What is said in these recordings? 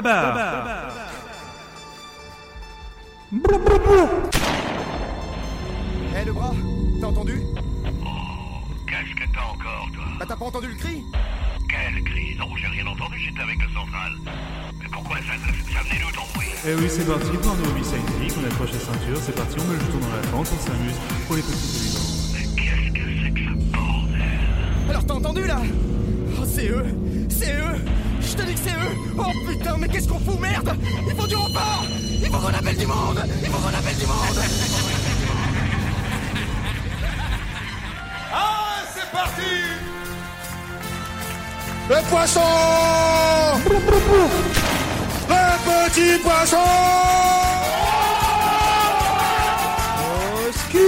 Babar. Eh le bras, t'as entendu? Qu'est-ce que t'as encore, toi? Bah t'as pas entendu le cri? Quel cri? Non, j'ai rien entendu, j'étais avec le central. Mais pourquoi ça, ça, ça venait d'où ton bruit? Et oui, c'est parti pour un nouveau Geek. On accroche la ceinture, c'est parti, on met le jeton dans la fente, on s'amuse pour les petits éléments. Mais qu'est-ce que c'est que ce bordel? Alors t'as entendu là? Oh c'est eux C'est eux Oh putain, mais qu'est-ce qu'on fout, merde. Il faut du rempart Il faut qu'on appelle du monde. Il faut qu'on appelle du monde. Ah, c'est parti. Le poisson. Le petit poisson. Au ski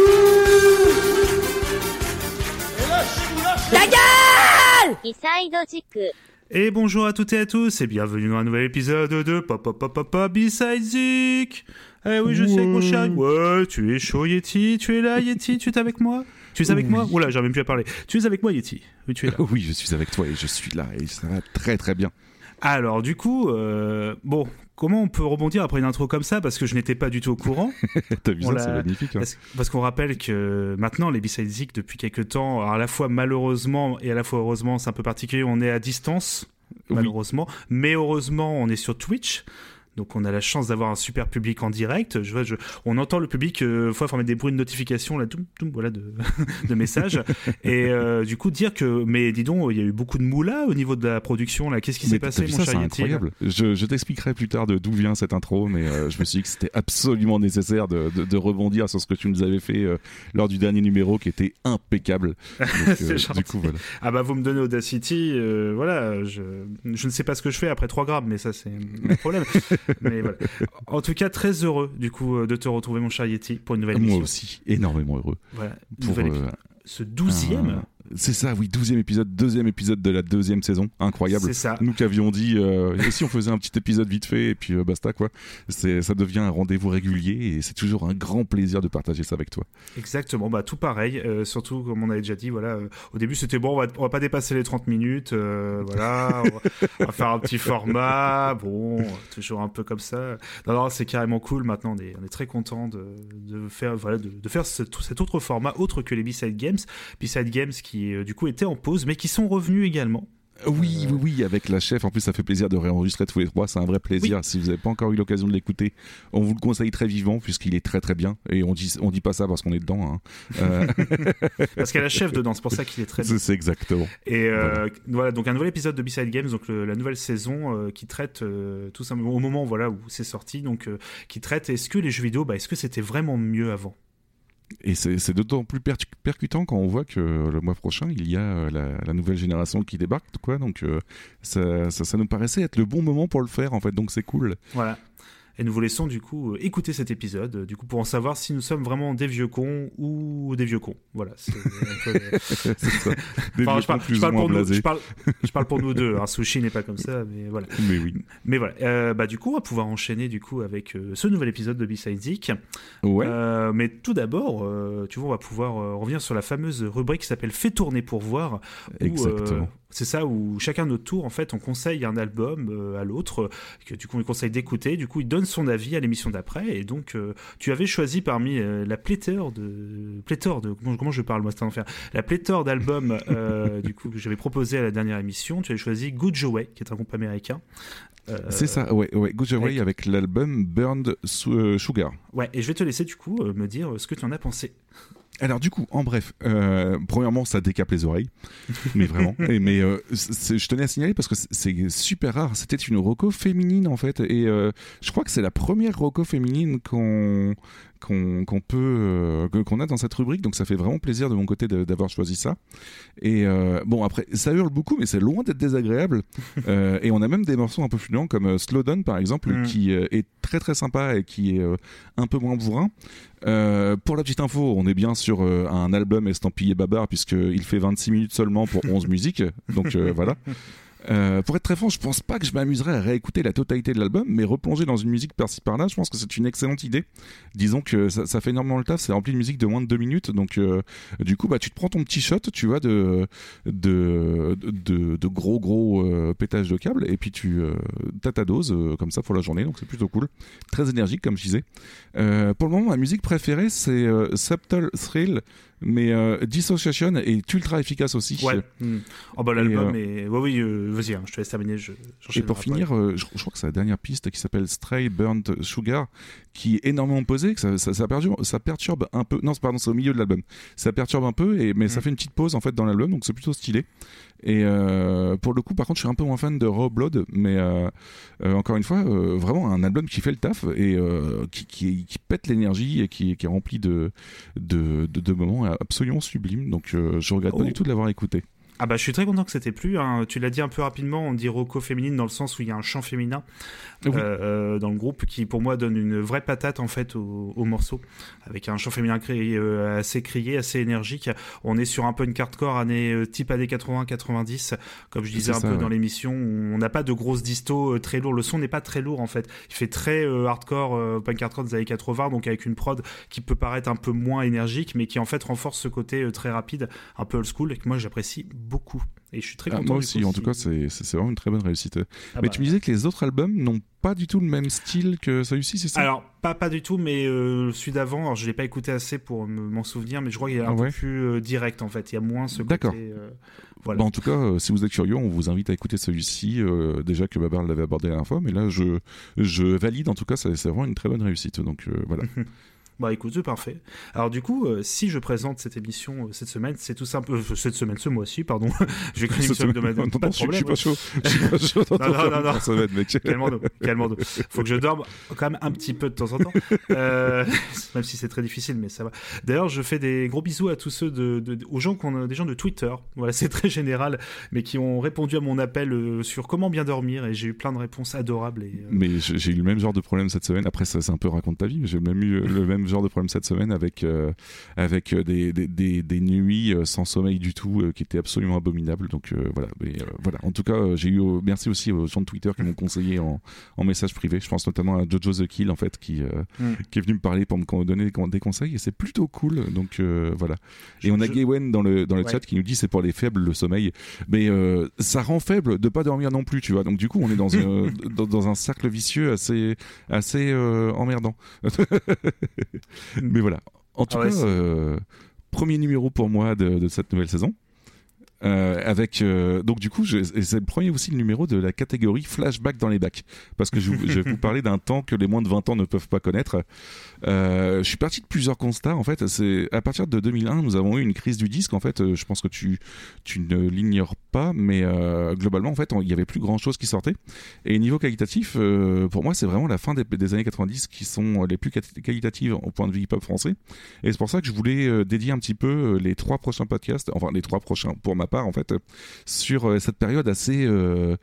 Et là, je La gueule! Et bonjour à toutes et à tous, et bienvenue dans un nouvel épisode de Pop Pop Pop Pop B-Side Geek. Eh oui, je suis avec mon cher. Ouais, tu es chaud Yeti, tu es là Yeti, tu es avec moi? Tu es avec moi? Oula, j'arrive même plus à parler. Tu es avec moi Yeti Oui, tu es là. Oui, je suis avec toi et je suis là et ça va très très bien. Alors du coup, euh, bon, comment on peut rebondir après une intro comme ça Parce que je n'étais pas du tout au courant. T'as vu ça, c'est magnifique. hein. Parce, parce qu'on rappelle que maintenant, les B-Side Geek, depuis quelques temps, à la fois malheureusement et à la fois heureusement, c'est un peu particulier, on est à distance, Oui. malheureusement. Mais heureusement, on est sur Twitch. Donc on a la chance d'avoir un super public en direct. Je vois, je, on entend le public euh, fois former des bruits de notification là, toum, toum, voilà de, de messages. Et euh, du coup dire que, mais dis donc, il y a eu beaucoup de moula au niveau de la production là. Qu'est-ce qui s'est passé, mon ça, cher incroyable. Je, je t'expliquerai plus tard de d'où vient cette intro, mais euh, je me suis dit que c'était absolument nécessaire de, de- de rebondir sur ce que tu nous avais fait euh, lors du dernier numéro qui était impeccable. Donc, du coup, voilà. Ah bah vous me donnez Audacity, voilà, je, je ne sais pas ce que je fais après 3 grammes, mais ça c'est mon problème. mais voilà. En tout cas, très heureux du coup euh, de te retrouver mon cher Yeti pour une nouvelle Moi émission. aussi, énormément heureux. Voilà, Pour, euh. Ce douzième, C'est ça, oui, douzième épisode, deuxième épisode de la deuxième saison. Incroyable. c'est ça. Nous qui avions dit, euh, et si on faisait un petit épisode vite fait et puis euh, basta quoi. C'est, ça devient un rendez-vous régulier et c'est toujours un grand plaisir de partager ça avec toi. Exactement, bah tout pareil. euh, surtout comme on avait déjà dit, voilà, au début c'était bon, on va, on va pas dépasser les 30 minutes, voilà, on va, on va faire un petit format, bon, toujours un peu comme ça. Non, non, c'est carrément cool. Maintenant, on est, on est très content de, de faire, voilà, de, de faire ce- cet autre format autre que les B-side games, B-side games qui euh, du coup étaient en pause, mais qui sont revenus également. Oui, oui, oui, avec la chef. En plus, ça fait plaisir de réenregistrer tous les trois. C'est un vrai plaisir. Si vous n'avez pas encore eu l'occasion de l'écouter, on vous le conseille très vivement puisqu'il est très très bien. Et on dit, on dit pas ça parce qu'on est dedans. Hein. Euh, Parce qu'elle a la chef dedans, c'est pour ça qu'il est très bien. c'est, exactement. Et euh, voilà, donc un nouvel épisode de B-Side Games, donc le- la nouvelle saison euh, qui traite euh, tout simplement au moment voilà où c'est sorti, donc euh, qui traite est-ce que les jeux vidéo, bah, est-ce que c'était vraiment mieux avant? Et c'est, d'autant plus per- percutant quand on voit que le mois prochain, il y a euh, la, nouvelle génération qui débarque. Donc, euh, ça, ça, ça nous paraissait être le bon moment pour le faire, en fait. Donc, c'est cool. Voilà. Et nous vous laissons du coup euh, écouter cet épisode, euh, du coup pour en savoir si nous sommes vraiment des vieux cons ou des vieux cons. Voilà. c'est je, parle, pour nous, deux. Hein. Sushi n'est pas comme ça, mais voilà. Mais oui. Mais voilà. Euh, bah du coup, on va pouvoir enchaîner du coup avec euh, ce nouvel épisode de B-Side. Ouais. Euh, mais tout d'abord, tu vois, on va pouvoir revenir sur la fameuse rubrique qui s'appelle Fait tourner pour voir. où, Exactement. C'est ça où chacun notre tour, en fait, on conseille un album euh, à l'autre, euh, que du coup on lui conseille d'écouter. Du coup, il donne son avis à l'émission d'après. Et donc, euh, tu avais choisi parmi la pléthore de pléthore de comment, je parle moi, c'est un enfer. La pléthore d'albums euh, du coup que j'avais proposé à la dernière émission. Tu avais choisi Good Joe Way, qui est un groupe américain. Euh, C'est ça, ouais, ouais. Good Job Way avec l'album Burned Su- Sugar. Ouais, et je vais te laisser du coup me dire ce que tu en as pensé. Alors du coup, en bref, euh, premièrement, ça décape les oreilles, mais vraiment. Et, mais euh, je tenais à signaler parce que c'est- super rare. C'était une roco féminine en fait, et euh, je crois que c'est la première roco féminine qu'on qu'on peut qu'on a dans cette rubrique. Donc ça fait vraiment plaisir de mon côté d'avoir choisi ça. Et bon après, ça hurle beaucoup, mais c'est loin d'être désagréable. Et on a même des morceaux un peu plus lents comme euh, Slow Down par exemple, Mm. qui est très très sympa et qui est un peu moins bourrin. Euh, pour la petite info, on est bien sur euh, un album estampillé babar puisqu'il fait 26 minutes seulement pour 11 musiques. Donc euh, voilà. Euh, pour être très franc, je pense pas que je m'amuserais à réécouter la totalité de l'album, mais replonger dans une musique par-ci par-là, je pense que c'est une excellente idée. Disons que ça, fait énormément le taf, c'est rempli de musique de moins de deux minutes, donc euh, du coup, bah, tu te prends ton petit shot, tu vois, de, gros gros euh, pétage de câble, et puis tu euh, as ta dose comme ça pour la journée, donc c'est plutôt cool. Très énergique, comme je disais. Pour le moment, ma musique préférée, c'est Subtle Thrill, mais euh, Dissociation est ultra efficace aussi. Ouais. Hmm. Oh bah l'album est. Ouais, oui, euh, vas-y, hein, je te laisse terminer. Je, Et pour finir, euh, je, je crois que c'est la dernière piste qui s'appelle Stray Burnt Sugar, qui est énormément posée, que ça, ça, ça, perturbe, ça perturbe un peu. Non, pardon, c'est au milieu de l'album. Ça perturbe un peu, et, mais ça Mm. fait une petite pause en fait dans l'album, donc c'est plutôt stylé. Et euh, pour le coup, par contre, je suis un peu moins fan de Raw Blood, mais euh, euh, encore une fois, vraiment un album qui fait le taf et qui, qui, qui pète l'énergie et qui, qui est rempli de, de, de, de moments absolument sublimes. Donc je regrette Oh. pas du tout de l'avoir écouté. Ah bah je suis très content que c'était plus. hein. Tu l'as dit un peu rapidement, on dit roco féminine dans le sens où il y a un chant féminin Oui. euh, euh, dans le groupe qui pour moi donne une vraie patate en fait au, au morceau, avec un chant féminin créé, euh, assez crié, assez énergique. On est sur un punk hardcore année euh, type années 80-90, comme je disais un ça, peu ouais. dans l'émission. On n'a pas de grosses distos euh, très lourds. Le son n'est pas très lourd en fait. Il fait très hardcore, punk hardcore des années 80, donc avec une prod qui peut paraître un peu moins énergique, mais qui en fait renforce ce côté très rapide, un peu old school, et que moi j'apprécie beaucoup. Et je suis très Ah, content. moi du aussi, en tout cas, c'est vraiment une très bonne réussite. Ah mais bah, tu me disais que les autres albums n'ont pas du tout le même style que celui-ci, c'est ça? Alors, pas, pas du tout, mais euh, celui d'avant, je l'ai pas écouté assez pour me- m'en souvenir, mais je crois qu'il est un Ah ouais? peu plus euh, direct en fait. Il y a moins ce côté. D'accord. euh, voilà. Bah, en tout cas, euh, si vous êtes curieux, on vous invite à écouter celui-ci. euh, déjà que Babar l'avait abordé la dernière fois, mais là, je, je valide. En tout cas, c'est vraiment une très bonne réussite. Donc voilà. Bah écoute, c'est parfait. Alors du coup, euh, si je présente cette émission euh, cette semaine, c'est tout simple. euh, cette semaine, ce mois-ci, pardon. créer une émission hebdomadaire. Non, Pas non, de je, suis pas chaud. Je suis pas chaud Non, non, non, non. semaine, mec. Calmons-nous, calmons-nous. Faut que je dorme quand même un petit peu de temps en temps, même si c'est très difficile, mais ça va. D'ailleurs, je fais des gros bisous à tous ceux de, de- aux gens qu'on a, des gens de Twitter. Voilà, c'est très général, mais qui ont répondu à mon appel sur comment bien dormir, et j'ai eu plein de réponses adorables. Et, Mais j'ai j'ai eu le même genre de problème cette semaine. Après, ça, c'est un peu raconte ta vie, mais j'ai même eu le même genre de problème cette semaine avec, euh, avec euh, des, des, des, des nuits euh, sans sommeil du tout euh, qui étaient absolument abominables. Donc voilà. Mais, voilà. En tout cas, j'ai eu. merci aussi aux gens de Twitter qui m'ont conseillé en, en message privé. Je pense notamment à Jojo The Kill, en fait, qui, Mm. qui est venu me parler pour me donner des con- des conseils et c'est plutôt cool. Donc voilà. Et on a je- Gaywen dans le, dans le Ouais. chat qui nous dit c'est pour les faibles le sommeil. Mais ça rend faible de pas dormir non plus, tu vois. Donc du coup, on est dans, un, dans, dans un cercle vicieux assez, assez euh, emmerdant. Mais voilà. En tout Ah ouais, cas, euh, premier numéro pour moi de, de cette nouvelle saison. Euh, avec euh, donc du coup c'est le premier aussi le numéro de la catégorie flashback dans les bacs. Parce que je, vais vous parler d'un temps que les moins de 20 ans ne peuvent pas connaître. Euh, je suis parti de plusieurs constats en fait. C'est à partir de 2001 nous avons eu une crise du disque. En fait euh, je pense que tu tu ne l'ignores pas mais euh, globalement en fait il y avait plus grand chose qui sortait. Et niveau qualitatif euh, pour moi c'est vraiment la fin des, des années 90 qui sont les plus quali- qualitatives au point de vue hip-hop français. Et c'est pour ça que je voulais dédier un petit peu les trois prochains podcasts enfin les trois prochains pour ma part en fait sur euh, cette période assez euh,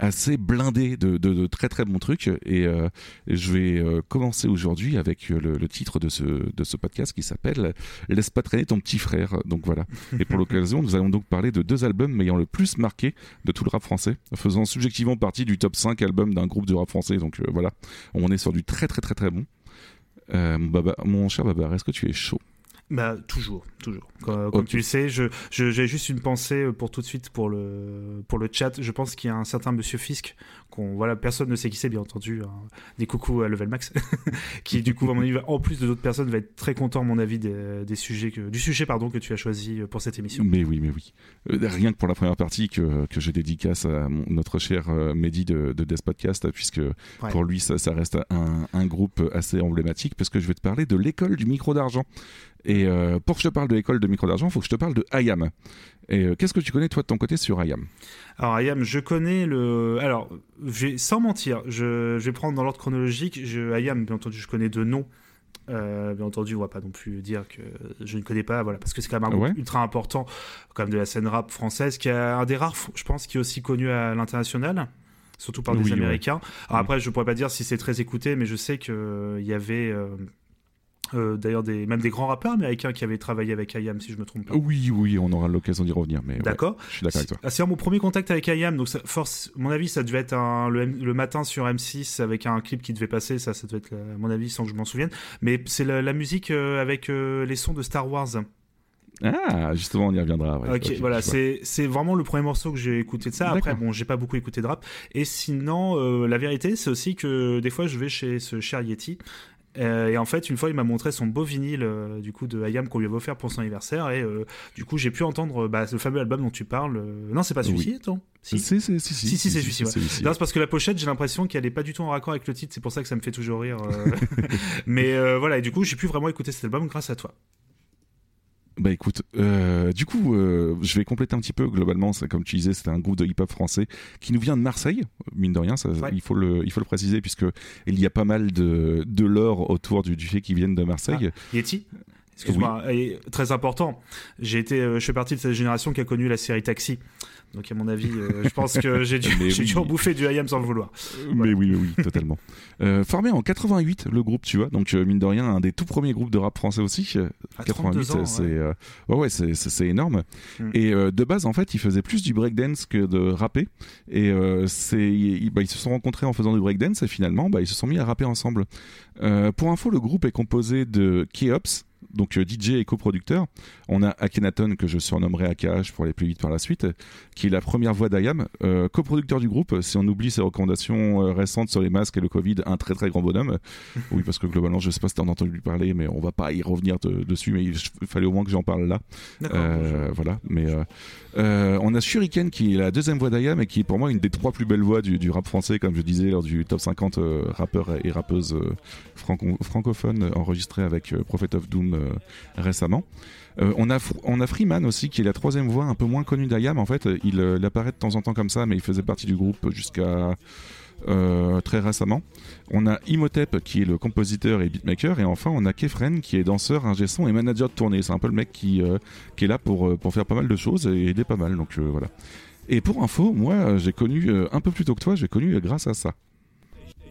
assez blindée de, de, très très bons trucs. Et, euh, je vais commencer aujourd'hui avec le, titre de ce, de ce podcast qui s'appelle Laisse pas traîner ton petit frère. Donc voilà. Et pour l'occasion nous allons donc parler de deux albums m'ayant le plus marqué de tout le rap français faisant subjectivement partie du top 5 albums d'un groupe de rap français. Donc voilà. On est sur du très très très très bon. Mon, mon cher Babar, est-ce que tu es chaud? Bah toujours, toujours. Comme, tu le sais, je je- j'ai juste une pensée pour tout de suite pour le pour le chat. Je pense qu'il y a un certain Monsieur Fisk qu'on voilà personne ne sait qui c'est bien entendu. hein. Des coucous à Level Max qui du coup à mon avis va- en plus de d'autres personnes va être très content à mon avis des, des sujets que du sujet pardon que tu as choisi pour cette émission. Mais oui, mais oui. Euh, rien que pour la première partie que, que je dédicace à mon- notre cher euh, Mehdi de, de Death Podcast, puisque pour lui, ça, ça reste un, un groupe assez emblématique, parce que je vais te parler de l'école du micro d'argent. Et euh, pour que je te parle de l'école de micro d'argent, il faut que je te parle de IAM. Et euh, qu'est-ce que tu connais, toi, de ton côté, sur IAM Alors Ayam, je connais le. Alors, sans mentir, je, je vais prendre dans l'ordre chronologique. Je, Ayam, bien entendu, je connais de nom. Euh, bien entendu, on va pas non plus dire que je ne connais pas, voilà, parce que c'est quand même un groupe Ouais. ultra important, quand même de la scène rap française, qui est un des rares, je pense, qui est aussi connu à l'international, surtout par des Oui, ouais. Américains. Alors Mm. après, je pourrais pas dire si c'est très écouté, mais je sais que euh, il y avait. euh, Euh, D'ailleurs, des, même des grands rappeurs américains qui avaient travaillé avec IAM, si je me trompe pas. Oui, oui, on aura l'occasion d'y revenir. Mais ouais, D'accord. je suis d'accord avec toi. Ah, C'est mon premier contact avec IAM, donc ça, force, mon avis, ça devait être un, le, matin sur M6 avec un clip qui devait passer, ça, ça devait être, euh, à mon avis, sans que je m'en souvienne. Mais c'est la, la musique euh, avec euh, les sons de Star Wars. Ah, justement, on y reviendra. ouais. ok, voilà, c'est vraiment le premier morceau que j'ai écouté de ça. Après, bon, j'ai pas beaucoup écouté de rap. Et sinon, euh, la vérité, c'est aussi que des fois, je vais chez ce cher Yeti. Euh, et en fait, une fois, il m'a montré son beau vinyle euh, du coup de IAM qu'on lui avait offert pour son anniversaire. Et euh, du coup, j'ai pu entendre euh, bah, le fameux album dont tu parles. Non, c'est pas celui-ci, Oui. attends. Si. Si, si, si, Si, si, c'est celui-ci, ouais. c'est parce que la pochette, j'ai l'impression qu'elle est pas du tout en raccord avec le titre, c'est pour ça que ça me fait toujours rire. euh. Mais voilà, et du coup, j'ai pu vraiment écouter cet album grâce à toi. Bah écoute, euh, du coup, euh, je vais compléter un petit peu. Globalement, c'est comme tu disais, c'était un groupe de hip-hop français qui nous vient de Marseille, mine de rien. Ça, Ouais. il faut le, il faut le préciser puisque il y a pas mal de de lore autour du, du fait qu'ils viennent de Marseille. Yeti Excuse-moi, très important. J'ai été, euh, je fais partie de cette génération qui a connu la série Taxi. Donc à mon avis, euh, je pense que j'ai dû, oui. dû en bouffer du IAM sans le vouloir. Mais oui, mais oui, totalement. Euh, formé en 88, le groupe, tu vois. Donc euh, mine de rien, un des tout premiers groupes de rap français aussi. Euh, À 88, 32 ans, c'est ouais. euh, ouais, ouais, c'est énorme. Mm. Et euh, de base, en fait, ils faisaient plus du breakdance que de rapper. Et euh, c'est, ils, bah, ils se sont rencontrés en faisant du breakdance et finalement, bah, ils se sont mis à rapper ensemble. Euh, pour info, le groupe est composé de Keops. Donc euh, DJ et coproducteur, on a Akhenaton que je surnommerai AKH pour aller plus vite par la suite, qui est la première voix d'Ayam, euh, coproducteur du groupe. Si on oublie ses recommandations euh, récentes sur les masques et le Covid, un très très grand bonhomme. oui, parce que globalement, je sais pas si t'en as entendu parler, mais on va pas y revenir de- dessus, mais il fallait au moins que j'en parle là. Euh, voilà, mais euh, on a Shuriken qui est la deuxième voix d'Ayam et qui est pour moi une des trois plus belles voix du, du rap français, comme je disais lors du top 50 euh, rappeurs et rappeuses franco- francophones enregistrés avec Prophet of Doom euh, récemment. Euh, on, a, on a Freeman aussi qui est la troisième voix un peu moins connue d'Ayam en fait. Il, euh, il apparaît de temps en temps comme ça, mais il faisait partie du groupe jusqu'à très récemment. On a Imhotep qui est le compositeur et beatmaker et enfin on a Kefren qui est danseur, ingé son et manager de tournée. C'est un peu le mec qui, qui est là pour, pour faire pas mal de choses et aider pas mal. Donc voilà. Et pour info, moi j'ai connu un peu plus tôt que toi, j'ai connu grâce à ça.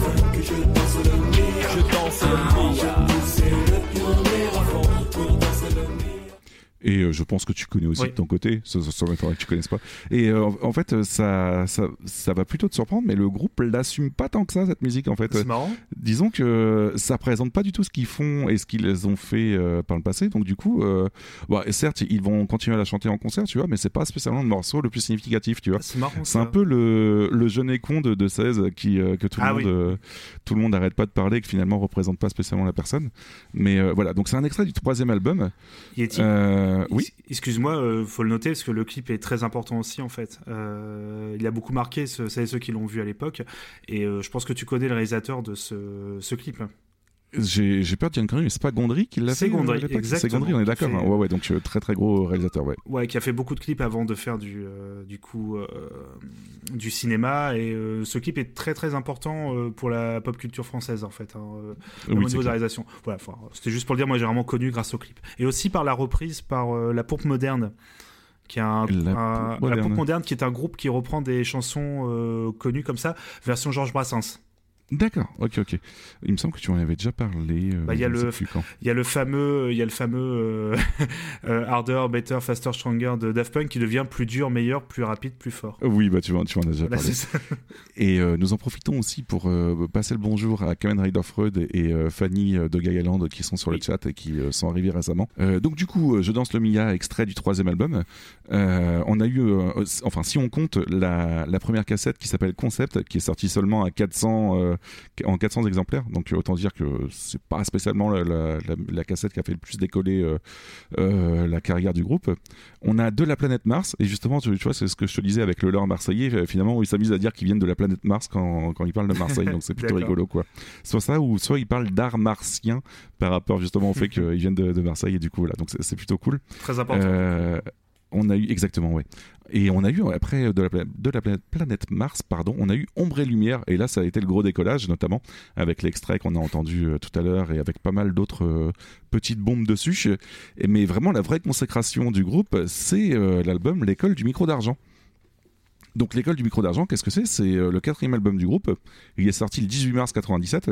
mia. Je danse le mia. Et euh, je pense que tu connais aussi Oui. de ton côté, ça, ça, ça que tu connaisses pas. Et euh, en- fait, euh, ça, ça, ça va plutôt te surprendre, mais le groupe l'assume pas tant que ça, cette musique, en fait. C'est marrant. Disons que ça représente pas du tout ce qu'ils font et ce qu'ils ont fait euh, par le passé. Donc du coup, euh, bah, et certes, ils vont continuer à la chanter en concert, tu vois, mais c'est pas spécialement le morceau le plus significatif, tu vois. C'est marrant. C'est un peu le, le jeune écon de, de 16 qui, euh, que tout le, Ah monde, oui. euh, tout le monde arrête pas de parler et que finalement représente pas spécialement la personne. Mais euh, voilà, donc c'est un extrait du troisième album. Yeti. Euh, oui, Ex- Excuse-moi, euh, faut le noter parce que le clip est très important aussi en fait. Euh, il a beaucoup marqué ce, celles et ceux qui l'ont vu à l'époque. Et euh, je pense que tu connais le réalisateur de ce clip. J'ai peur de dire une connerie, mais c'est pas Gondry qui l'a C'est fait. euh, Gondry, C'est. Gondry, on est d'accord. Hein. Ouais, ouais, donc euh, très très gros réalisateur, ouais. Ouais, qui a fait beaucoup de clips avant de faire du, euh, du coup euh, du cinéma. Et euh, ce clip est très très important pour la pop culture française en fait. hein, Oui, au c'est niveau de la réalisation. Voilà, enfin, c'était juste pour le dire, moi j'ai vraiment connu grâce au clip. Et aussi par la reprise par La Pourpe Moderne, qui est un, La un- La Pourpre Moderne. Qui est un groupe qui reprend des chansons connues comme ça, version Georges Brassens. D'accord, ok, ok. Il me semble que tu en avais déjà parlé. euh, Bah, il y a le- plus quand. Il y a le fameux, il y a le fameux euh, euh, Harder, Better, Faster, Stronger de Daft Punk qui devient plus dur, meilleur, plus rapide, plus fort. Oui, bah tu m'en tu m'en as déjà Voilà, parlé. Et euh, nous en profitons aussi pour passer le bonjour à Kamen Rider Freud et Fanny de Gaialand qui sont sur le Oui. chat et qui sont arrivés récemment. Donc du coup, je danse le Mia, extrait du troisième album. On a eu, enfin si on compte la, la première cassette qui s'appelle Concept, qui est sortie seulement à 400, euh, en 400 exemplaires. Donc autant dire que c'est pas spécialement la, la- la- la cassette qui a fait le plus décoller euh, euh, la carrière du groupe. On a de la planète Mars et justement tu, tu vois c'est ce que je te disais avec le lore marseillais. euh, Finalement où ils s'amusent à dire qu'ils viennent de la planète Mars quand, quand ils parlent de Marseille. donc c'est plutôt rigolo quoi. Soit ça ou soit ils parlent d'art martien par rapport justement au fait qu'ils viennent de, de Marseille et du coup voilà donc c'est- c'est plutôt cool. Très important. On a eu exactement ouais. Et on a eu après de la, de la planète, Mars, pardon, on a eu Ombre et Lumière et là ça a été le gros décollage notamment avec l'extrait qu'on a entendu euh, tout à l'heure et avec pas mal d'autres euh, petites bombes dessus. Et, mais vraiment la vraie consécration du groupe, c'est euh, l'album L'école du micro d'argent. Donc l'école du micro d'argent, qu'est-ce que c'est? C'est le quatrième album du groupe. Il est sorti le 18 mars 97.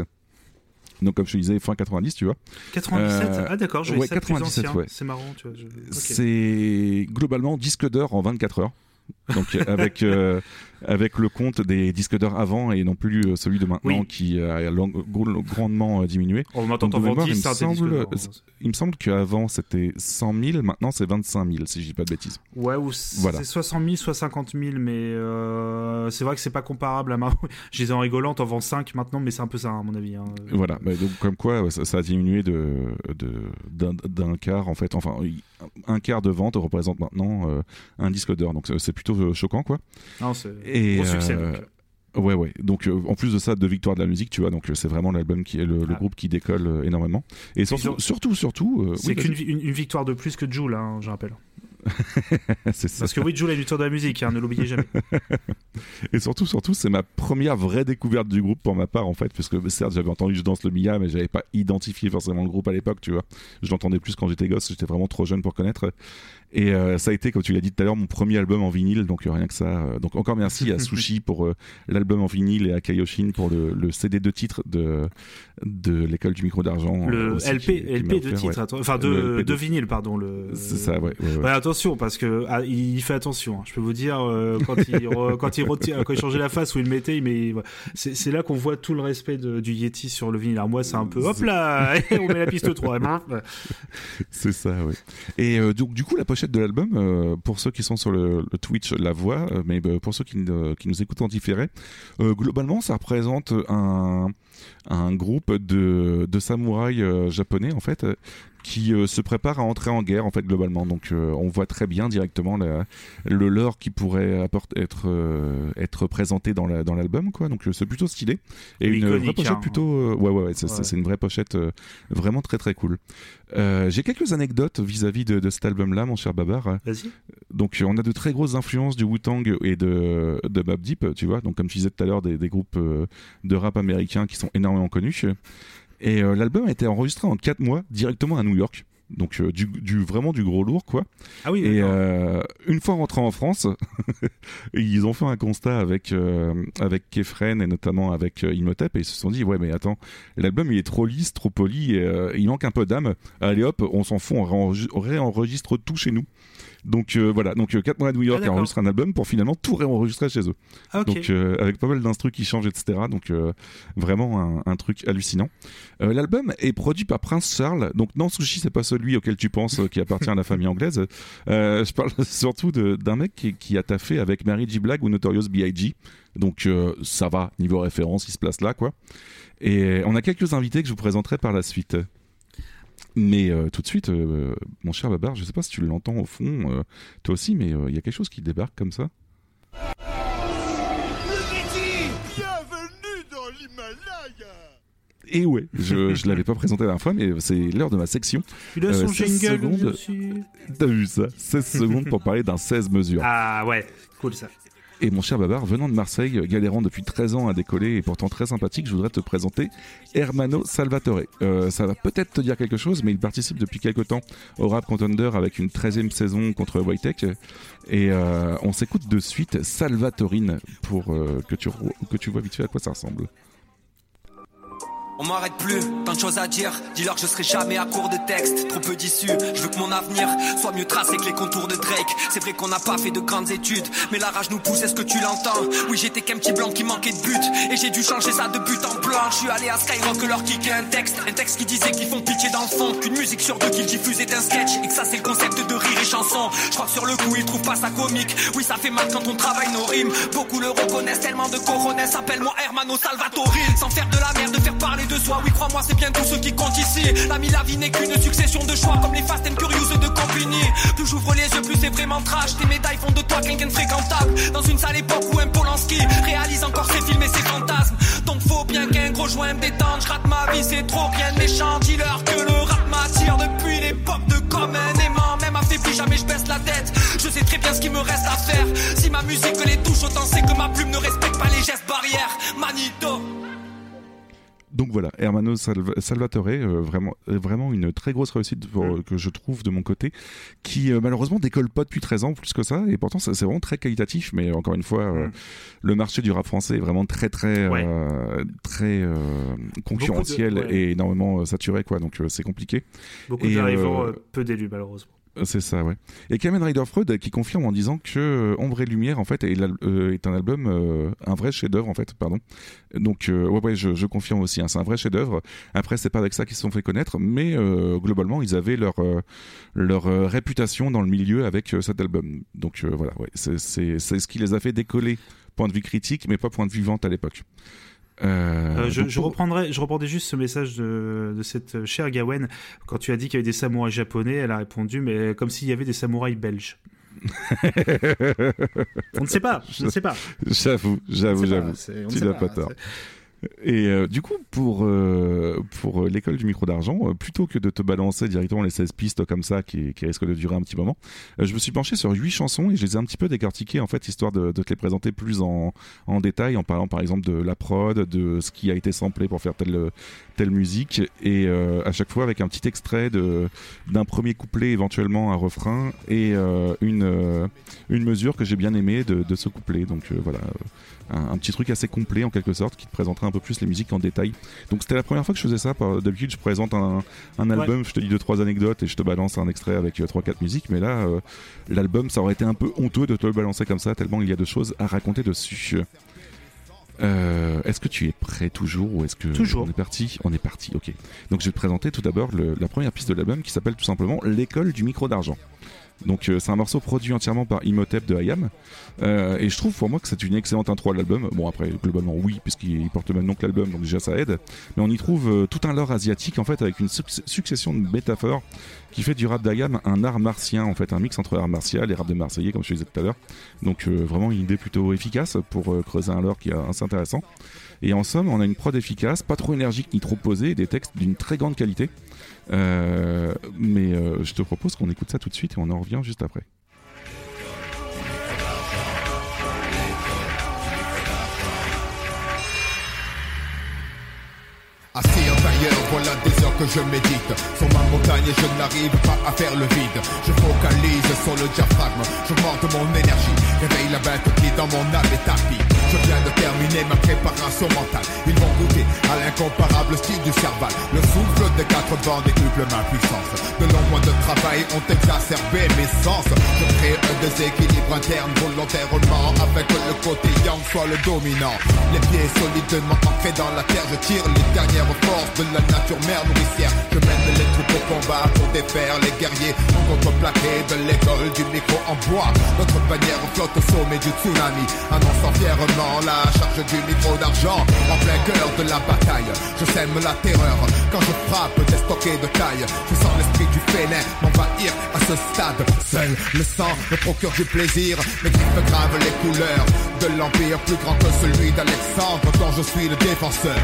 Donc comme je te disais fin 90, tu vois. 97 euh, Ah d'accord, je ouais, ça plus 97, ancien. ouais. C'est marrant, tu vois. je-. C'est globalement disque d'or en 24 heures. Donc avec euh, avec le compte des disques d'or avant et non plus euh, celui de maintenant Oui. qui a long- grandement euh, diminué. On m'entend t'en mémoire, il 10, me semble-. Il me semble qu'avant c'était 100 000, maintenant c'est 25 000 si je dis pas de bêtises. Ouais, ou c'est Voilà. 60 000, soit 50 000, mais euh, c'est vrai que c'est pas comparable à ma. Je disais en rigolant, t'en vends 5 maintenant, mais c'est un peu ça, à mon avis. hein. Voilà, bah, donc comme quoi ça, ça a diminué de d'un quart en fait. Enfin, un quart de vente représente maintenant euh, un disque d'or, donc c'est- plutôt euh, choquant quoi. Non, c'est Et, gros succès. euh, donc. Ouais, ouais. Donc, euh, en plus de ça, de victoire de la musique, tu vois. Donc, euh, c'est vraiment l'album qui est le, le Ah. groupe qui décolle euh, énormément. Et surtout, sur- surtout, surtout. C'est oui, qu'une une victoire de plus que Joule, hein, je rappelle. Vas-y. c'est ça. Parce que oui, Joule a une victoire de la musique, hein, ne l'oubliez jamais. Et surtout, surtout, c'est ma première vraie découverte du groupe pour ma part, en fait. Parce que certes, j'avais entendu Je danse le Mia, mais j'avais pas identifié forcément le groupe à l'époque, tu vois. Je l'entendais plus quand j'étais gosse. J'étais vraiment trop jeune pour connaître. Et euh, ça a été, comme tu l'as dit tout à l'heure, mon premier album en vinyle. Donc, euh, rien que ça. euh, donc, encore merci à Sushi pour euh, l'album en vinyle et à Kaioshin pour le, le CD de titre de, de l'école du micro d'argent. Le aussi, LP, qui- qui m'a LP de titre, ouais. enfin de, de de- vinyle, pardon. Le... C'est ça, ouais. ouais, ouais. Ouais, attention, parce que ah, il fait attention. hein. Je peux vous dire, euh, quand, il re- quand, il retire- quand il changeait la face où il le mettait, ouais. c'est là qu'on voit tout le respect de- du Yeti sur le vinyle. Alors moi, c'est un peu, hop là, on met la piste 3. C'est ça, oui. Et euh, donc, du coup, la pochette de l'album, euh, pour ceux qui sont sur le, le Twitch la voix, euh, mais pour ceux qui, nous écoutent en différé, globalement, ça représente un, un groupe de, de samouraïs euh, japonais, en fait, euh, qui euh, se prépare à entrer en guerre, en fait, globalement. Donc, euh, on voit très bien directement la- le lore qui pourrait apporter, être, euh, être présenté dans la- dans l'album, quoi. Donc, c'est plutôt stylé. Et une vraie pochette hein. plutôt. ouais, ouais, ouais, c'est c'est- Ouais. c'est une vraie pochette vraiment très, très cool. Euh, J'ai quelques anecdotes vis-à-vis de, de cet album-là, mon cher Babar. Vas-y. Donc, on a de très grosses influences du Wu-Tang et de, de Mobb Deep, tu vois. Donc, comme je disais tout à l'heure, des, des groupes euh, de rap américains qui sont énormément connus. Et euh, l'album a été enregistré en 4 mois directement à New York. Donc, euh, du, du, vraiment du gros lourd, quoi. Ah oui, Et euh, une fois rentrés en France, ils ont fait un constat avec euh, avec Kefren et notamment avec Imhotep et ils se sont dit ouais mais attends l'album il est trop lisse, trop poli, et, il manque un peu d'âme. Allez hop, on s'en fout, on réenregistre tout chez nous. Donc euh, voilà, donc 4 mois à New York Ah, à d'accord. enregistrer un album pour finalement tout réenregistrer chez eux. Ah, ok. Donc euh, avec pas mal d'instrus qui changent, etc. Donc euh, vraiment un, un truc hallucinant. L'album est produit par Prince Charles. Donc non, Sushi, c'est pas celui auquel tu penses qui appartient à la famille anglaise. Je parle surtout de- d'un mec qui, qui a taffé avec Mary J. Blige ou Notorious B.I.G. Donc ça va, niveau référence, il se place là, quoi. Et on a quelques invités que je vous présenterai par la suite. Mais euh, tout de suite, euh, mon cher Babar, je sais pas si tu l'entends au fond, euh, toi aussi, mais euh, il y a quelque chose qui débarque comme ça. Bienvenue dans l'Himalaya Et ouais, je, je l'avais pas présenté la dernière fois, mais c'est l'heure de ma section. Il a son 16 jingle secondes. T'as vu ça? 16 secondes pour parler d'un 16 mesures. Ah ouais, cool ça. Et mon cher Babar, venant de Marseille, galérant depuis 13 ans à décoller et pourtant très sympathique, je voudrais te présenter Hermano Salvatore. Euh, ça va peut-être te dire quelque chose, mais il participe depuis quelque temps au Rap Contender avec une 13e saison contre Whitech. Et euh, on s'écoute de suite Salvatorine pour euh, que, tu, que tu vois vite fait à quoi ça ressemble. On m'arrête plus, tant de choses à dire. Dis-leur que je serai jamais à court de texte. Trop peu d'issues, je veux que mon avenir soit mieux tracé que les contours de Drake. C'est vrai qu'on n'a pas fait de grandes études, mais la rage nous pousse, est-ce que tu l'entends? Oui, j'étais qu'un petit blanc qui manquait de but, et j'ai dû changer ça de but en blanc. Je suis allé à Skyrock leur kicker un texte, un texte qui disait qu'ils font pitié dans le fond, qu'une musique sur deux qu'ils diffusent un sketch, et que ça c'est le concept de rire et chanson. Je crois que sur le coup ils trouvent pas ça comique. Oui, ça fait mal quand on travaille nos rimes. Beaucoup le reconnaissent tellement de coronets. Appelle-moi Hermano Salvatore. Sans faire de la merde, de faire parler de soi. Oui, crois-moi, c'est bien tout ce qui compte ici. L'ami, la vie n'est qu'une succession de choix, comme les Fast and Curious de Compagnie. Plus j'ouvre les yeux, plus c'est vraiment trash. Tes médailles font de toi quelqu'un de fréquentable. Dans une sale époque où un Polanski réalise encore ses films et ses fantasmes. Donc faut bien qu'un gros joint me détende. Je rate ma vie, c'est trop rien de méchant. Dis-leur que le rap m'attire depuis l'époque de comme un aimant. Même affaibli, jamais je baisse la tête. Je sais très bien ce qu'il me reste à faire. Si ma musique les touche, autant c'est que ma plume ne respecte pas les gestes barrières. Manito. Donc voilà, Hermano Salva- Salvatore, euh, vraiment, euh, vraiment une très grosse réussite pour- Mm. que je trouve de mon côté, qui euh, malheureusement décolle pas depuis 13 ans plus que ça, et pourtant c'est vraiment très qualitatif, mais encore une fois, euh, Mm. le marché du rap français est vraiment très très Ouais. euh, très concurrentiel Beaucoup de- ouais. et énormément saturé, quoi. Donc c'est compliqué. Beaucoup d'arrivants, peu d'élus malheureusement. Euh, C'est ça, ouais. Et Kamen Rider Freud qui confirme en disant que euh, Ombre et Lumière en fait est, euh, un album, euh, un vrai chef-d'œuvre en fait, pardon. Donc euh, ouais, je, confirme aussi, hein, c'est un vrai chef-d'œuvre. Après, c'est pas avec ça qu'ils se sont fait connaître, mais euh, globalement, ils avaient leur euh, leur euh, réputation dans le milieu avec euh, cet album. Donc euh, voilà, ouais, c'est ce qui les a fait décoller point de vue critique, mais pas point de vue vente à l'époque. Euh, Euh, je, donc, je reprendrai, je reprendrai juste ce message de, de cette euh, chère Gawen. Quand tu as dit qu'il y avait des samouraïs japonais, elle a répondu, mais comme s'il y avait des samouraïs belges. On ne sait pas, je ne sais pas. J'avoue, j'avoue, j'avoue. Tu n'as pas, pas tort. Et euh, du coup, pour, euh, pour euh, l'école du micro d'argent, plutôt que de te balancer directement les 16 pistes comme ça, qui, qui risquent de durer un petit moment, je me suis penché sur 8 chansons et je les ai un petit peu décortiquées, en fait, histoire de, de te les présenter plus en, en détail, en parlant par exemple de la prod, de ce qui a été samplé pour faire telle, telle musique, et à chaque fois avec un petit extrait d'un premier couplet, éventuellement un refrain, et une, une mesure que j'ai bien aimée de, de ce couplet. Donc voilà, un, un petit truc assez complet en quelque sorte qui te présenterait un peu plus les musiques en détail. Donc c'était la première fois que je faisais ça. D'habitude, je présente un, un album, je te dis deux trois anecdotes et je te balance un extrait avec euh, trois quatre musiques. Mais là, euh, l'album, ça aurait été un peu honteux de te le balancer comme ça tellement il y a de choses à raconter dessus. Euh, est-ce que tu es prêt toujours ou est-ce que Toujours. on est parti? On est parti, ok. Donc je vais te présenter tout d'abord la première piste de l'album qui s'appelle tout simplement L'école du micro d'argent. Donc euh, c'est un morceau produit entièrement par Imhotep de IAM Euh, et je trouve pour moi que c'est une excellente intro à l'album. Bon après globalement oui puisqu'il il porte le même nom que l'album donc déjà ça aide. Mais on y trouve euh, tout un lore asiatique en fait avec une suc- succession de métaphores qui fait du rap d'IAM un art martien en fait un mix entre art martial et rap de Marseillais comme je disais tout à l'heure. Donc vraiment une idée plutôt efficace pour creuser un lore qui est assez intéressant. Et en somme, on a une prod efficace, pas trop énergique ni trop posée, des textes d'une très grande qualité. Euh, mais euh, je te propose qu'on écoute ça tout de suite et on en revient juste après. Assis intérieur, voilà des heures que je médite. Sur ma montagne et je n'arrive pas à faire le vide. Je focalise sur le diaphragme, je monte mon énergie. Réveille la bête qui dans mon âme est tapis. Je viens de terminer ma préparation mentale. Ils vont goûter à l'incomparable style du cerval. Le souffle des quatre vents décuple ma puissance. De longs mois de travail ont exacerbé mes sens. Je crée un déséquilibre interne volontairement Avec le côté yang soit le dominant. Les pieds solidement ancrés dans la terre. Je tire les dernières forces de la nature mère nourricière. Je mène les troupes au combat pour défaire les guerriers. En contreplaqué de l'école du micro en bois. Notre bannière flotte au sommet du tsunami. Annonçant fièrement la charge du micro d'argent. En plein cœur de la bataille Je sème la terreur. Quand je frappe des stockés de taille Je sens l'esprit du félin m'envahir. À ce stade Seul le sang me procure du plaisir. Mes griffes gravent les couleurs de l'empire plus grand que celui d'Alexandre dont je suis le défenseur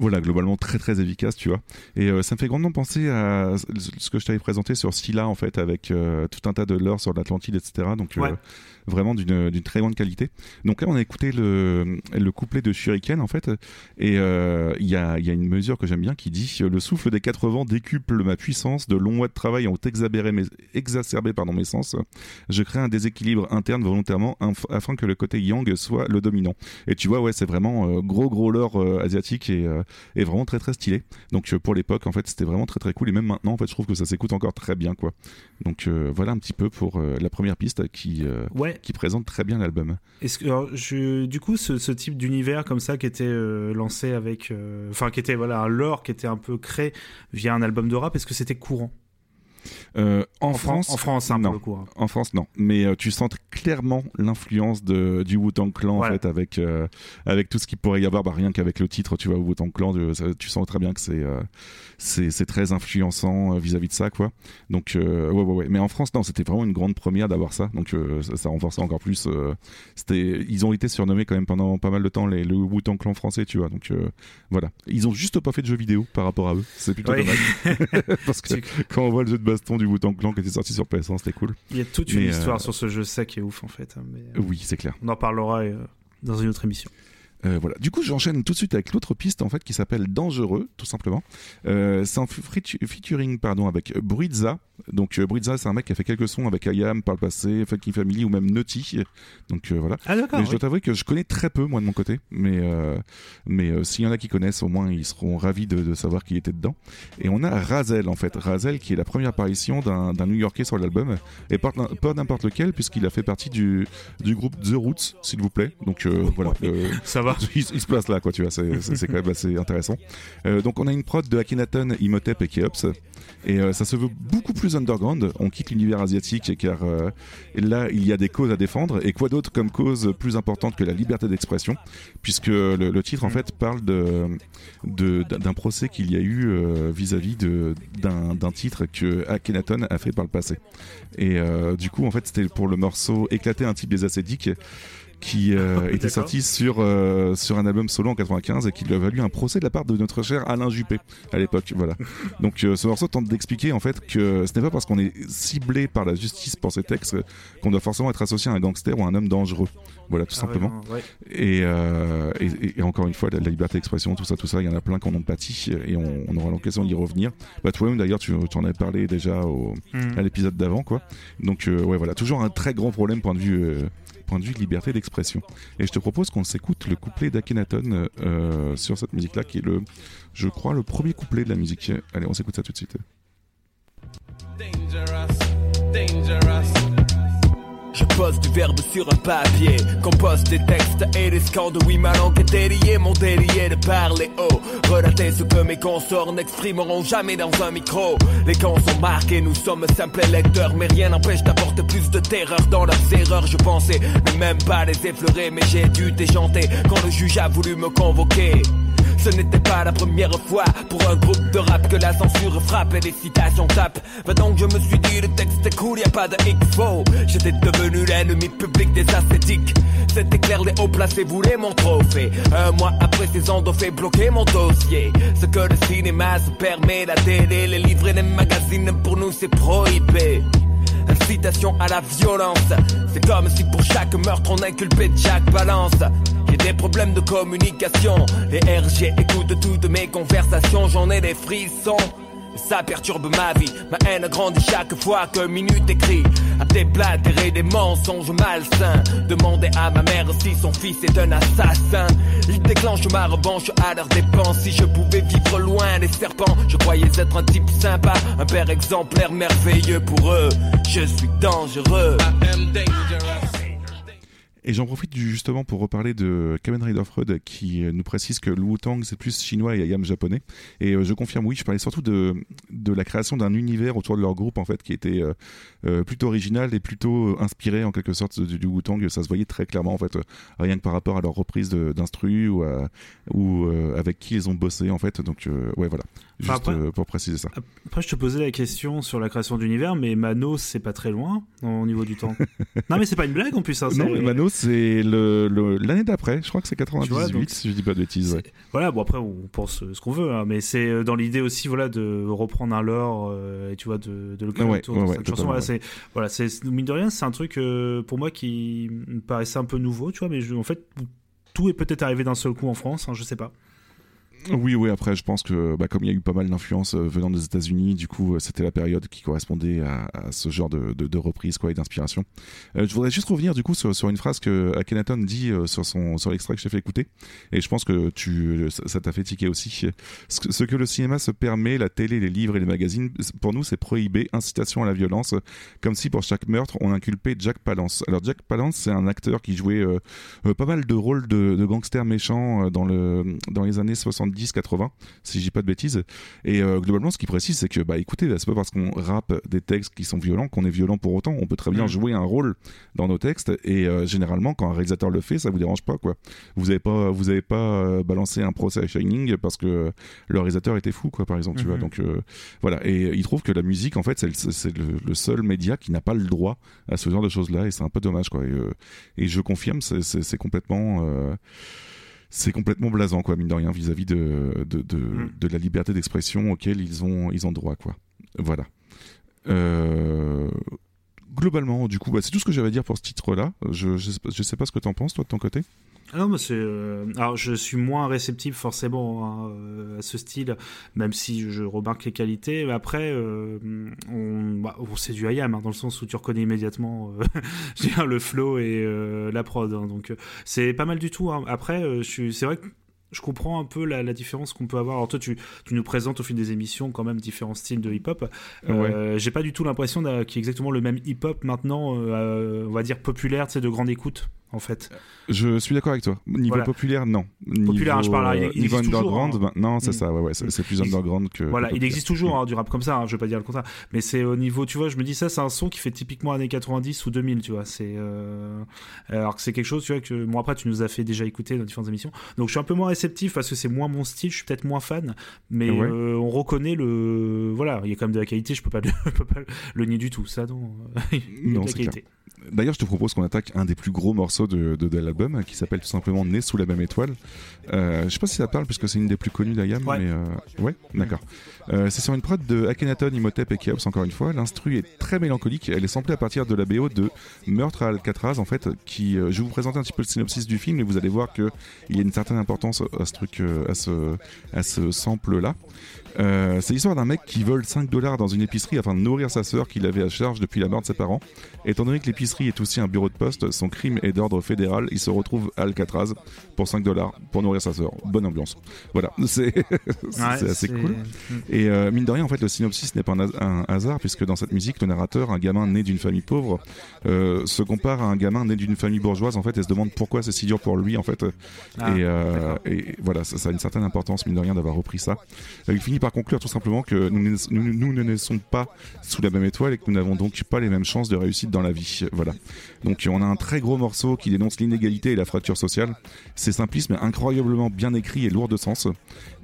voilà, globalement très très efficace, tu vois. Et euh, ça me fait grandement penser à ce que je t'avais présenté sur Scylla, en fait, avec euh, tout un tas de lore sur l'Atlantide, etc. Donc, euh. Vraiment d'une très grande qualité. Donc là, on a écouté le, le couplet de Shuriken, en fait, et euh, il y, a, y a une mesure que j'aime bien qui dit Le souffle des quatre vents décuple ma puissance, de longs mois de travail ont exacerbé mes, exacerbé, pardon, mes sens. Je crée un déséquilibre interne volontairement afin que le côté yang soit le dominant. Et tu vois, ouais, c'est vraiment euh, gros gros lore euh, asiatique et, euh, et vraiment très très stylé. Donc euh, pour l'époque, en fait, c'était vraiment très très cool. Et même maintenant, en fait, je trouve que ça s'écoute encore très bien, quoi. Donc euh, voilà un petit peu pour euh, la première piste qui euh, Ouais. Qui présente très bien l'album. Est-ce que, je, du coup, ce, ce type d'univers comme ça qui était euh, lancé avec, euh, enfin, qui était voilà un lore qui était un peu créé via un album de rap, est-ce que c'était courant? Euh, en, Fran- France, en France, hein, non. coup. hein. En France, non. Mais euh, tu sens clairement l'influence de du Wu-Tang Clan Voilà. en fait, avec euh, avec tout ce qu'il pourrait y avoir, bah, rien qu'avec le titre, tu vois, Wu-Tang Clan, tu, ça- tu sens très bien que c'est c'est très influençant vis-à-vis de ça, quoi. Donc ouais, ouais, ouais. Mais en France, non, c'était vraiment une grande première d'avoir ça. Donc ça, ça renforçait encore plus. c'était, ils ont été surnommés quand même pendant pas mal de temps les le Wu-Tang Clan français, tu vois. Donc voilà. Ils ont juste pas fait de jeux vidéo par rapport à eux. C'est plutôt Oui. dommage parce que quand on voit le jeu de baston du Wu-Tang Clan qui était sorti sur PS1, c'était cool. Il y a toute une Mais, histoire euh, sur ce jeu, ça qui est ouf en fait. hein, mais, euh, Oui, c'est clair. on en parlera euh, dans une autre émission. Euh, voilà. Du coup, j'enchaîne tout de suite avec l'autre piste en fait qui s'appelle Dangereux, tout simplement. Euh, c'est en featu- featuring pardon avec Bruiza. Donc euh, c'est un mec qui a fait quelques sons avec IAM par le passé, Funky Family ou même Nutty. Donc euh, voilà. Ah. Mais je dois t'avouer que je connais très peu moi de mon côté, mais euh, mais euh, s'il y en a qui connaissent, au moins ils seront ravis de, de savoir qui était dedans. Et on a Razel en fait, Razel qui est la première apparition d'un d'un New-Yorkais sur l'album et pas, pas n'importe lequel puisqu'il a fait partie du du groupe The Roots, s'il vous plaît. Donc euh, voilà. Ça va. il, se place là, quoi, tu vois, c'est quand même assez intéressant. Euh, donc on a une prod de Akhenaton, Imhotep et Keops, et euh, ça se veut beaucoup plus underground. On quitte l'univers asiatique car euh, là il y a des causes à défendre, et quoi d'autre comme cause plus importante que la liberté d'expression, puisque le, titre en fait parle de de- d'un procès qu'il y a eu vis-à-vis d'un d'un titre que Akhenaton a fait par le passé. Et du coup en fait c'était pour le morceau Éclater un type des acédiques qui euh, était sorti sur euh, sur un album solo en 95 et qui lui a valu un procès de la part de notre cher Alain Juppé à l'époque voilà donc euh, ce morceau tente d'expliquer en fait que ce n'est pas parce qu'on est ciblé par la justice pour ces textes qu'on doit forcément être associé à un gangster ou à un homme dangereux voilà tout Ah simplement ouais. et, et, encore une fois, la, la liberté d'expression, tout ça, tout ça, il y en a plein qui en ont pâti et on, on aura l'occasion d'y revenir. Bah, toi-même, d'ailleurs, tu, tu en avais parlé déjà au, Mhm. à l'épisode d'avant, quoi. Donc, ouais, voilà, toujours un très grand problème point de vue, point de liberté d'expression. Et je te propose qu'on s'écoute le couplet d'Akhenaton euh, sur cette musique-là, qui est le, je crois, le premier couplet de la musique. Allez, on s'écoute ça tout de suite. Dangerous, dangerous. Je pose du verbe sur un papier, compose des textes et des scandes. Oui, ma langue est mon délit est de parler haut. Relater ce que mes consorts n'exprimeront jamais dans un micro. Les camps sont marqués, nous sommes simples lecteurs, mais rien n'empêche d'apporter plus de terreur dans leurs erreurs. Je pensais ne même pas les effleurer, mais j'ai dû déchanter quand le juge a voulu me convoquer. Ce n'était pas la première fois pour un groupe de rap que la censure frappe et les citations tapent. Va donc, je me suis dit, le texte est cool, y a pas de X-Faux. J'étais devenu l'ennemi public des ascétiques. C'était clair, les hauts placés voulaient mon trophée. Un mois après, ces ont fait bloquer mon dossier. Ce que le cinéma se permet, la télé, les livres et les magazines, pour nous c'est prohibé. Incitation à la violence. C'est comme si pour chaque meurtre on inculpait chaque balance. J'ai des problèmes de communication. Les RG écoutent toutes mes conversations, j'en ai des frissons. Ça perturbe ma vie, ma haine grandit chaque fois qu'un minute écrit à déblatérer des mensonges malsains. Demander à ma mère si son fils est un assassin. Il déclenche ma revanche à leur dépense. Si je pouvais vivre loin des serpents, je croyais être un type sympa, un père exemplaire merveilleux pour eux. Je suis dangereux. Et j'en profite justement pour reparler de Kamen Rider Freud qui euh, nous précise que le Wu-Tang c'est plus chinois et Ayam japonais. Et euh, je confirme, oui, je parlais surtout de, de la création d'un univers autour de leur groupe en fait qui était euh, plutôt original et plutôt inspiré en quelque sorte du, du Wu-Tang. Ça se voyait très clairement en fait, rien que par rapport à leur reprise d'instru ou, avec qui ils ont bossé en fait. Donc ouais, voilà, juste Enfin, après- euh, pour préciser ça. Après, je te posais la question sur la création d'univers, mais Manos, c'est pas très loin au niveau du temps. non, mais c'est pas une blague en plus. Hein, Non, mais Manos, c'est le- le- l'année d'après. Je crois que c'est 98, Tu vois, donc- si je dis pas de bêtises. ouais. Voilà, bon après on pense euh, ce qu'on veut, hein, mais c'est euh, dans l'idée aussi voilà de reprendre un lore euh, et tu vois de, de le créer Ouais, autour ouais, de cette chanson. Voilà, c'est voilà, mine de rien, c'est un truc euh, pour moi qui me paraissait un peu nouveau, tu vois, mais je- en fait tout est peut-être arrivé d'un seul coup en France, hein, je sais pas. Oui, oui, après, je pense que bah, comme il y a eu pas mal d'influences euh, venant des États-Unis, du coup, euh, c'était la période qui correspondait à, ce genre de, reprise quoi, et d'inspiration. Euh, je voudrais juste revenir, du coup, sur, une phrase que Akhenaton dit sur, l'extrait que je t'ai fait écouter, et je pense que tu, ça t'a fait tiquer aussi. Ce que, le cinéma se permet, la télé, les livres et les magazines, pour nous, c'est prohibé, incitation à la violence, comme si pour chaque meurtre, on inculpait Jack Palance. Alors, Jack Palance, c'est un acteur qui jouait pas mal de rôles de, gangsters méchants dans, dans les années 70-80, si je dis pas de bêtises. Et euh, globalement, ce qu'il précise, c'est que, bah écoutez, c'est pas parce qu'on rappe des textes qui sont violents qu'on est violent pour autant. On peut très bien Mm. jouer un rôle dans nos textes. Et euh, généralement, quand un réalisateur le fait, ça vous dérange pas, quoi. Vous avez pas, vous avez pas euh, balancé un procès à Shining parce que le réalisateur était fou, quoi, par exemple, tu vois. Mhm. Donc voilà. Et il trouve que la musique, en fait, c'est le, seul média qui n'a pas le droit à ce genre de choses-là. Et c'est un peu dommage, quoi. Et, et je confirme, c'est- complètement. euh, c'est complètement blasant quoi mine de rien vis-à-vis de de, de, Mm. de la liberté d'expression auquel ils ont ils ont droit quoi. Voilà. Euh, globalement du coup bah, c'est tout ce que j'avais à dire pour ce titre là je, je, sais pas- je sais pas ce que t'en penses toi de ton côté? Ah non, mais c'est. euh, Alors, je suis moins réceptif forcément hein, euh, à ce style, même si je remarque les qualités. Après, euh, on, bah, c'est du IAM, hein, dans le sens où tu reconnais immédiatement euh, le flow et euh, la prod. hein. donc, c'est pas mal du tout. hein. Après, c'est vrai que. Je comprends un peu la, la différence qu'on peut avoir. Alors toi, tu, tu nous présentes au fil des émissions quand même différents styles de hip-hop. Euh, J'ai pas du tout l'impression qu'il y ait exactement le même hip-hop maintenant, euh, on va dire populaire, tu sais, de grande écoute, en fait. je suis d'accord avec toi niveau Voilà. populaire non Populaire, hein, je parle, il- euh, il niveau existe toujours, underground hein. ben, non c'est Mm. ça ouais, ouais c'est c'est plus underground que Voilà, que il existe toujours hein, du rap comme ça, hein, je vais pas dire le contraire, mais c'est au niveau, tu vois, je me dis ça, c'est un son qui fait typiquement années 90 ou 2000, tu vois, c'est euh, alors que c'est quelque chose, tu vois, que moi après tu nous as fait déjà écouter dans différentes émissions, donc je suis un peu moins réceptif parce que c'est moins mon style, je suis peut-être moins fan, mais Ouais. euh, on reconnaît le, voilà, il y a quand même de la qualité, je peux pas, le- je peux pas le nier du tout, ça non, Non, de la c'est qualité. D'ailleurs, je te propose qu'on attaque un des plus gros morceaux de, de, de l'album, qui s'appelle tout simplement Né sous la même étoile. Euh, je sais pas si ça parle, puisque c'est une des plus connues d'Ayam, Ouais. mais euh, ouais, d'accord. Euh, c'est sur une prod de Akhenaton, Imhotep et Keops, encore une fois. L'instru est très mélancolique. Elle est samplée à partir de la BO de Meurtre à Alcatraz, en fait, qui, euh, je vais vous présenter un petit peu le synopsis du film, et vous allez voir que il y a une certaine importance à ce truc, à ce, à ce sample-là. Euh, c'est l'histoire d'un mec qui vole 5 dollars dans une épicerie afin de nourrir sa sœur qu'il avait à charge depuis la mort de ses parents. Étant donné que l'épicerie est aussi un bureau de poste, son crime est d'ordre fédéral, il se retrouve à Alcatraz pour 5 dollars pour nourrir sa sœur. Bonne ambiance. Voilà, c'est Ouais, assez cool. Mm. Et euh, mine de rien, en fait, le synopsis n'est pas un, has- un hasard, puisque dans cette musique, le narrateur, un gamin né d'une famille pauvre, euh, se compare à un gamin né d'une famille bourgeoise, en fait, et se demande pourquoi c'est si dur pour lui, en fait. Ah, et, euh, et voilà, ça, ça a une certaine importance, mine de rien, d'avoir repris ça. Il finit par conclure tout simplement que nous, nous, nous ne naissons pas sous la même étoile et que nous n'avons donc pas les mêmes chances de réussite dans la vie. Voilà. Donc on a un très gros morceau qui dénonce l'inégalité et la fracture sociale. C'est simpliste mais incroyablement bien écrit et lourd de sens.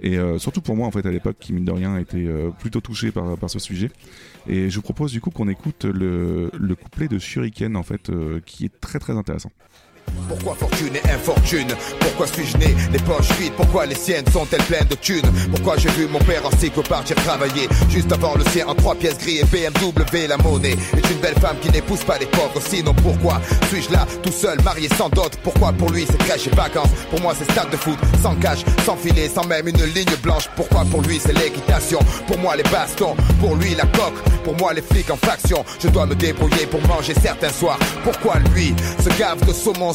Et euh, surtout pour moi en fait à l'époque qui mine de rien était euh, plutôt touché par, par ce sujet. Et je vous propose du coup qu'on écoute le, le couplet de Shuriken en fait euh, qui est très très intéressant. Pourquoi fortune et infortune? Pourquoi suis-je né les poches vides? Pourquoi les siennes sont-elles pleines de thunes? Pourquoi j'ai vu mon père en cycle partir travailler? Juste avant le sien en trois pièces gris et BMW la monnaie Est une belle femme qui n'épouse pas les pauvres. Sinon pourquoi suis-je là tout seul marié sans dot? Pourquoi pour lui c'est crèche et vacances? Pour moi c'est stade de foot sans cash, sans filet, sans même une ligne blanche. Pourquoi pour lui c'est l'équitation? Pour moi les bastons, pour lui la coque. Pour moi les flics en faction Je dois me débrouiller pour manger certains soirs. Pourquoi lui se gave de saumon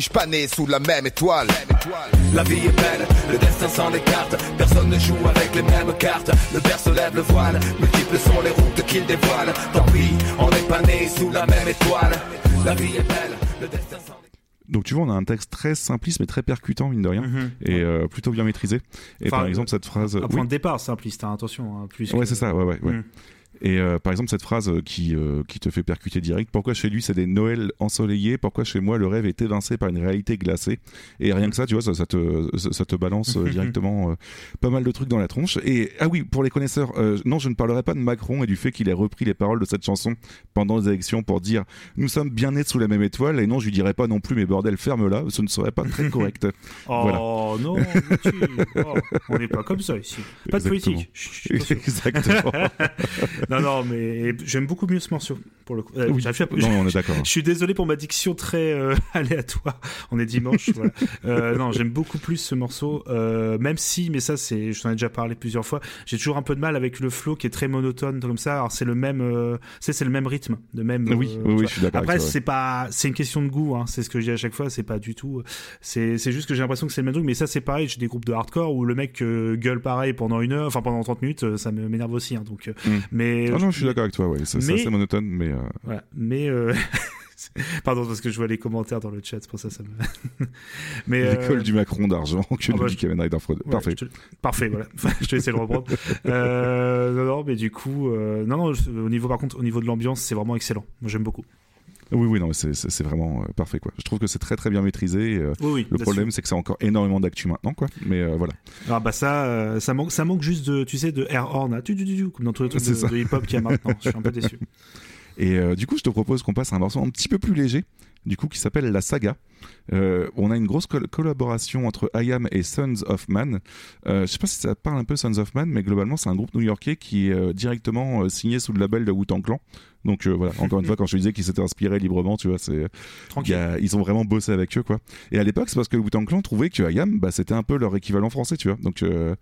suis-je pas né sous la même étoile La vie est belle, le destin s'en écarte. Personne ne joue avec les mêmes cartes. Le père se lève le voile, multiples sont les routes qu'il dévoile. Tant pis, on n'est pas né sous la même étoile. La vie est belle, le destin s'en Donc tu vois, on a un texte très simpliste mais très percutant mine de rien Mhm. et euh, plutôt bien maîtrisé. Et Enfin, par exemple cette phrase, Un oui. point de départ simpliste, hein, attention. hein, plus Ouais, que- c'est ça, ouais, ouais. ouais. Et euh, par exemple, cette phrase euh, qui, euh, qui te fait percuter direct pourquoi chez lui c'est des Noëls ensoleillés? Pourquoi chez moi le rêve est évincé par une réalité glacée? Et rien que ça, tu vois, ça, ça te, ça, te balance directement euh, pas mal de trucs dans la tronche. Et ah oui, pour les connaisseurs, non, je ne parlerai pas de Macron et du fait qu'il ait repris les paroles de cette chanson pendant les élections pour dire Nous sommes bien nés sous la même étoile. Et non, je lui dirais pas non plus, mais bordel, ferme-la, ce ne serait pas très correct. Oh Voilà. non, tu- oh, on n'est pas comme ça ici. Pas de Exactement. politique. Exactement. Non, non, mais j'aime beaucoup mieux ce morceau pour le coup. Euh, Oui. pas- Non, on est d'accord. Je suis désolé pour ma diction très euh, aléatoire. On est dimanche. voilà. Euh, non, j'aime beaucoup plus ce morceau, euh, même si, mais ça, c'est, je t'en ai déjà parlé plusieurs fois. J'ai toujours un peu de mal avec le flow qui est très monotone comme ça. Alors c'est le même, c'est c'est le même rythme, de même. Oui, oui, je suis d'accord Après, ouais. c'est pas, c'est une question de goût. Hein, c'est ce que je dis à chaque fois. C'est pas du tout. C'est, c'est juste que j'ai l'impression que c'est le même truc. Mais ça, c'est pareil. J'ai des groupes de hardcore où le mec gueule pareil pendant une heure, enfin pendant 30 minutes. Ça m'énerve aussi. hein, donc, Mm. mais Ah non, je suis d'accord avec toi, ouais. C'est assez monotone, mais. euh, voilà. Mais euh, pardon parce que je vois les commentaires dans le chat, c'est pour ça ça me. Mais euh, L'école du Macron d'argent que ah bah, je- ouais, Parfait. je te- Parfait, voilà. je te laisser le reprendre. Euh, non, non, mais du coup, euh, non, Au niveau, par contre, au niveau de l'ambiance, c'est vraiment excellent. Moi, j'aime beaucoup. Oui, oui, non, c'est- vraiment euh, parfait, quoi. Je trouve que c'est très, très bien maîtrisé. euh, Oui, oui. le problème, c'est que c'est encore énormément d'actu maintenant, quoi. Mais euh, voilà. Ah bah ça, euh, ça manque, ça manque juste de, tu sais, de air horn, tu, tu, tu, comme dans tous les trucs de, hip-hop qu'il y a maintenant. Je suis un peu déçu. Et euh, du coup, je te propose qu'on passe à un morceau un petit peu plus léger, du coup, qui s'appelle La Saga. Euh, on a une grosse col- collaboration entre IAM et Sons of Man. Euh, je sais pas si ça parle un peu Sons of Man, mais globalement, c'est un groupe new-yorkais qui est directement signé sous le label de Wu-Tang Clan. Donc euh, voilà, encore une fois, quand je disais qu'ils s'étaient inspirés librement, tu vois, c'est Tranquille. a- ils ont vraiment bossé avec eux, quoi. Et à l'époque, c'est parce que le Wu-Tang Clan trouvait que IAM, bah, c'était un peu leur équivalent français, tu vois. Donc euh,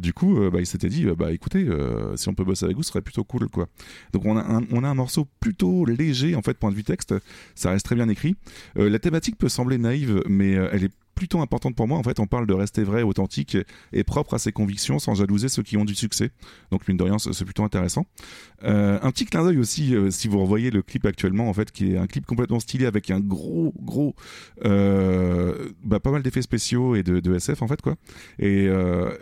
du coup, euh, bah, ils s'étaient dit, bah écoutez, euh, si on peut bosser avec vous, ce serait plutôt cool, quoi. Donc on a un, on a un morceau plutôt léger en fait point de vue texte, ça reste très bien écrit. Euh, la thématique peut sembler naïve, mais elle est plutôt importante pour moi. En fait, on parle de rester vrai, authentique et propre à ses convictions sans jalouser ceux qui ont du succès. Donc mine de rien, c'est plutôt intéressant. Euh, un petit clin d'œil aussi, euh, si vous revoyez le clip actuellement, en fait, qui est un clip complètement stylé avec un gros, gros, euh, bah, pas mal d'effets spéciaux et de, SF en fait quoi. Et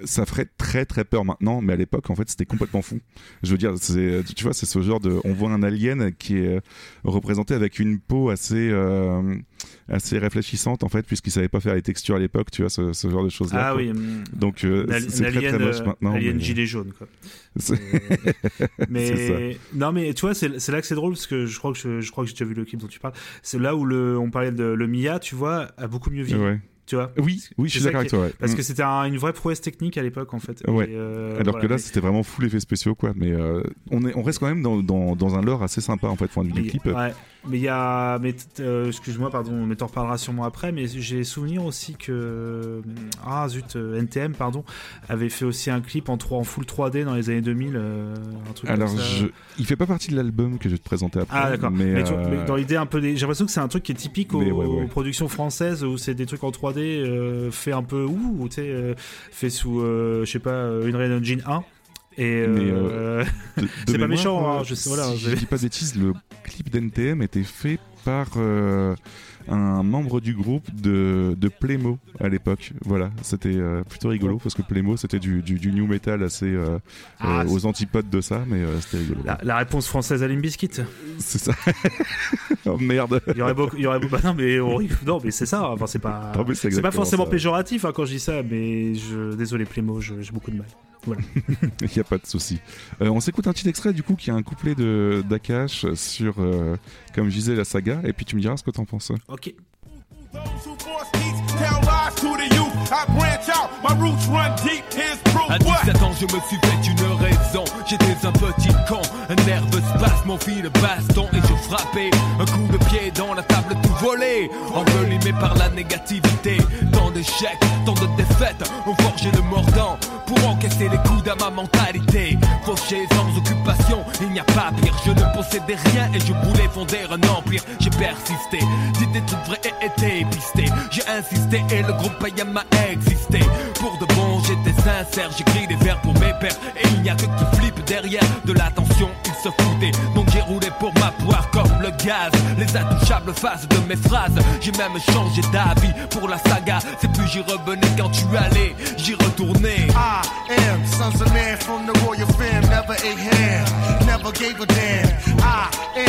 ça ferait très très peur maintenant, mais à l'époque en fait c'était complètement fou. Je veux dire, tu vois, c'est ce genre de, on voit un alien qui est représenté avec une peau assez, assez réfléchissante en fait, puisqu'il savait pas faire les textures à l'époque, tu vois, ce, ce genre de choses là. Ah oui. Donc euh, c'est très très moche euh, maintenant. Alien mais- gilet jaune, quoi. C'est- mais non mais tu vois c'est là que c'est drôle parce que je crois que je, je crois que j'ai déjà vu le clip dont tu parles c'est là où le on parlait de le Mia tu vois a beaucoup mieux vieilli Ouais. tu vois Oui, oui, je suis d'accord avec toi. ouais. parce Mm. que c'était un- une vraie prouesse technique à l'époque en fait Ouais. Et, euh, Alors voilà, que là, c'était vraiment full effets spéciaux, quoi. Mais euh, on, est, on reste quand même dans, dans, dans un lore assez sympa, en fait, point de vue du clip. ouais. Mais il y a mais euh, excuse-moi pardon mais t'en reparleras sûrement après mais j'ai souvenir aussi que ah zut euh, NTM pardon avait fait aussi un clip en 3 en full 3D dans les années 2000 euh, un truc Alors, comme ça. je... il fait pas partie de l'album que je vais te présenter après. Ah d'accord. Mais, Mais, tu vois, mais dans l'idée un peu, des... j'ai l'impression que c'est un truc qui est typique aux, Mais ouais, ouais. aux productions françaises où c'est des trucs en 3D euh, fait un peu ouh, tu sais, fait sous, je sais pas, une Engine 1. Et euh, de c'est pas méchant, euh, hein, je sais, voilà, si je- je dis pas de bêtises, le clip d'NTM était fait par euh, un membre du groupe de, de Playmo à l'époque. Voilà, c'était euh, plutôt rigolo parce que Playmo c'était du, du, du new metal assez euh, Ah, euh, aux antipodes de ça, mais c'était rigolo. la, la réponse française à Limbiskit. C'est ça. oh merde. Il y aurait beaucoup, il y aurait beaucoup- bah non mais on non mais c'est ça. Enfin c'est pas, c'est pas forcément ça. péjoratif hein, quand je dis ça, mais je, désolé Plémo, je- j'ai beaucoup de mal. Voilà. Il n'y a pas de souci. Euh, on s'écoute un petit extrait du coup qui a un couplet de d'Akash sur, euh, comme je disais, la saga, et puis tu me diras ce que t'en penses. Ok. À What? 17 ans, je me suis fait une raison. J'étais un petit con, un nerveux spasme, mon fil baston et je frappais. Un coup de pied dans la table, tout volé. Envelimé par la négativité. Tant de défaites, ont forgé le mordant pour encaisser les coups à ma mentalité. Fauché sans occupation, il n'y a pas pire. Je ne possédais rien et je voulais fonder un empire. J'ai persisté, des trucs vrais et été pisté. J'ai insisté et le groupe païen m'a existé. Pour de bon, j'étais sincère, j'écris des vers pour mes pères et Il n'y a que qui flippe derrière de l'attention, il se foutait. Donc j'ai roulé pour ma poire comme gaz. Les intouchables faces de mes phrases. J'ai même changé d'avis pour la saga. C'est plus j'y revenais quand tu allais, j'y retournais. I am sons of man from the royal fam, never ate ham, never gave a damn. I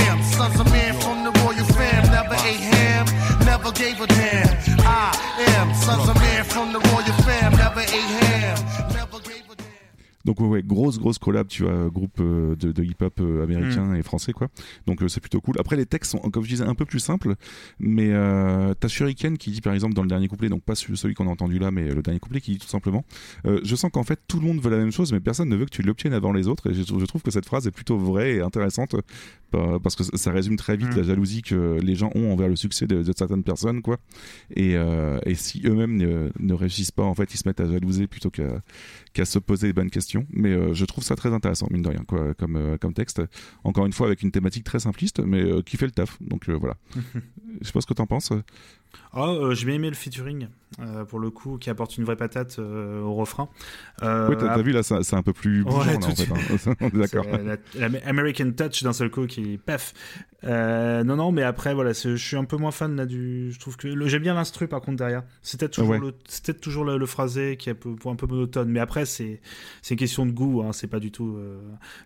am sons of man from the royal fam, never ate ham, never gave a damn. I am sons of man from the royal fam, never ate ham, Donc ouais, grosse grosse collab, tu vois, groupe euh, de, de hip-hop euh, américain et français quoi. Donc euh, c'est plutôt cool. Après les textes sont, comme je disais, un peu plus simples, mais euh, t'as Shuriken qui dit par exemple dans le dernier couplet, donc pas celui qu'on a entendu là, mais le dernier couplet qui dit tout simplement, euh, je sens qu'en fait tout le monde veut la même chose, mais personne ne veut que tu l'obtiennes avant les autres. Et je, je trouve que cette phrase est plutôt vraie et intéressante pa- parce que ça- résume très vite Mm. la jalousie que les gens ont envers le succès de, de certaines personnes quoi. Et, euh, et si eux-mêmes ne, ne réussissent pas, en fait, ils se mettent à jalouser plutôt qu'à qu'à se poser les bonnes questions. Mais euh, je trouve ça très intéressant, mine de rien, quoi, comme, euh, comme texte. Encore une fois, avec une thématique très simpliste, mais euh, qui fait le taf. Donc voilà. je sais pas ce que t'en penses. Ah, euh, j'ai bien aimé le featuring, euh, pour le coup, qui apporte une vraie patate euh, au refrain. Euh, oui, t'as vu là, c'est un peu plus bougeant, Ouais, là, tout en fait. hein. D'accord. La- L'American Touch d'un seul coup qui paf. Non, non, mais après, voilà, je suis un peu moins fan là du. Je trouve que le- j'aime bien l'instru par contre derrière. C'est peut-être toujours, Ouais. le, toujours le, le phrasé qui est un peu, un peu monotone. Mais après, c'est une question de goût. Hein, c'est pas du tout.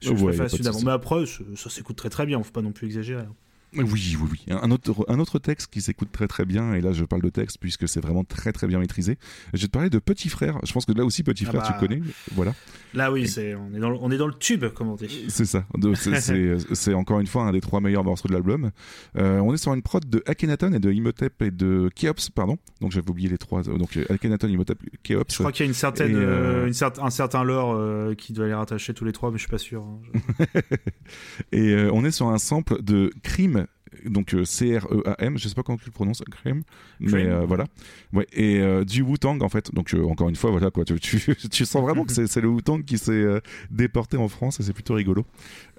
je, je Ouais, pas de souci. Mais après, ça, ça s'écoute très très bien. Faut pas non plus exagérer. hein. Oui, oui, oui. Un autre, un autre texte qui s'écoute très très bien, et là je parle de texte puisque c'est vraiment très très bien maîtrisé. Je vais te parler de Petit Frère. Je pense que là aussi Petit Ah Frère bah. tu connais. Voilà. Là, oui, c'est on est dans le, on est dans le tube, comme on dit. C'est ça. C'est- encore une fois un des trois meilleurs morceaux de l'album. Euh, on est sur une prod de Akhenaton et de Imhotep et de Keops, pardon. Donc j'avais oublié les trois. Donc Akhenaton, Imhotep, Keops. Je crois qu'il y a une certaine, euh, euh, une cer- un certain lore euh, qui doit les rattacher tous les trois, mais je suis pas sûr. hein. Et on est sur un sample de Crime, donc euh, C-R-E-A-M, je sais pas comment tu le prononces, Crime, mais Cream. euh, voilà. Ouais, et euh, du Wu-Tang en fait. Donc encore une fois, voilà quoi, tu, tu, tu sens vraiment que c'est le Wu-Tang qui s'est déporté en France et c'est plutôt rigolo.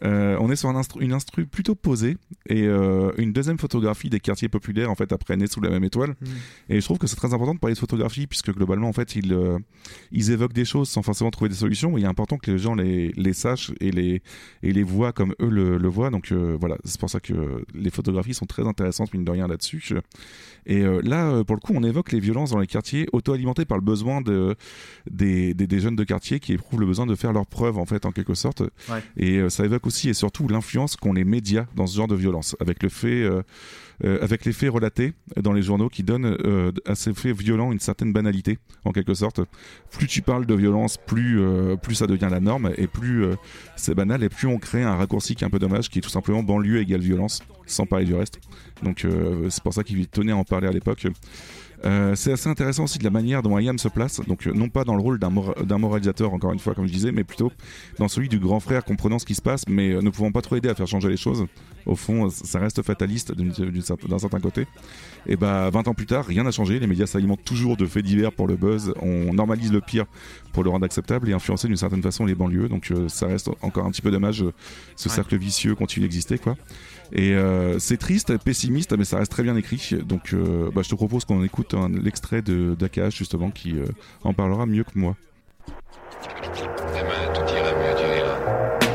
Euh, on est sur un instru, une instru plutôt posée et euh, une deuxième photographie des quartiers populaires en fait après Né sous la même étoile. Mm. Et je trouve que c'est très important de parler de photographie puisque globalement en fait ils, euh, ils évoquent des choses sans forcément trouver des solutions. Mais il est important que les gens les, les sachent et les, et les voient comme eux le, le voient. Donc voilà, c'est pour ça que les photographies sont très intéressantes mine de rien là-dessus. Et euh, là, euh, pour le coup, on évoque les violences dans les quartiers auto-alimentés par le besoin de, des, des, des jeunes de quartier qui éprouvent le besoin de faire leurs preuves en fait en quelque sorte. Ouais. Et euh, ça évoque aussi et surtout l'influence qu'ont les médias dans ce genre de violence, avec le fait, euh, avec les faits relatés dans les journaux qui donnent euh, à ces faits violents une certaine banalité, en quelque sorte. Plus tu parles de violence, plus euh, plus ça devient la norme, et plus c'est banal, et plus on crée un raccourci qui est un peu dommage, qui est tout simplement banlieue égale violence, sans parler du reste. Donc euh, c'est pour ça qu'il tenait à en parler à l'époque. Euh, c'est assez intéressant aussi de la manière dont Ayam se place, donc euh, non pas dans le rôle d'un mora- d'un moralisateur, encore une fois, comme je disais, mais plutôt dans celui du grand frère comprenant ce qui se passe, mais ne pouvant pas trop aider à faire changer les choses. Au fond, ça reste fataliste d'un certain côté. Et bah, 20 ans plus tard, rien n'a changé. Les médias s'alimentent toujours de faits divers pour le buzz. On normalise le pire pour le rendre acceptable et influencer d'une certaine façon les banlieues. Donc, euh, ça reste encore un petit peu dommage. euh, Ce Ouais. cercle vicieux continue d'exister, quoi. Et euh, c'est triste, pessimiste, mais ça reste très bien écrit. Donc, euh, bah, je te propose qu'on écoute un- l'extrait de d'AKH justement qui euh, en parlera mieux que moi. Demain, tout ira mieux, tu verras.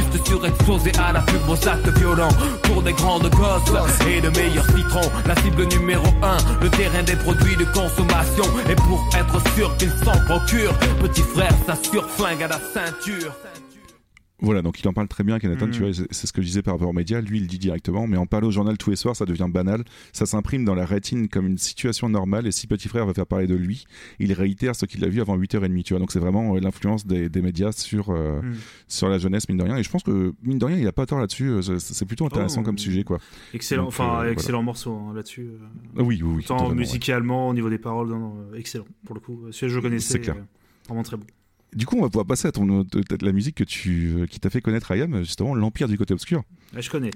Juste surexposé à la pub aux actes violents. Pour des grandes gosses et de meilleurs citrons. La cible numéro 1, le terrain des produits de consommation. Et pour être sûr qu'ils s'en procurent, petit frère s'assure flingue à la ceinture. Voilà, donc il en parle très bien, Kenaton, Mhm. tu vois, c'est ce que je disais par rapport aux médias, lui il dit directement, mais en parler au journal tous les soirs, ça devient banal, ça s'imprime dans la rétine comme une situation normale, et si Petit Frère veut faire parler de lui, il réitère ce qu'il a vu avant 8h30, tu vois, donc c'est vraiment euh, l'influence des, des médias sur, euh, Mhm. sur la jeunesse, mine de rien, et je pense que, mine de rien, il a pas tort là-dessus, euh, c'est plutôt intéressant Oh. comme sujet, quoi. Excellent, Donc, enfin, euh, excellent morceau hein, là-dessus. euh. Ah Oui, oui, oui. Tant ouais. musicalement, au niveau des paroles, non, non, excellent pour le coup. Celui-là, je le connaissais. C'est clair. vraiment très bon. Du coup, on va pouvoir passer à ton, la musique que tu, euh, qui t'a fait connaître Ayam, justement, l'Empire du côté obscur. Je connais.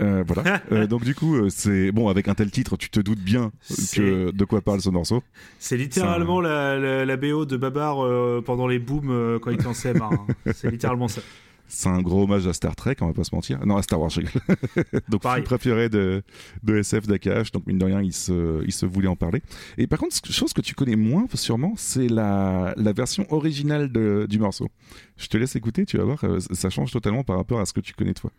Euh, voilà. Euh, donc du coup, c'est bon avec un tel titre, tu te doutes bien que de quoi parle ce morceau. C'est littéralement la, la, la BO de Babar euh, pendant les booms quand il était en CM1. hein. C'est littéralement ça. C'est un gros hommage à Star Trek, on va pas se mentir. Non, à Star Wars, je rigole. donc Pareil. film préféré de, de SF d'Akash, donc mine de rien, il se, il se voulait en parler. Et par contre, chose que tu connais moins sûrement, c'est la, la version originale de- du morceau. Je te laisse écouter, tu vas voir, euh, ça change totalement par rapport à ce que tu connais toi.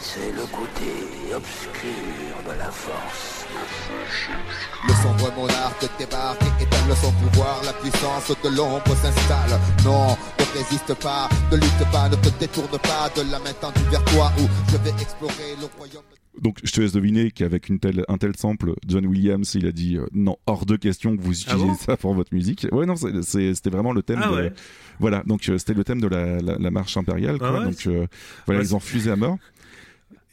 C'est le côté obscur de la force. Le sombre monarque débarque et étale son pouvoir. La puissance de l'ombre s'installe. Non, ne résiste pas, ne lutte pas, ne te détourne pas de la main tendue vers toi où je vais explorer le royaume. Donc je te laisse deviner qu'avec une telle, un tel sample, John Williams, il a dit euh, non, hors de question que vous Ah utilisiez bon ça pour votre musique. Ouais, non, c'est- c'est- c'était vraiment le thème. Ah de- ouais. Voilà, donc euh, c'était le thème de la, la- la marche impériale. Ah Quoi. ouais, donc euh, voilà, Ouais, ils ont refusé à mort.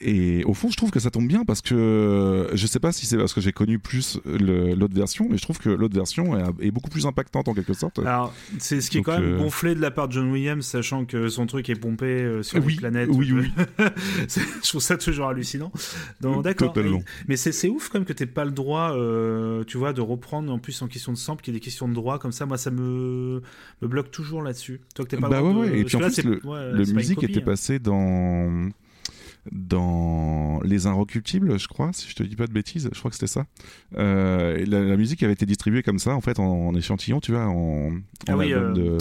Et au fond, je trouve que ça tombe bien parce que je sais pas si c'est parce que j'ai connu plus l'autre version, mais je trouve que l'autre version est, est beaucoup plus impactante en quelque sorte. Alors, c'est ce qui est quand même euh, gonflé de la part de John Williams, sachant que son truc est pompé euh, sur Oui, les planètes. oui, oui. Je trouve ça toujours hallucinant. D'accord. Mais c'est ouf quand même que t'aies pas le droit, euh, tu vois, de reprendre en plus en question de sample, qu'il y ait des questions de droit comme ça. Moi, ça me, me bloque toujours là-dessus. Toi, que t'es pas bah le ouais, droit de- ouais. Et puis en plus, le, ouais, une musique était hein. passé dans dans Les Inrecuptibles, je crois, si je te dis pas de bêtises, je crois que c'était ça. Euh, la, la musique avait été distribuée comme ça, en fait, en, en échantillon, tu vois, en, en Ah oui, album, euh, de,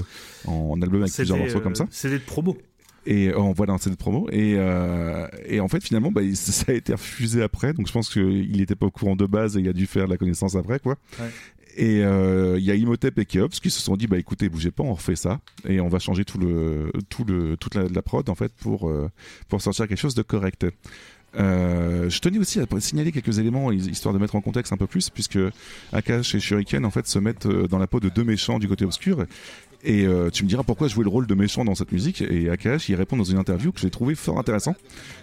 en album avec plusieurs C'était, morceaux comme euh, ça. CD de promo. Et euh, on voit dans cette promo. Et, euh, et en fait, finalement, bah, ça a été refusé après. Donc je pense qu'il n'était pas au courant de base et il a dû faire de la connaissance après, quoi. Ouais. Et euh, il y a Imhotep et Keops qui se sont dit bah écoutez bougez pas on refait ça et on va changer tout le tout le toute la, prod en fait pour euh, pour sortir quelque chose de correct. Euh, je tenais aussi à signaler quelques éléments histoire de mettre en contexte un peu plus puisque Akash et Shuriken en fait se mettent dans la peau de deux méchants du côté obscur et euh, tu me diras pourquoi jouer le rôle de méchant dans cette musique. Et Akash il répond dans une interview que j'ai trouvé fort intéressant.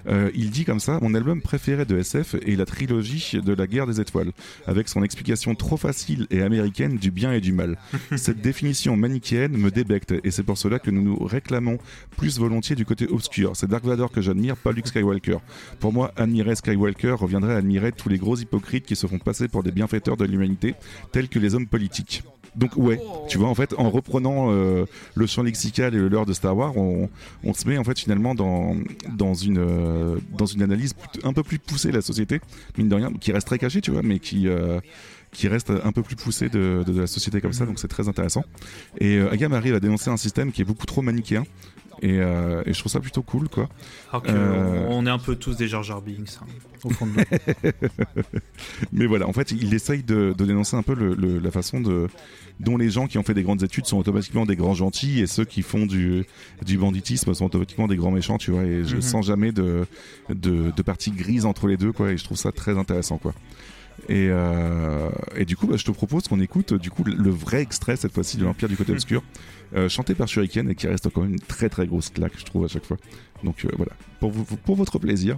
Euh, il dit comme ça mon album préféré de SF est la trilogie de la guerre des étoiles avec son explication trop facile et américaine du bien et du mal. Cette définition manichéenne me débecte et c'est pour cela que nous nous réclamons plus volontiers du côté obscur. C'est Dark Vador que j'admire pas Luke Skywalker. Pour moi admirer Skywalker reviendrait à admirer tous les gros hypocrites qui se font passer pour des bienfaiteurs de l'humanité tels que les hommes politiques donc ouais, tu vois en fait en reprenant euh, le champ lexical et le leurre de Star Wars, on, se met en fait finalement dans une euh, dans une analyse un peu plus poussée de la société, mine de rien, qui reste très cachée, tu vois, mais qui euh, qui reste un peu plus poussée de, la société comme ça, donc c'est très intéressant. Et Agam arrive à dénoncer un système qui est beaucoup trop manichéen. Et, euh, et je trouve ça plutôt cool, quoi. Alors que Euh, on est un peu tous des Jar Jar Binks, hein, au fond de nous. Mais voilà, en fait, il essaye de, de dénoncer un peu le, le- la façon de, dont les gens qui ont fait des grandes études sont automatiquement des grands gentils et ceux qui font du, du banditisme sont automatiquement des grands méchants, tu vois. Et je Mhm. sens jamais de, de, de partie grise entre les deux, quoi. Et je trouve ça très intéressant, quoi. Et, euh, et du coup, bah, je te propose qu'on écoute du coup le vrai extrait cette fois-ci de l'Empire du côté obscur, euh, chanté par Shuriken et qui reste quand même une très très grosse claque, je trouve à chaque fois. Donc euh, voilà, pour, votre plaisir.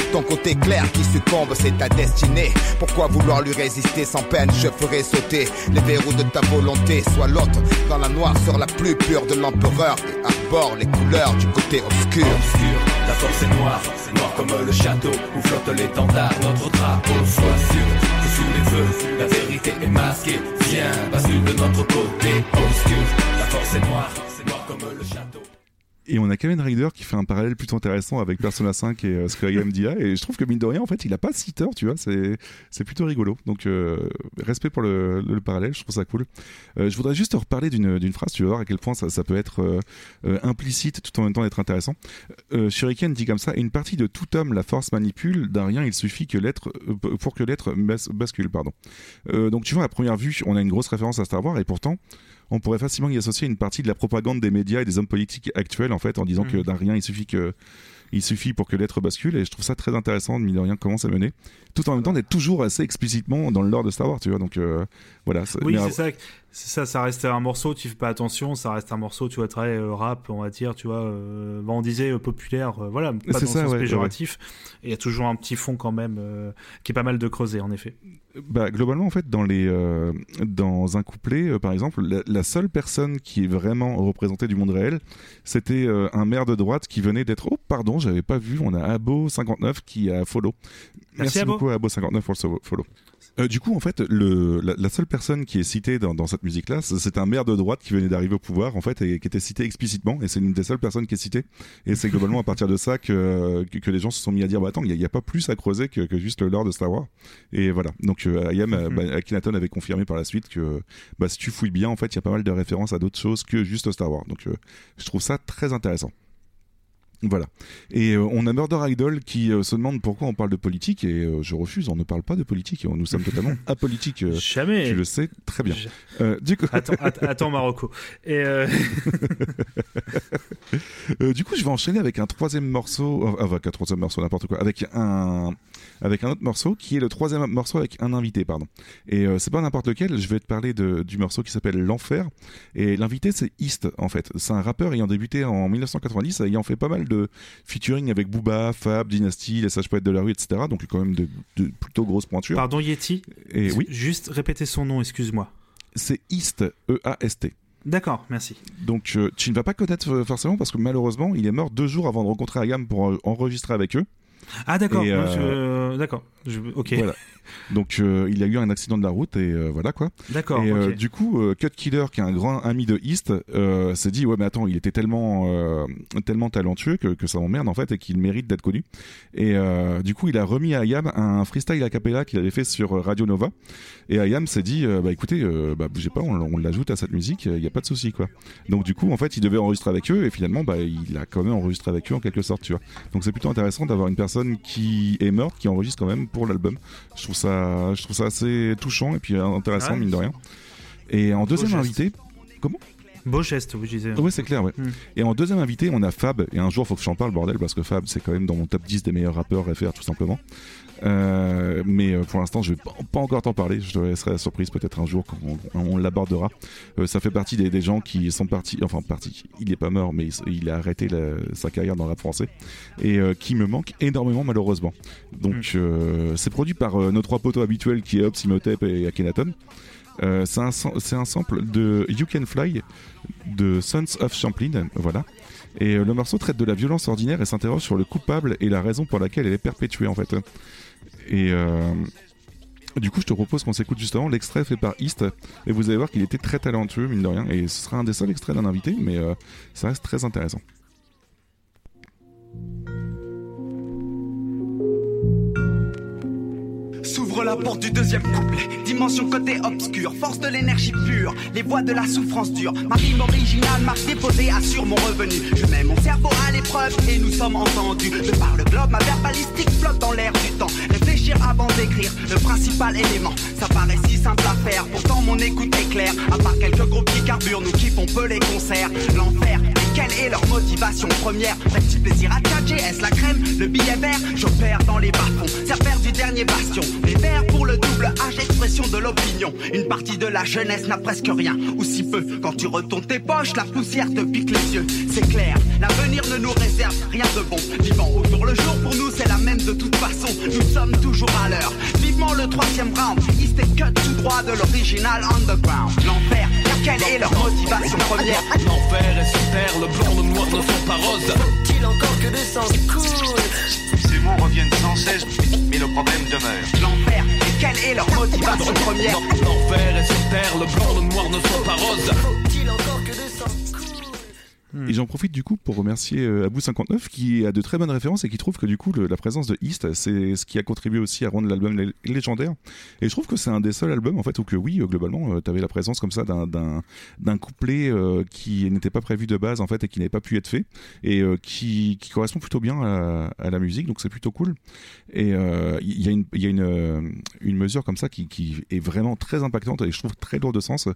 ton côté clair qui succombe, c'est ta destinée. Pourquoi vouloir lui résister sans peine? Je ferai sauter les verrous de ta volonté. Sois l'autre dans la noire sur la plus pure de l'empereur et arbore les couleurs du côté obscur. Obscur, la force est noire, noire comme le château où flotte l'étendard, notre drapeau. Sois sûr que sous les feux, la vérité est masquée. Viens, bascule de notre côté? Obscur. La force est noire, c'est noir comme le château. Et on a Kamen Rider qui fait un parallèle plutôt intéressant avec Persona 5 et euh, Skyrim DIA. Et je trouve que mine de rien, en fait, il a pas si tort, tu vois. C'est, plutôt rigolo. Donc, euh, respect pour le, le, parallèle, je trouve ça cool. Euh, je voudrais juste te reparler d'une, phrase, tu vas voir à quel point ça, peut être euh, implicite tout en même temps d'être intéressant. Shuriken dit comme ça Une partie de tout homme, la force manipule, d'un rien, il suffit que l'être, pour que l'être bas- bascule. Pardon. Donc, tu vois, à première vue, on a une grosse référence à Star Wars et pourtant on pourrait facilement y associer une partie de la propagande des médias et des hommes politiques actuels en fait en disant Mhm. que d'un rien il suffit que il suffit pour que l'être bascule et je trouve ça très intéressant de mine de rien comment ça mener tout en même temps d'être toujours assez explicitement dans le lore de Star Wars tu vois donc euh, voilà c'est- Oui, c'est ça. C'est ça, ça reste un morceau, tu fais pas attention, ça reste un morceau, tu vois, très euh, rap, on va dire, tu vois, euh, bah, on disait euh, populaire, euh, voilà, pas dans le ça, sens ouais, péjoratif. Il y a toujours un petit fond quand même qui est pas mal de creuser, en effet. bah, globalement en fait dans les dans un couplet par exemple la, la seule personne qui est vraiment représentée du monde réel c'était un maire de droite qui venait d'être oh pardon j'avais pas vu on a Abo 59 qui a follow Merci, Abo. beaucoup à Abo 59 pour le follow Euh, du coup, en fait, le, la, la seule personne qui est citée dans, dans cette musique-là, c'est un maire de droite qui venait d'arriver au pouvoir, en fait, et qui était cité explicitement, et c'est une des seules personnes qui est citée. Et c'est globalement à partir de ça que, que, que les gens se sont mis à dire, bah attends, il n'y a, pas plus à creuser que, que juste le lore de Star Wars. Et voilà. Donc, euh, Ayam, euh, bah, avait confirmé par la suite que, bah, si tu fouilles bien, en fait, il y a pas mal de références à d'autres choses que juste Star Wars. Donc, euh, je trouve ça très intéressant. Voilà. Et euh, on a Murder Idol qui euh, se demande pourquoi on parle de politique et euh, je refuse, on ne parle pas de politique, nous sommes totalement apolitiques. Jamais. Tu le sais très bien. Je- du coup, Attends, att- attends, Marocco. Et du coup, je vais enchaîner avec un troisième morceau, avec un troisième morceau, n'importe quoi, avec un, avec un autre morceau qui est le troisième morceau avec un invité, pardon. Et c'est pas n'importe lequel. Je vais te parler de, du morceau qui s'appelle L'Enfer. Et l'invité, c'est East, en fait. C'est un rappeur ayant débuté en 1990, ayant fait pas mal de featuring avec Booba, Fab, Dynasty, les sages poètes de la rue, etc. Donc quand même de, de plutôt grosses pointures. pardon, Yeti. Et oui, Juste répéter son nom, excuse-moi. c'est East, E-A-S-T. D'accord, merci. Donc euh, tu ne vas pas connaître euh, forcément parce que malheureusement il est mort deux jours avant de rencontrer Ayam pour euh, enregistrer avec eux. Ah d'accord, euh, d'accord. Je- Ok, Voilà. Donc euh, il a eu un accident de la route et euh, voilà quoi. d'accord. et euh, du coup euh, Cut Killer qui est un grand ami de East s'est dit ouais mais attends il était tellement tellement talentueux que, que ça m'emmerde en fait et qu'il mérite d'être connu. Et du coup il a remis à Ayam un freestyle a cappella qu'il avait fait sur Radio Nova et Ayam s'est dit bah écoutez bah bougez pas on, on l'ajoute à cette musique il y a pas de souci quoi. Donc du coup en fait il devait enregistrer avec eux et finalement bah il a quand même enregistré avec eux en quelque sorte tu vois. Donc c'est plutôt intéressant d'avoir une personne qui est morte qui enregistre quand même pour l'album. Je trouve ça je trouve ça assez touchant et puis euh, intéressant Ouais. mine de rien. Et en deuxième invité, Beau geste, oui, je disais. ouais c'est clair ouais. Mm. Et en deuxième invité on a Fab et un jour faut que j'en parle bordel parce que Fab c'est quand même dans mon top 10 des meilleurs rappeurs FR tout simplement. Euh, mais euh, pour l'instant je vais pas, encore t'en parler, je te laisserai la surprise peut-être un jour quand on, on l'abordera. Euh, ça fait partie des, des gens qui sont partis, enfin partis, il est pas mort mais il, il a arrêté la- sa carrière dans le rap français et euh, qui me manque énormément malheureusement. Donc euh, c'est produit par nos trois poteaux habituels qui est Hobbs, Imhotep et Akhenaton. Euh, c'est un, un sample de You Can Fly de Sons of Champlain, voilà. Et le morceau traite de la violence ordinaire et s'interroge sur le coupable et la raison pour laquelle elle est perpétuée en fait. Et euh, du coup, je te propose qu'on s'écoute justement l'extrait fait par East et vous allez voir qu'il était très talentueux mine de rien et ce sera un des seuls extraits d'un invité, mais euh, ça reste très intéressant. S'ouvre la porte du deuxième couplet. Dimension côté obscur, force de l'énergie pure, les voix de la souffrance dure. Ma rime originale, marque déposée, assure mon revenu. Je mets mon cerveau à l'épreuve et nous sommes entendus. De par le globe, ma verbalistique flotte dans l'air du temps. Avant d'écrire, le principal élément. Ça paraît si simple à faire, pourtant mon écoute est claire. À part quelques groupes qui carburent, nous kiffons peu les concerts. L'enfer, quelle est leur motivation première? Petit plaisir à tchatcher, est-ce la crème? Le billet vert, j'opère dans les bas-fonds. Du dernier bastion. Les verts pour le double H, expression de l'opinion. Une partie de la jeunesse n'a presque rien, ou si peu. Quand tu retournes tes poches, la poussière te pique les yeux. C'est clair, l'avenir ne nous réserve rien de bon. Vivant autour le jour, pour nous c'est la même de toute façon. Nous sommes toujours à l'heure. Vivement le troisième round, East est cut tout droit de l'original underground. L'enfer, quelle est leur motivation première? L'enfer est sur terre, le blanc, le noir ne sont pas roses. Faut-il encore que des sangs coulent Ces mots reviennent sans cesse, mais le problème demeure. L'enfer, et quelle est leur motivation première? L'enfer est sur terre, le blanc, le noir ne sont pas roses. Faut-il encore que des sangs coulent Et j'en profite du coup pour remercier euh, Abou59 qui a de très bonnes références et qui trouve que du coup la présence de East c'est ce qui a contribué aussi à rendre l'album lé- légendaire. Et je trouve que c'est un des seuls albums en fait où que oui euh, globalement tu avais la présence comme ça d'un couplet euh, qui n'était pas prévu de base en fait et qui n'avait pas pu être fait et euh, qui, correspond plutôt bien à, la musique donc c'est plutôt cool. Et euh, il y a une y a une euh, une mesure comme ça qui qui est vraiment très impactante et je trouve très lourde de sens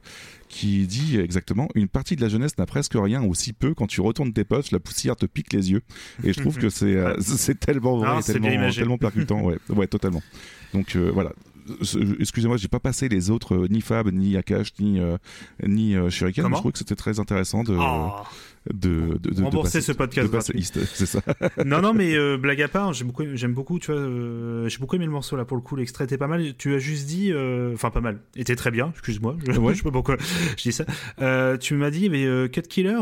qui dit exactement une partie de la jeunesse n'a presque rien ou si peu quand tu retournes tes poches la poussière te pique les yeux et je trouve que c'est euh, c'est tellement vrai Ah, bien tellement, percutant ouais ouais totalement donc euh, voilà excusez-moi j'ai pas passé les autres euh, ni Fab ni Akash ni euh, ni euh, Shuriken mais Comment je trouve que c'était très intéressant de Oh. de, de, de, de Rembourser passer- ce podcast passer ça non, non, mais blague à part, j'aime beaucoup, j'aime beaucoup, tu vois, j'ai beaucoup aimé le morceau là pour le coup, l'extrait était pas mal. Tu as juste dit, enfin pas mal, était très bien. Excuse-moi, je, Ouais. je sais pas pourquoi je dis ça. Tu m'as dit, mais Cut Killer?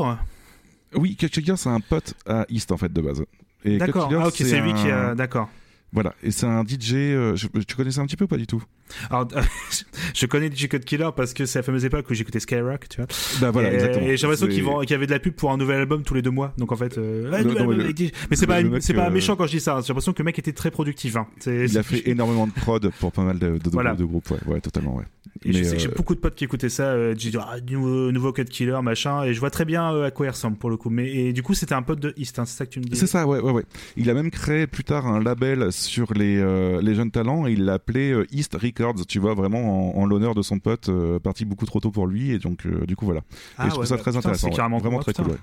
Oui Killer c'est un pote à East en fait de base D'accord. Ah ok, c'est lui qui a, un- d'accord. voilà et c'est un DJ euh, je- tu connaissais un petit peu ou pas du tout? Alors, je connais DJ Cut Killer parce que c'est la fameuse époque où j'écoutais Skyrock, tu vois. bah voilà et, exactement et j'ai l'impression qu'il y avait de la pub pour un nouvel album tous les deux mois. Donc en fait, euh, Non, non, mais le- c'est pas, c'est pas euh, méchant quand je dis ça. J'ai l'impression que le mec était très productif. Hein. Il a fait énormément de prod pour pas mal de, de, de- Voilà. de groupes, ouais, ouais, totalement, ouais. Et je sais que j'ai euh, beaucoup de potes qui écoutaient ça, euh, j'ai dit ah, nouveau, nouveau Cut Killer, machin, et je vois très bien euh, à quoi il ressemble pour le coup. Mais et du coup, c'était un pote de East, hein, c'est ça que tu me dis? C'est ça, ouais, ouais, ouais. Il a même créé plus tard un label sur les, les jeunes talents et il l'a appelé East Records, tu vois, vraiment en, en l'honneur de son pote, parti beaucoup trop tôt pour lui, et donc, du coup, voilà. Ah et je trouve ouais, ça bah, très putain, intéressant. c'est ouais. carrément Vraiment très cool, ouais.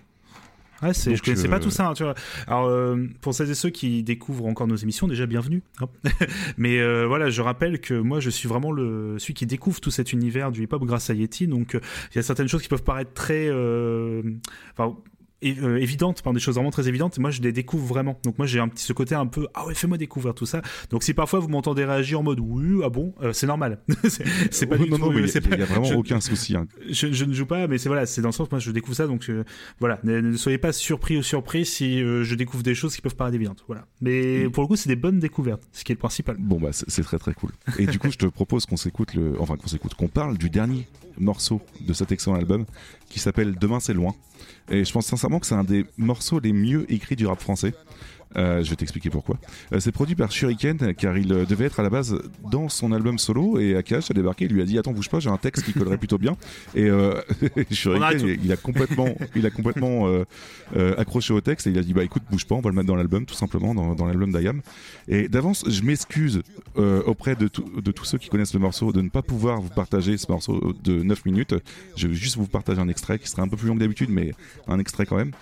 Ouais, c'est, je connaissais pas euh, tout ça, hein, tu vois. Alors, euh, pour celles et ceux qui découvrent encore nos émissions, déjà bienvenue. hein. Mais euh, voilà, je rappelle que moi, je suis vraiment le celui qui découvre tout cet univers du hip-hop grâce à Yeti. Donc, il y a certaines choses qui peuvent paraître très, euh, enfin, euh, évidentes, par des choses vraiment très évidentes. Moi, je les découvre vraiment. Donc, moi, j'ai un petit ce côté un peu, ah ouais, fais-moi découvrir tout ça. Donc, si parfois vous m'entendez réagir en mode, oui, ah bon, euh, c'est normal. c'est, c'est pas du non, tout. mais il y a- vraiment je- aucun souci. hein. je, je ne joue pas, mais c'est voilà, c'est dans le sens moi je découvre ça, donc euh, voilà, ne, ne soyez pas surpris ou surpris si euh, je découvre des choses qui peuvent paraître évidentes, voilà. Mais Mm. pour le coup, c'est des bonnes découvertes, ce qui est le principal. Bon, bah, c'est c'est très très cool. Et du coup, je te propose qu'on s'écoute le, enfin, qu'on s'écoute, qu'on parle du dernier morceau de cet excellent album qui s'appelle Demain c'est loin. Et je pense sincèrement que c'est un des morceaux les mieux écrits du rap français. Euh, je vais t'expliquer pourquoi. Euh, c'est produit par Shuriken car il euh, devait être à la base dans son album solo et Akash a débarqué, il lui a dit attends bouge pas, j'ai un texte qui collerait plutôt bien et Shuriken tout. il, il a complètement, il a complètement accroché au texte et il a dit bah écoute bouge pas, on va le mettre dans l'album tout simplement dans, dans l'album d'Ayam. Et d'avance je m'excuse auprès de, de tous ceux qui connaissent le morceau de ne pas pouvoir vous partager ce morceau de 9 minutes. Je vais juste vous partager un extrait qui sera un peu plus long que d'habitude mais un extrait quand même.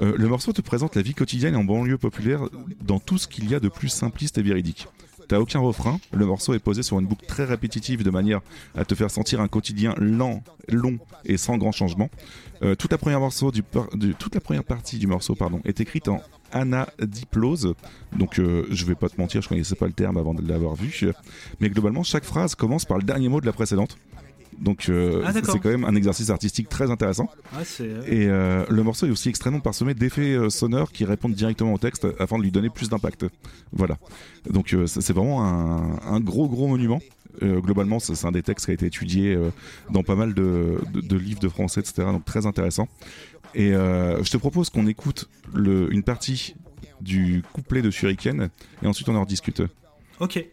Euh, le morceau te présente la vie quotidienne en banlieue populaire dans tout ce qu'il y a de plus simpliste et véridique. T'as aucun refrain, le morceau est posé sur une boucle très répétitive de manière à te faire sentir un quotidien lent, long et sans grand changement. Euh, toute, la première partie du morceau pardon, est écrite en anadiplose, donc euh, je vais pas te mentir, je connaissais pas le terme avant de l'avoir vu, mais globalement chaque phrase commence par le dernier mot de la précédente. Donc euh, Ah, c'est quand même un exercice artistique très intéressant. C'est. euh, Et euh, le morceau est aussi extrêmement parsemé d'effets sonores qui répondent directement au texte afin de lui donner plus d'impact. Voilà. Donc c'est vraiment un, un gros gros monument. Globalement, c'est un des textes qui a été étudié dans pas mal de, de- de livres de français, etc. Donc très intéressant. Et euh, je te propose qu'on écoute le, une partie du couplet de Shuriken et ensuite on en rediscute. Ok.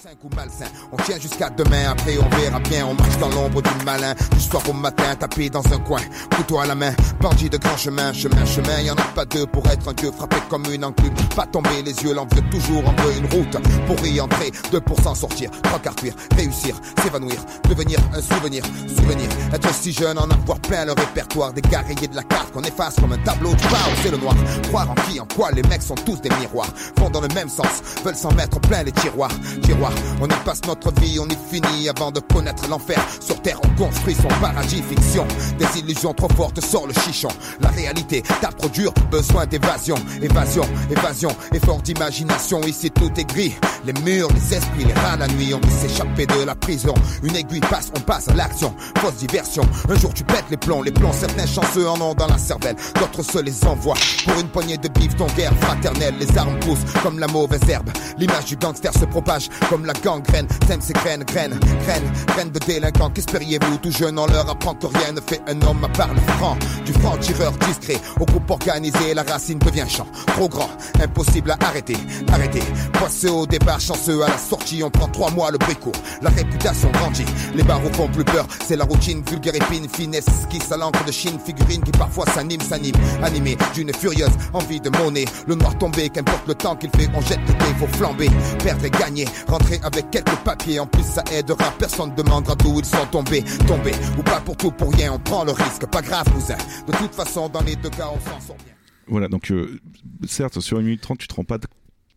Cinq ou malsain, on tient jusqu'à demain, après on verra bien, on marche dans l'ombre du malin, du soir au matin, tapé dans un coin, couteau à la main, bandit de grand chemin, chemin, chemin, y en a pas deux pour être un dieu, frappé comme une enclume, pas tomber les yeux, l'envieux toujours en veut une route, pour y entrer, deux pour s'en sortir, trois quarts cuire, réussir, s'évanouir, devenir un souvenir, souvenir, être si jeune, en avoir plein le répertoire, des gars rayés de la carte qu'on efface comme un tableau du bar, c'est le noir, croire en qui, en quoi, les mecs sont tous des miroirs, vont dans le même sens, veulent s'en mettre plein les tiroirs, tiroirs On y passe notre vie, on y finit avant de connaître l'enfer. Sur terre, on construit son paradis fiction. Des illusions trop fortes sort le chichon. La réalité tape trop besoin d'évasion. Évasion, évasion, effort d'imagination. Ici tout est gris. Les murs, les esprits, les rats la nuit. On peut s'échapper de la prison. Une aiguille passe, on passe à l'action. Fausse diversion. Un jour tu pètes les plombs, les plombs. Certains chanceux en ont dans la cervelle. D'autres se les envoient. Pour une poignée de bif, ton guerre fraternelle. Les armes poussent comme la mauvaise herbe. L'image du gangster se propage comme la gangrène. T'aimes ces graines, graines, graines, graines de délinquants. Qu'espériez-vous? Tout jeune, on leur apprend que rien ne fait un homme à part le franc. Du franc tireur discret au groupe organisé, la racine devient champ. Trop grand, impossible à arrêter, arrêter. Poisseux au départ, chanceux à la sortie, on prend trois mois le bricourt. La réputation grandit, les barreaux font plus peur. C'est la routine, vulgaire épine, finesse, qui à l'encre de Chine, figurine qui parfois s'anime, s'anime. Animé d'une furieuse envie de monnaie. Le noir tombé, qu'importe le temps qu'il fait, on jette le dé, faut flamber. Perdre et gagner, rentrer avec quelques papiers. En plus, ça aidera, personne demandera d'où ils sont tombés. Tombés, ou pas pour tout, pour rien, on prend le risque. Pas grave, cousin. De toute façon, dans les deux cas, on s'en sort bien. Voilà, donc euh, certes, sur une minute 30, tu te rends pas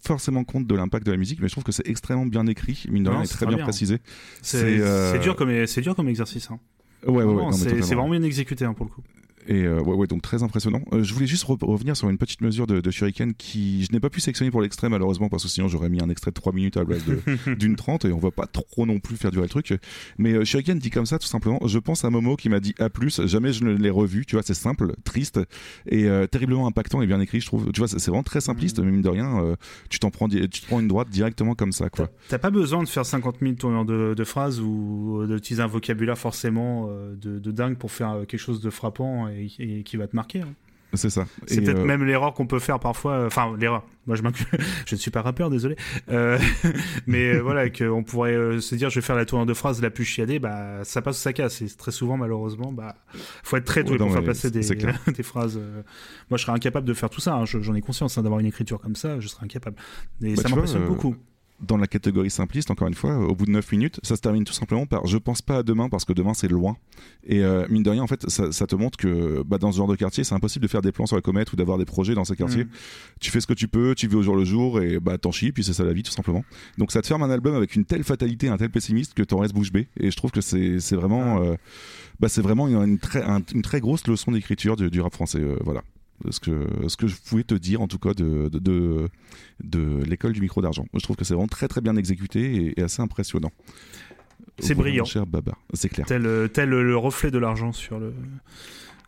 forcément compte de l'impact de la musique, mais je trouve que c'est extrêmement bien écrit, mine de rien, et très très bien, bien. précisé. C'est euh, c'est dur, comme, c'est dur comme exercice. Hein. Ouais, ouais, c'est vraiment bien exécuté hein, pour le coup. Et euh, ouais, ouais, donc très impressionnant. Euh, je voulais juste re- revenir sur une petite mesure de, de Shuriken qui je n'ai pas pu sélectionner pour l'extrait malheureusement parce que sinon j'aurais mis un extrait de 3 minutes à la place d'une 30 et on va pas trop non plus faire durer le truc. Mais euh, Shuriken dit comme ça tout simplement. Je pense à Momo qui m'a dit A+, jamais je ne l'ai revu. Tu vois, c'est simple, triste et euh, terriblement impactant et bien écrit, je trouve. Tu vois, c'est vraiment très simpliste, mais mine de rien, tu t'en prends, tu te prends une droite directement comme ça, quoi. T'as pas besoin de faire 50 000 tournures de, de phrases ou d'utiliser un vocabulaire forcément de, de dingue pour faire quelque chose de frappant et, et qui va te marquer. hein. C'est ça. C'est peut-être euh, même l'erreur qu'on peut faire parfois. euh, Enfin, l'erreur. Moi, je m'inclus. je ne suis pas rappeur, désolé. Euh, mais voilà, qu'on pourrait se dire, je vais faire la tournure de phrase la plus chiadée. Bah, ça passe ou ça casse. Et très souvent, malheureusement, bah, faut être très doué Ouais, non, pour faire passer des, phrases. Moi, je serais incapable de faire tout ça. hein. Je- J'en ai conscience hein, d'avoir une écriture comme ça. Je serais incapable. Et Bah, ça m'impressionne euh, beaucoup. Dans la catégorie simpliste, encore une fois, au bout de 9 minutes, ça se termine tout simplement par je pense pas à demain parce que demain c'est loin. Et euh, mine de rien, en fait, ça, ça te montre que bah, dans ce genre de quartier, c'est impossible de faire des plans sur la comète ou d'avoir des projets dans ces quartiers. Mm. Tu fais ce que tu peux, tu vis au jour le jour et bah t'en chies, puis c'est ça la vie tout simplement. Donc ça te ferme un album avec une telle fatalité, un tel pessimiste que t'en restes bouche bée. Et je trouve que c'est c'est vraiment, euh, bah, c'est vraiment une, une très, un- une très grosse leçon d'écriture du, du rap français. euh, voilà. Ce que, ce que je pouvais te dire en tout cas de, de, de, de l'école du micro d'argent. Je trouve que c'est vraiment très très bien exécuté et, et assez impressionnant. C'est brillant. cher Baba, c'est clair. Tel, tel le reflet de l'argent sur le.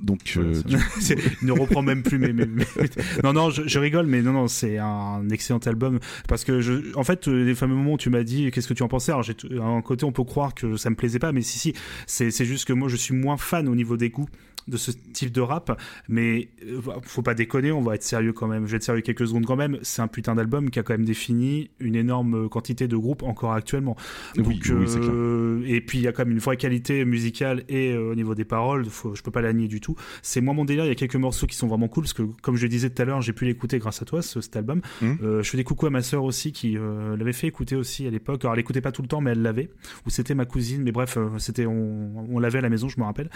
Donc, euh, Voilà, il ne reprend même plus mes, mes- mes- non non je, je rigole mais non non c'est un excellent album. Parce que je en fait euh, les fameux moments où tu m'as dit qu'est-ce que tu en pensais? Alors j'ai un côté on peut croire que ça me plaisait pas mais si si. C'est juste que moi je suis moins fan au niveau des goûts de ce type de rap. Mais euh, faut pas déconner on va être sérieux quand même. Je vais être sérieux quelques secondes quand même. C'est un putain d'album qui a quand même défini une énorme quantité de groupes encore actuellement. Donc oui, euh, et puis il y a quand même une vraie qualité musicale et euh, au niveau des paroles. Faut, je peux pas la nier du tout c'est moins mon délire. Il y a quelques morceaux qui sont vraiment cool parce que comme je le disais tout à l'heure j'ai pu l'écouter grâce à toi ce, cet album. Mhm. Euh, je fais des coucou à ma sœur aussi qui euh, l'avait fait écouter aussi à l'époque. Alors elle écoutait pas tout le temps mais elle l'avait. Ou c'était ma cousine mais bref euh, c'était on, on l'avait à la maison je me rappelle.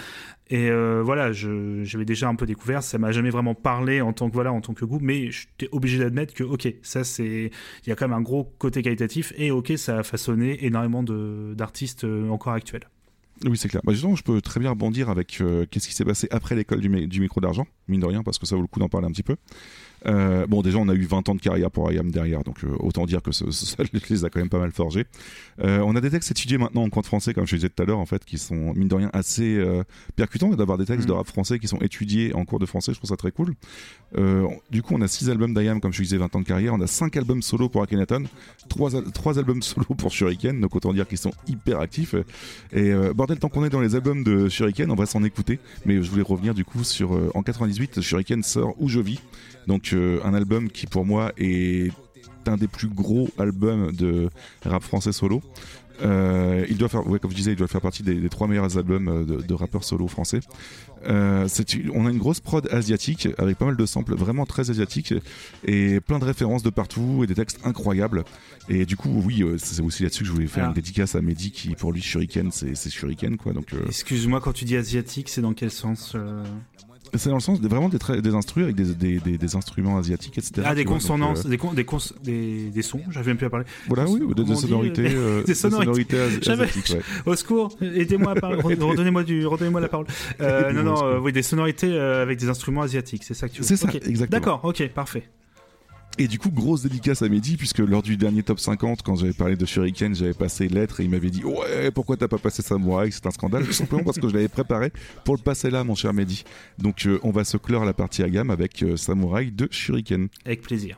Et euh, voilà j'avais déjà un peu découvert. Ça m'a jamais vraiment parlé en tant que voilà en tant que goût mais j'étais obligé d'admettre que ok ça c'est il y a quand même un gros côté qualitatif. Et ok ça a façonné énormément de d'artistes encore actuels Oui, c'est clair. Bah, justement, je peux très bien rebondir avec euh, qu'est-ce qui s'est passé après l'école du, du micro d'argent, mine de rien, parce que ça vaut le coup d'en parler un petit peu. Euh, bon, déjà, on a eu 20 ans de carrière pour IAM derrière, donc euh, autant dire que ça les a quand même pas mal forgés. Euh, on a des textes étudiés maintenant en cours de français, comme je disais tout à l'heure, en fait, qui sont, mine de rien, assez percutants, et d'avoir des textes Mm. de rap français qui sont étudiés en cours de français, je trouve ça très cool. Du coup, on a 6 albums d'IAM, comme je disais, 20 ans de carrière, on a 5 albums solo pour Akhenaton, 3, albums solo pour Shuriken, donc autant dire qu'ils sont hyper actifs. Et bordel, tant qu'on est dans les albums de Shuriken, on va s'en écouter. Mais je voulais revenir du coup sur en 98, Shuriken sort Où je vis, donc euh, un album qui pour moi est un des plus gros albums de rap français solo. Euh, il doit faire, ouais, comme je disais, il doit faire partie des, des trois meilleurs albums euh, de, de rappeurs solo français. Euh, on a une grosse prod asiatique avec pas mal de samples vraiment très asiatiques et plein de références de partout et des textes incroyables. Et du coup, oui, c'est aussi là-dessus que je voulais faire Ah. une dédicace à Mehdi qui, pour lui, Shuriken, c'est Shuriken quoi. Donc, euh, excuse-moi quand tu dis asiatique c'est dans quel sens C'est dans le sens de, vraiment des, instruments avec des, des, des, des instruments asiatiques, etc. Ah, des tu vois, donc, consonances, euh, des, des, cons- des, des sons, j'avais même plus à parler. Voilà, oui, ou des, dit, sonorités, euh, des sonorités. J'avais- asiatiques, ouais. Au secours, aidez-moi à parler, redonnez-moi la parole. Euh, non, non, euh, oui, des sonorités euh, avec des instruments asiatiques, c'est ça que tu veux C'est ça, exactement. D'accord, ok, parfait. Et du coup, grosse dédicace à Mehdi, puisque lors du dernier top 50, quand j'avais parlé de Shuriken, j'avais passé lettre et il m'avait dit Ouais, pourquoi t'as pas passé Samouraï C'est un scandale, tout simplement parce que je l'avais préparé pour le passer là, mon cher Mehdi. Donc, euh, on va se clore la partie à gamme avec euh, Samouraï de Shuriken. Avec plaisir.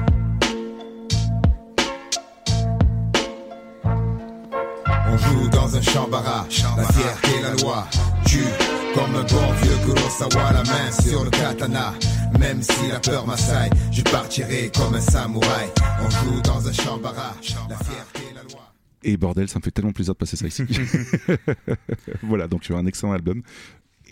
On joue dans un chambara, la fierté, la loi. Tue comme un bon vieux Kurosawa, la main sur le katana. Même si la peur m'assaille, je partirai comme un samouraï. On joue dans un chambara, la fierté, la loi. Et bordel, ça me fait tellement plaisir de passer ça ici. voilà, donc un excellent album.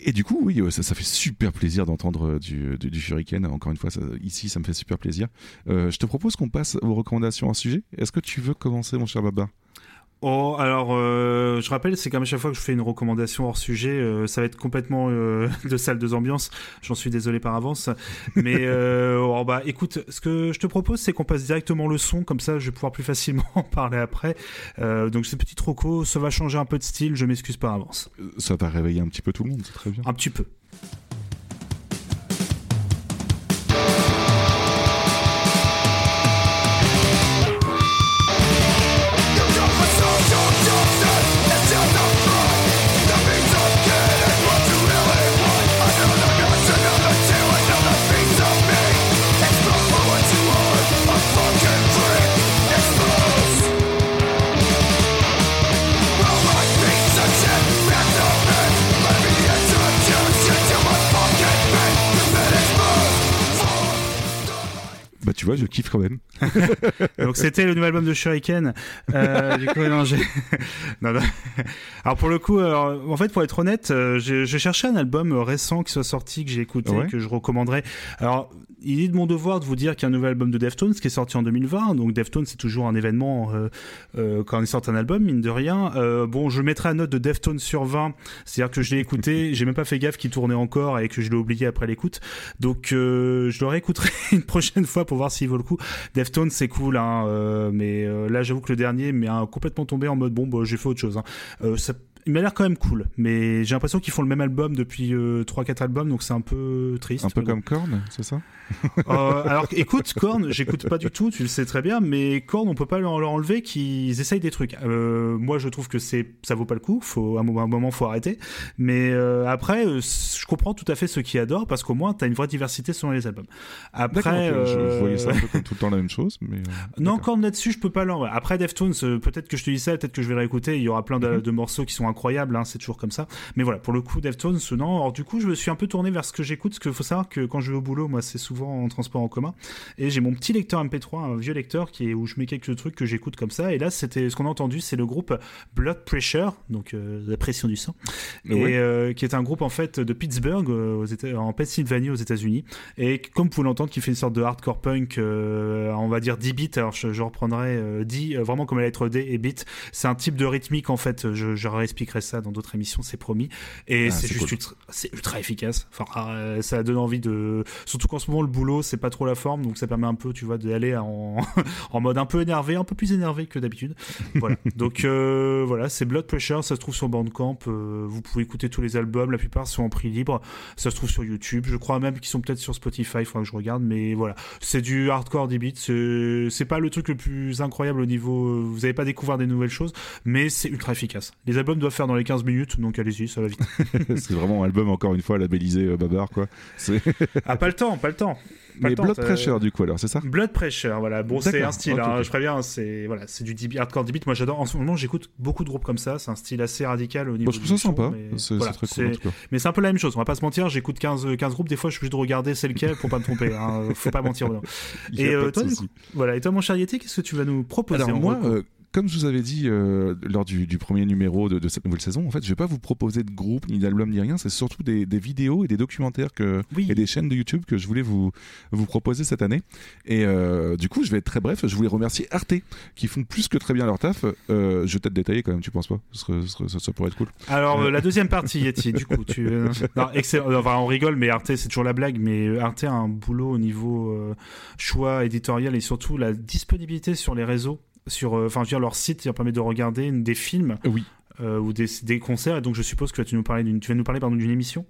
Et du coup, oui, euh, ça, ça fait super plaisir d'entendre euh, du, du, du Shuriken. Encore une fois, ça- ici, ça me fait super plaisir. Euh, je te propose qu'on passe aux recommandations en sujet. Est-ce que tu veux commencer, mon cher Baba? Oh, alors, euh, je rappelle, c'est comme à chaque fois que je fais une recommandation hors sujet, euh, ça va être complètement euh, de salle de ambiance. J'en suis désolé par avance. Mais, euh, oh, bah, écoute, ce que je te propose, c'est qu'on passe directement le son, comme ça, je vais pouvoir plus facilement en parler après. Euh, donc, ce petit troco, ça va changer un peu de style, je m'excuse par avance. Ça va réveiller un petit peu tout le monde, c'est très bien. Un petit peu. Bah, tu vois, je kiffe quand même. Donc c'était le nouvel album de Shuriken. Euh, du coup, non, j'ai- non, non. Alors pour le coup, alors, en fait, pour être honnête, euh, j'ai j'ai cherché un album récent qui soit sorti, que j'ai écouté, Ouais. que je recommanderais. Alors, il est de mon devoir de vous dire qu'il y a un nouvel album de Deftones qui est sorti en 2020. Donc Deftones, c'est toujours un événement euh, euh, quand ils sortent un album, mine de rien. Euh, bon, je mettrai un note de Deftones sur 20. C'est-à-dire que je l'ai écouté, j'ai même pas fait gaffe qu'il tournait encore et que je l'ai oublié après l'écoute. Donc je le réécouterai une prochaine fois pour voir s'il vaut le coup. Deftones, c'est cool, hein, mais là, j'avoue que le dernier m'a complètement tombé en mode bon, bah, j'ai fait autre chose. Hein. Ça, il m'a l'air quand même cool, mais j'ai l'impression qu'ils font le même album depuis euh, 3-4 albums, donc c'est un peu triste. Un peu comme Korn, c'est ça? Euh, alors écoute, Korn, j'écoute pas du tout, tu le sais très bien, mais Korn, on peut pas leur, leur enlever qu'ils essayent des trucs. Euh, moi, je trouve que c'est ça vaut pas le coup. Faut à un moment, faut arrêter. Mais euh, après, je comprends tout à fait ceux qui adorent parce qu'au moins t'as une vraie diversité selon les albums. Après, je- je voyais ça un peu comme tout le temps la même chose, mais. non, Korn là-dessus, je peux pas l'en. Après Deftones, peut-être que je te dis ça, peut-être que je vais réécouter. Il y aura plein de, Mhm. de morceaux qui sont incroyables, hein, c'est toujours comme ça. Mais voilà, pour le coup, Deftones, euh, non. Alors du coup, je me suis un peu tourné vers ce que j'écoute, parce qu'il faut savoir que quand je vais au boulot, moi, c'est souvent en transport en commun, et j'ai mon petit lecteur MP3, un vieux lecteur, qui est où je mets quelques trucs que j'écoute comme ça. Et là, c'était ce qu'on a entendu, c'est le groupe Blood Pressure, donc euh, la pression du sang, Ouais. et euh, qui est un groupe en fait de Pittsburgh, aux en Pennsylvanie, aux États-Unis, et comme vous pouvez l'entendre, qui fait une sorte de hardcore punk, euh, on va dire 10 bits. Alors je, je reprendrai euh, 10 euh, vraiment comme la lettre D et bit. C'est un type de rythmique en fait. Je, je réexpliquerai ça dans d'autres émissions, c'est promis. Et Ah, c'est juste cool. ultra, c'est ultra efficace. Enfin, euh, ça donne envie de. Surtout qu'en ce moment, le boulot, c'est pas trop la forme, donc ça permet un peu, tu vois, d'aller en, en mode un peu énervé, un peu plus énervé que d'habitude. Voilà. donc euh, voilà, c'est Blood Pressure, ça se trouve sur Bandcamp. euh, vous pouvez écouter tous les albums, la plupart sont en prix libre. Ça se trouve sur YouTube. Je crois même qu'ils sont peut-être sur Spotify, il faudra que je regarde, mais voilà. C'est du hardcore 10 bits. C'est pas le truc le plus incroyable au niveau. Vous n'allez pas découvrir des nouvelles choses, mais c'est ultra efficace. Les albums doivent faire dans les 15 minutes, donc allez-y, ça va vite. c'est vraiment un album, encore une fois, labellisé euh, Babar, quoi. Ah, pas le temps, pas le temps. Pas Mais le temps, Blood Pressure, du coup, alors, c'est ça? Blood Pressure, voilà. Bon, c'est un style, ok, hein, je préviens, c'est voilà, c'est du 10 bits- hardcore 10 bits. Moi, j'adore. En ce moment, j'écoute beaucoup de groupes comme ça. C'est un style assez radical au niveau. Bon, je trouve ça sympa. C'est voilà, très cool, en c'est- tout cas. Mais c'est un peu la même chose. On va pas se mentir. J'écoute 15, 15 groupes. Des fois, je suis obligé de regarder c'est lequel pour pas me tromper. Hein. Faut pas mentir. non. Et euh, toi, voilà. Et toi, mon cher Yeti, qu'est-ce que tu vas nous proposer Alors moi, euh, comme je vous avais dit euh, lors du, du premier numéro de, de cette nouvelle saison, en fait, je vais pas vous proposer de groupe ni d'album ni rien. C'est surtout des, des vidéos et des documentaires que et des chaînes de YouTube que je voulais vous vous proposer cette année. Et euh, du coup, je vais être très bref. Je voulais remercier Arte qui font plus que très bien leur taf. Euh, je vais peut-être détailler quand même. Tu penses pas? Ce serait- ce serait- ça, ça pourrait être cool. Alors, la deuxième partie, Yeti, du coup, tu. non. Enfin, on rigole, mais Arte, c'est toujours la blague. Mais Arte a un boulot au niveau choix éditorial et surtout la disponibilité sur les réseaux. Sur, euh, enfin, leur site, ça permet de regarder des films. Oui. euh, ou des, des concerts. Et donc, je suppose que tu, vas nous parler d'une, tu vas nous parler pardon, d'une émission?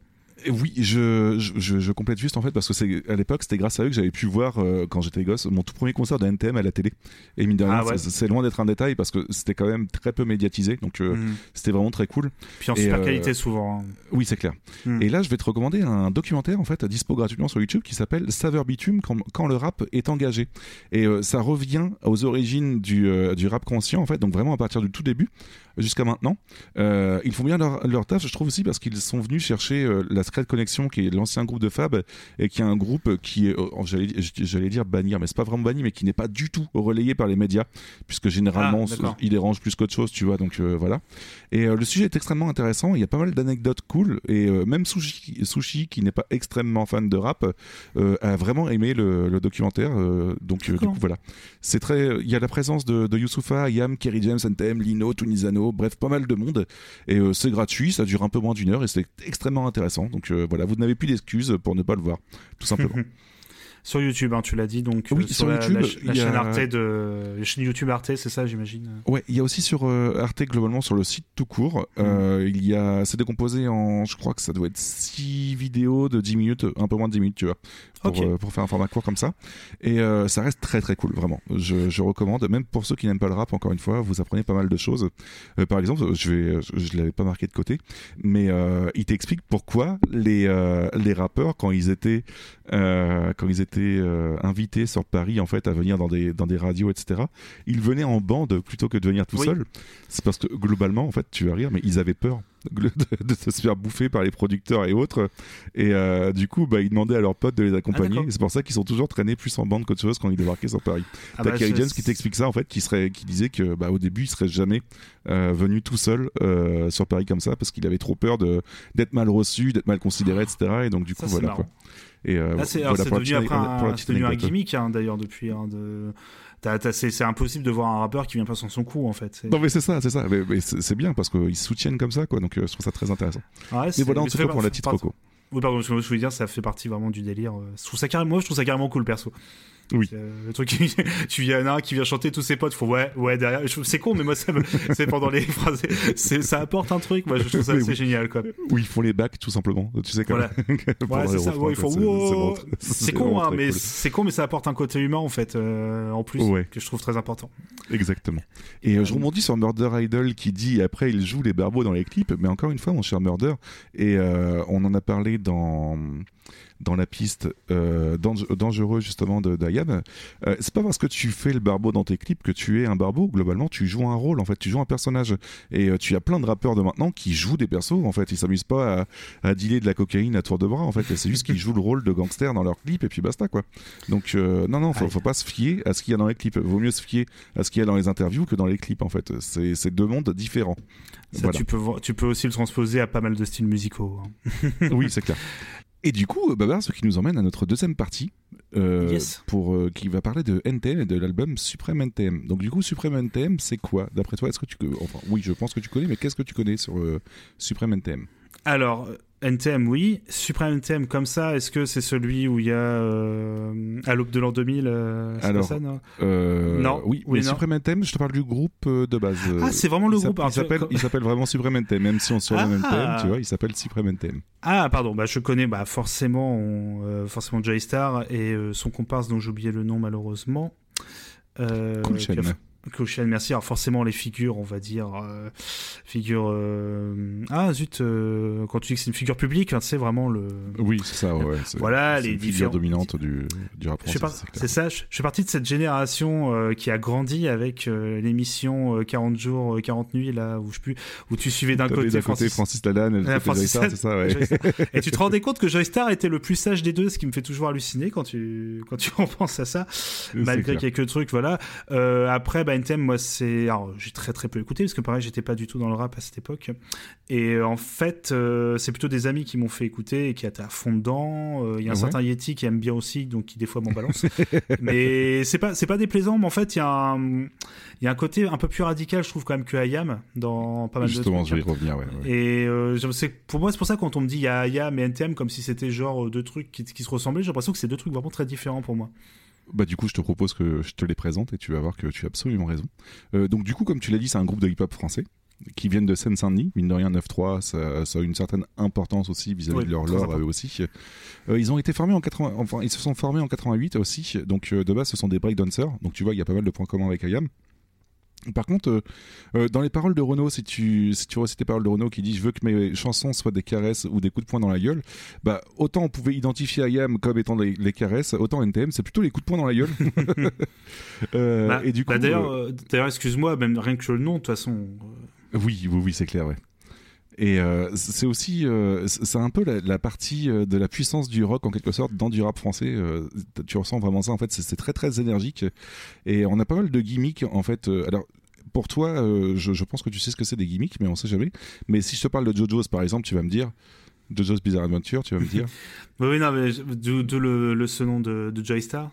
Oui, je, je, je- complète juste en fait parce que c'est à l'époque c'était grâce à eux que j'avais pu voir euh, quand j'étais gosse mon tout premier concert de NTM à la télé. Et mine de rien, Ah ouais. c'est- loin d'être un détail parce que c'était quand même très peu médiatisé, donc euh, Mhm. c'était vraiment très cool. Puis en Et, super euh, qualité, souvent. hein. Oui, c'est clair. Mhm. Et là, je vais te recommander un documentaire en fait dispo gratuitement sur YouTube qui s'appelle Saveur Bitume quand, quand le rap est engagé. Et euh, ça revient aux origines du, euh, du rap conscient en fait, donc vraiment à partir du tout début jusqu'à maintenant. Euh, ils font bien leur, leur taf, je trouve aussi, parce qu'ils sont venus chercher euh, la Secret Connection, qui est l'ancien groupe de Fab, et qui est un groupe qui est, euh, j'allais j'allais dire bannir, mais c'est pas vraiment banni, mais qui n'est pas du tout relayé par les médias, puisque généralement Ah, il dérange plus qu'autre chose, tu vois. Donc euh, voilà. Et le sujet est extrêmement intéressant. Il y a pas mal d'anecdotes cool, et même Sushi, Sushi, qui n'est pas extrêmement fan de rap, a vraiment aimé le, le documentaire. donc du coup voilà. C'est très. Il y a la présence de, de Youssoufa, Yam, Kerry James, NTM, Lino, Tunisano, bref, pas mal de monde. Et euh, c'est gratuit, ça dure un peu moins d'une heure et c'est extrêmement intéressant. Donc euh, voilà, vous n'avez plus d'excuses pour ne pas le voir, tout simplement. Sur YouTube, hein, tu l'as dit, donc Oui, euh, sur YouTube, la ch- la il y a- chaîne Arte de, la chaîne YouTube Arte, c'est ça, j'imagine. Ouais, il y a aussi sur euh, Arte globalement sur le site tout court, euh, il y a c'est décomposé en je crois que ça doit être 6 vidéos de 10 minutes, un peu moins de 10 minutes, tu vois. Pour, euh, pour faire un format court comme ça. Et ça reste très très cool vraiment. Je, je recommande. Même pour ceux qui n'aiment pas le rap encore une fois vous apprenez pas mal de choses. Par exemple je vais je, l'avais pas marqué de côté mais il t'explique pourquoi les les rappeurs quand ils étaient quand ils étaient euh, invités sur Paris en fait à venir dans des dans des radios etc ils venaient en bande plutôt que de venir tout Oui. seuls. C'est parce que globalement en fait tu vas rire mais ils avaient peur de, de se faire bouffer par les producteurs et autres. Et euh, du coup bah ils demandaient à leurs potes de les accompagner. Et c'est pour ça qu'ils sont toujours traînés plus en bande qu'autre chose quand ils débarquaient sur Paris. Ah T'as bah, Kerry qui t'explique ça en fait, qui serait, qui disait que bah, au début il serait jamais euh, venu tout seul euh, sur Paris comme ça parce qu'il avait trop peur d'être mal reçu, d'être mal considéré, etc. Et donc du coup voilà quoi. Et euh, Là, c'est voilà devenu, petite- après un, devenu un gimmick hein, d'ailleurs depuis. hein, de... c'est impossible de voir un rappeur qui vient pas sans son coup en fait. Non mais c'est ça, c'est ça. Mais, mais c'est bien parce qu'ils soutiennent comme ça quoi. Donc euh, je trouve ça très intéressant. Ouais, Et c'est- voilà en mais tout cas fait pour la petite reco. Oui, pardon, ce que je voulais dire, ça fait partie vraiment du délire. euh, Je trouve ça carrément, moi, je trouve ça carrément cool, perso. Oui. Euh, le truc, tu y en a un qui vient chanter, tous ses potes font ouais, ouais, derrière. C'est con, mais moi, ça me, c'est pendant les phrases, ça apporte un truc. Moi, je trouve ça assez oui. génial, quoi. Où ils font les bacs tout simplement. Tu sais comme Voilà. Ouais, c'est ça, ouais, ils font wow. C'est con, hein, mais c'est con, mais ça apporte un côté humain, en fait, euh, en plus, Ouais. que je trouve très important. Exactement. Et euh, je rebondis sur Murder Idol qui dit après il joue les barbeaux dans les clips, mais encore une fois mon cher Murder, et euh, on en a parlé dans dans la piste euh, Dange- dangereux justement de d'Ayam. Euh, c'est pas parce que tu fais le barbeau dans tes clips que tu es un barbeau. Globalement, tu joues un rôle en fait, tu joues un personnage. Et euh, tu as plein de rappeurs de maintenant qui jouent des persos en fait. Ils s'amusent pas à, à dealer de la cocaïne à tour de bras en fait. C'est juste qu'ils jouent le rôle de gangster dans leurs clips et puis basta quoi. Donc euh, non non, faut, faut pas se fier à ce qu'il y a dans les clips. Vaut mieux se fier à ce qu'il y a dans les interviews que dans les clips en fait. C'est deux mondes différents. Ça, Voilà. tu peux, voir- tu peux aussi le transposer à pas mal de styles musicaux. hein. oui, c'est clair. Et du coup, Babar, ce qui nous emmène à notre deuxième partie, euh, Yes. pour euh, qui va parler de NTM et de l'album Supreme NTM. Donc du coup, Supreme NTM, c'est quoi D'après toi, est-ce que tu enfin oui, je pense que tu connais, mais qu'est-ce que tu connais sur euh, Supreme NTM Alors, euh, NTM, oui. Supreme NTM, comme ça, est-ce que c'est celui où il y a euh, à l'aube de l'an 2000 euh, Alors, ça, non Euh, Non, oui, oui, mais non. Supreme NTM, je te parle du groupe euh, de base. Ah, c'est vraiment le il groupe. Il s'appelle, vraiment Supreme NTM, même si on sur le Ah. NTM, tu vois, il s'appelle Supreme NTM. Ah, pardon, bah, je connais bah, forcément, on- euh, forcément Joy Star et son comparse dont j'ai oublié le nom malheureusement. Cool Chain. Chain, merci. Alors forcément les figures, on va dire, euh, figures... euh, Ah zut, euh, quand tu dis que c'est une figure publique, hein, c'est vraiment le... Oui, c'est ça, ouais. Voilà, les une figure différents- dominante du, du rap Je français. fais par- c'est ça, je, je fais partie de cette génération euh, qui a grandi avec l'émission euh, 40 jours, euh, 40 nuits, là, où, je plus, où tu suivais d'un côté, côté Francis, Francis Lalanne et Ah, Francis c'est ça, ouais. Et tu te rendais compte que Joy Star était le plus sage des deux, ce qui me fait toujours halluciner quand tu, quand tu repenses à ça, malgré quelques trucs, voilà. Après, bah, NTM, moi, c'est. Alors, j'ai très très peu écouté, parce que pareil, j'étais pas du tout dans le rap à cette époque. Et euh, en fait, euh, c'est plutôt des amis qui m'ont fait écouter et qui étaient à fond dedans. Euh, Il y a un Ouais. certain Yeti qui aime bien aussi, donc qui des fois m'en balance. mais c'est pas, c'est pas déplaisant, mais en fait, il y, a un- y a un côté un peu plus radical, je trouve, quand même, que Ayam dans pas mal Justement, de je vais y revenir, ouais. ouais. Et euh, pour moi, c'est pour ça quand on me dit il y a Ayam et NTM comme si c'était genre deux trucs qui, qui se ressemblaient, j'ai l'impression que c'est deux trucs vraiment très différents pour moi. Bah du coup, je te propose que je te les présente et tu vas voir que tu as absolument raison. Euh, donc du coup, comme tu l'as dit, c'est un groupe de hip-hop français qui viennent de Seine-Saint-Denis. Mine de rien, 9-3, ça, ça a une certaine importance aussi vis-à-vis Oui, de leur lore eux aussi. Euh, ils ont été formés en 80, enfin ils se sont formés en 88 aussi. Donc euh, de base, ce sont des breakdancers. Donc tu vois, il y a pas mal de points communs avec Ayam. Par contre, euh, euh, dans les paroles de Renault, si tu, si tu recites les paroles de Renault qui dit Je veux que mes chansons soient des caresses ou des coups de poing dans la gueule, bah, autant on pouvait identifier IAM comme étant les, les caresses, autant NTM, c'est plutôt les coups de poing dans la gueule. Euh, Bah, et du coup, bah, d'ailleurs, euh, euh, d'ailleurs, excuse-moi, même rien que le nom, de toute façon. oui, oui, oui, c'est clair, ouais. Et euh, c'est aussi, euh, c'est un peu la, partie euh, de la puissance du rock en quelque sorte dans du rap français. tu ressens vraiment ça en fait. C'est très très énergique et on a pas mal de gimmicks en fait. alors pour toi, je, pense que tu sais ce que c'est des gimmicks, mais on sait jamais. Mais si je te parle de JoJo's par exemple, tu vas me dire JoJo's Bizarre Adventure, tu vas me dire. Oui, oui, non, mais d'où le, le ce nom de, de Joystar?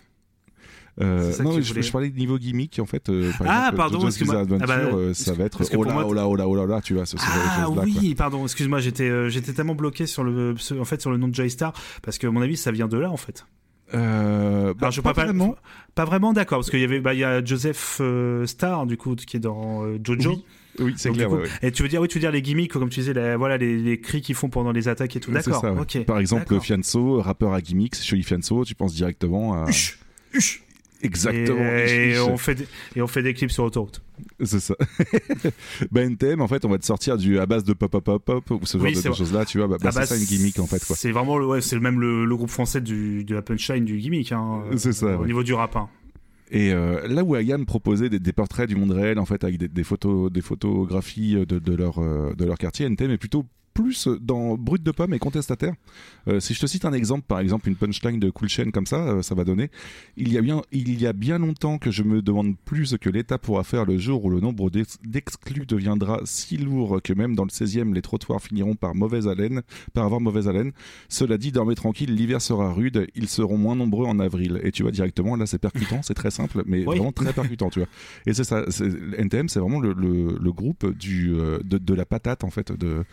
Euh, non, mais je, parlais de niveau gimmick en fait. euh, par Ah, exemple, pardon, excuse-moi. Ah bah, euh, ça va être oh pour là, oh là, oh là, oh là, là, tu vois, ce, ce genre de Ah quoi. oui, pardon, excuse-moi, j'étais j'étais tellement bloqué sur le en fait sur le nom de Joystar parce que à mon avis ça vient de là en fait. Euh, bah, Alors, je pas pas, vraiment. pas vraiment d'accord parce qu'il y avait bah il y a Joseph euh, Star du coup qui est dans euh, Jojo. Oui, oui, c'est clair. coup- ouais, ouais. Et tu veux dire oui, tu veux dire les gimmicks comme tu disais la- voilà les, les cris qu'ils font pendant les attaques et tout. D'accord. ouais. Par exemple. Fianso, rappeur à gimmicks, Chez Fianso, tu penses directement à. Huch, huch. Exactement. Et, on fait des, et on fait des clips sur autoroute. C'est ça. bah, NTM, en fait, on va te sortir du à base de pop, pop, pop, pop, ou ce genre Oui, de, choses-là, tu vois. Bah, bah, Ah c'est ça une gimmick, en fait. C'est vraiment le ouais, c'est même le, le groupe français du de la punchline du gimmick hein, C'est ça, au ouais. niveau du rap. hein. Et euh, là où Ayam proposait des, des portraits du monde réel, en fait, avec des, des photos, des photographies de, de leur, euh, de leur quartier, NTM est plutôt plus dans brut de pomme et contestataire. Euh, si je te cite un exemple, par exemple une punchline de Cool Chain comme ça, euh, ça va donner. Il y a bien, il y a bien longtemps que je me demande plus ce que l'État pourra faire le jour où le nombre d'ex- d'exclus deviendra si lourd que même dans le 16e, les trottoirs finiront par mauvaise haleine, par avoir mauvaise haleine. Cela dit, dormez tranquille, l'hiver sera rude, ils seront moins nombreux en avril. Et tu vois directement, là c'est percutant, c'est très simple, mais Oui. vraiment très percutant, tu vois. Et c'est ça, NTM, c'est vraiment le, le, le groupe du, euh, de, de la patate en fait, de,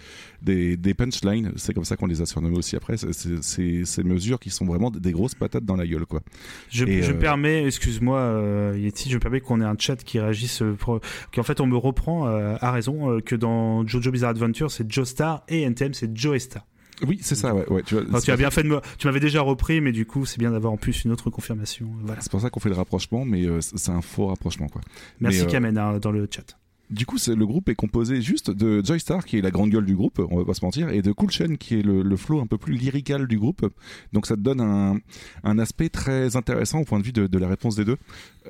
des, des punchlines. C'est comme ça qu'on les a surnommés aussi après. C'est- ces mesures qui sont vraiment des grosses patates dans la gueule, quoi. Je, euh, me permets, excuse-moi euh, Yeti, je me permets qu'on ait un chat qui réagisse, euh, qu'en fait on me reprend à raison que dans Jojo Bizarre Adventure c'est Joe Star et NTM c'est Joe Star. Oui, c'est ça, ouais. ouais tu vois, as bien fait de me, tu m'avais déjà repris, mais du coup c'est bien d'avoir en plus une autre confirmation. Voilà. C'est pour ça qu'on fait le rapprochement, mais euh, c'est un faux rapprochement, quoi. Merci euh, Kamen dans le chat. Du coup, le groupe est composé juste de Joy Star, qui est la grande gueule du groupe, on va pas se mentir, et de Cool Chain, qui est le, le flow un peu plus lyrical du groupe. Donc ça te donne un, un aspect très intéressant au point de vue de, de la réponse des deux.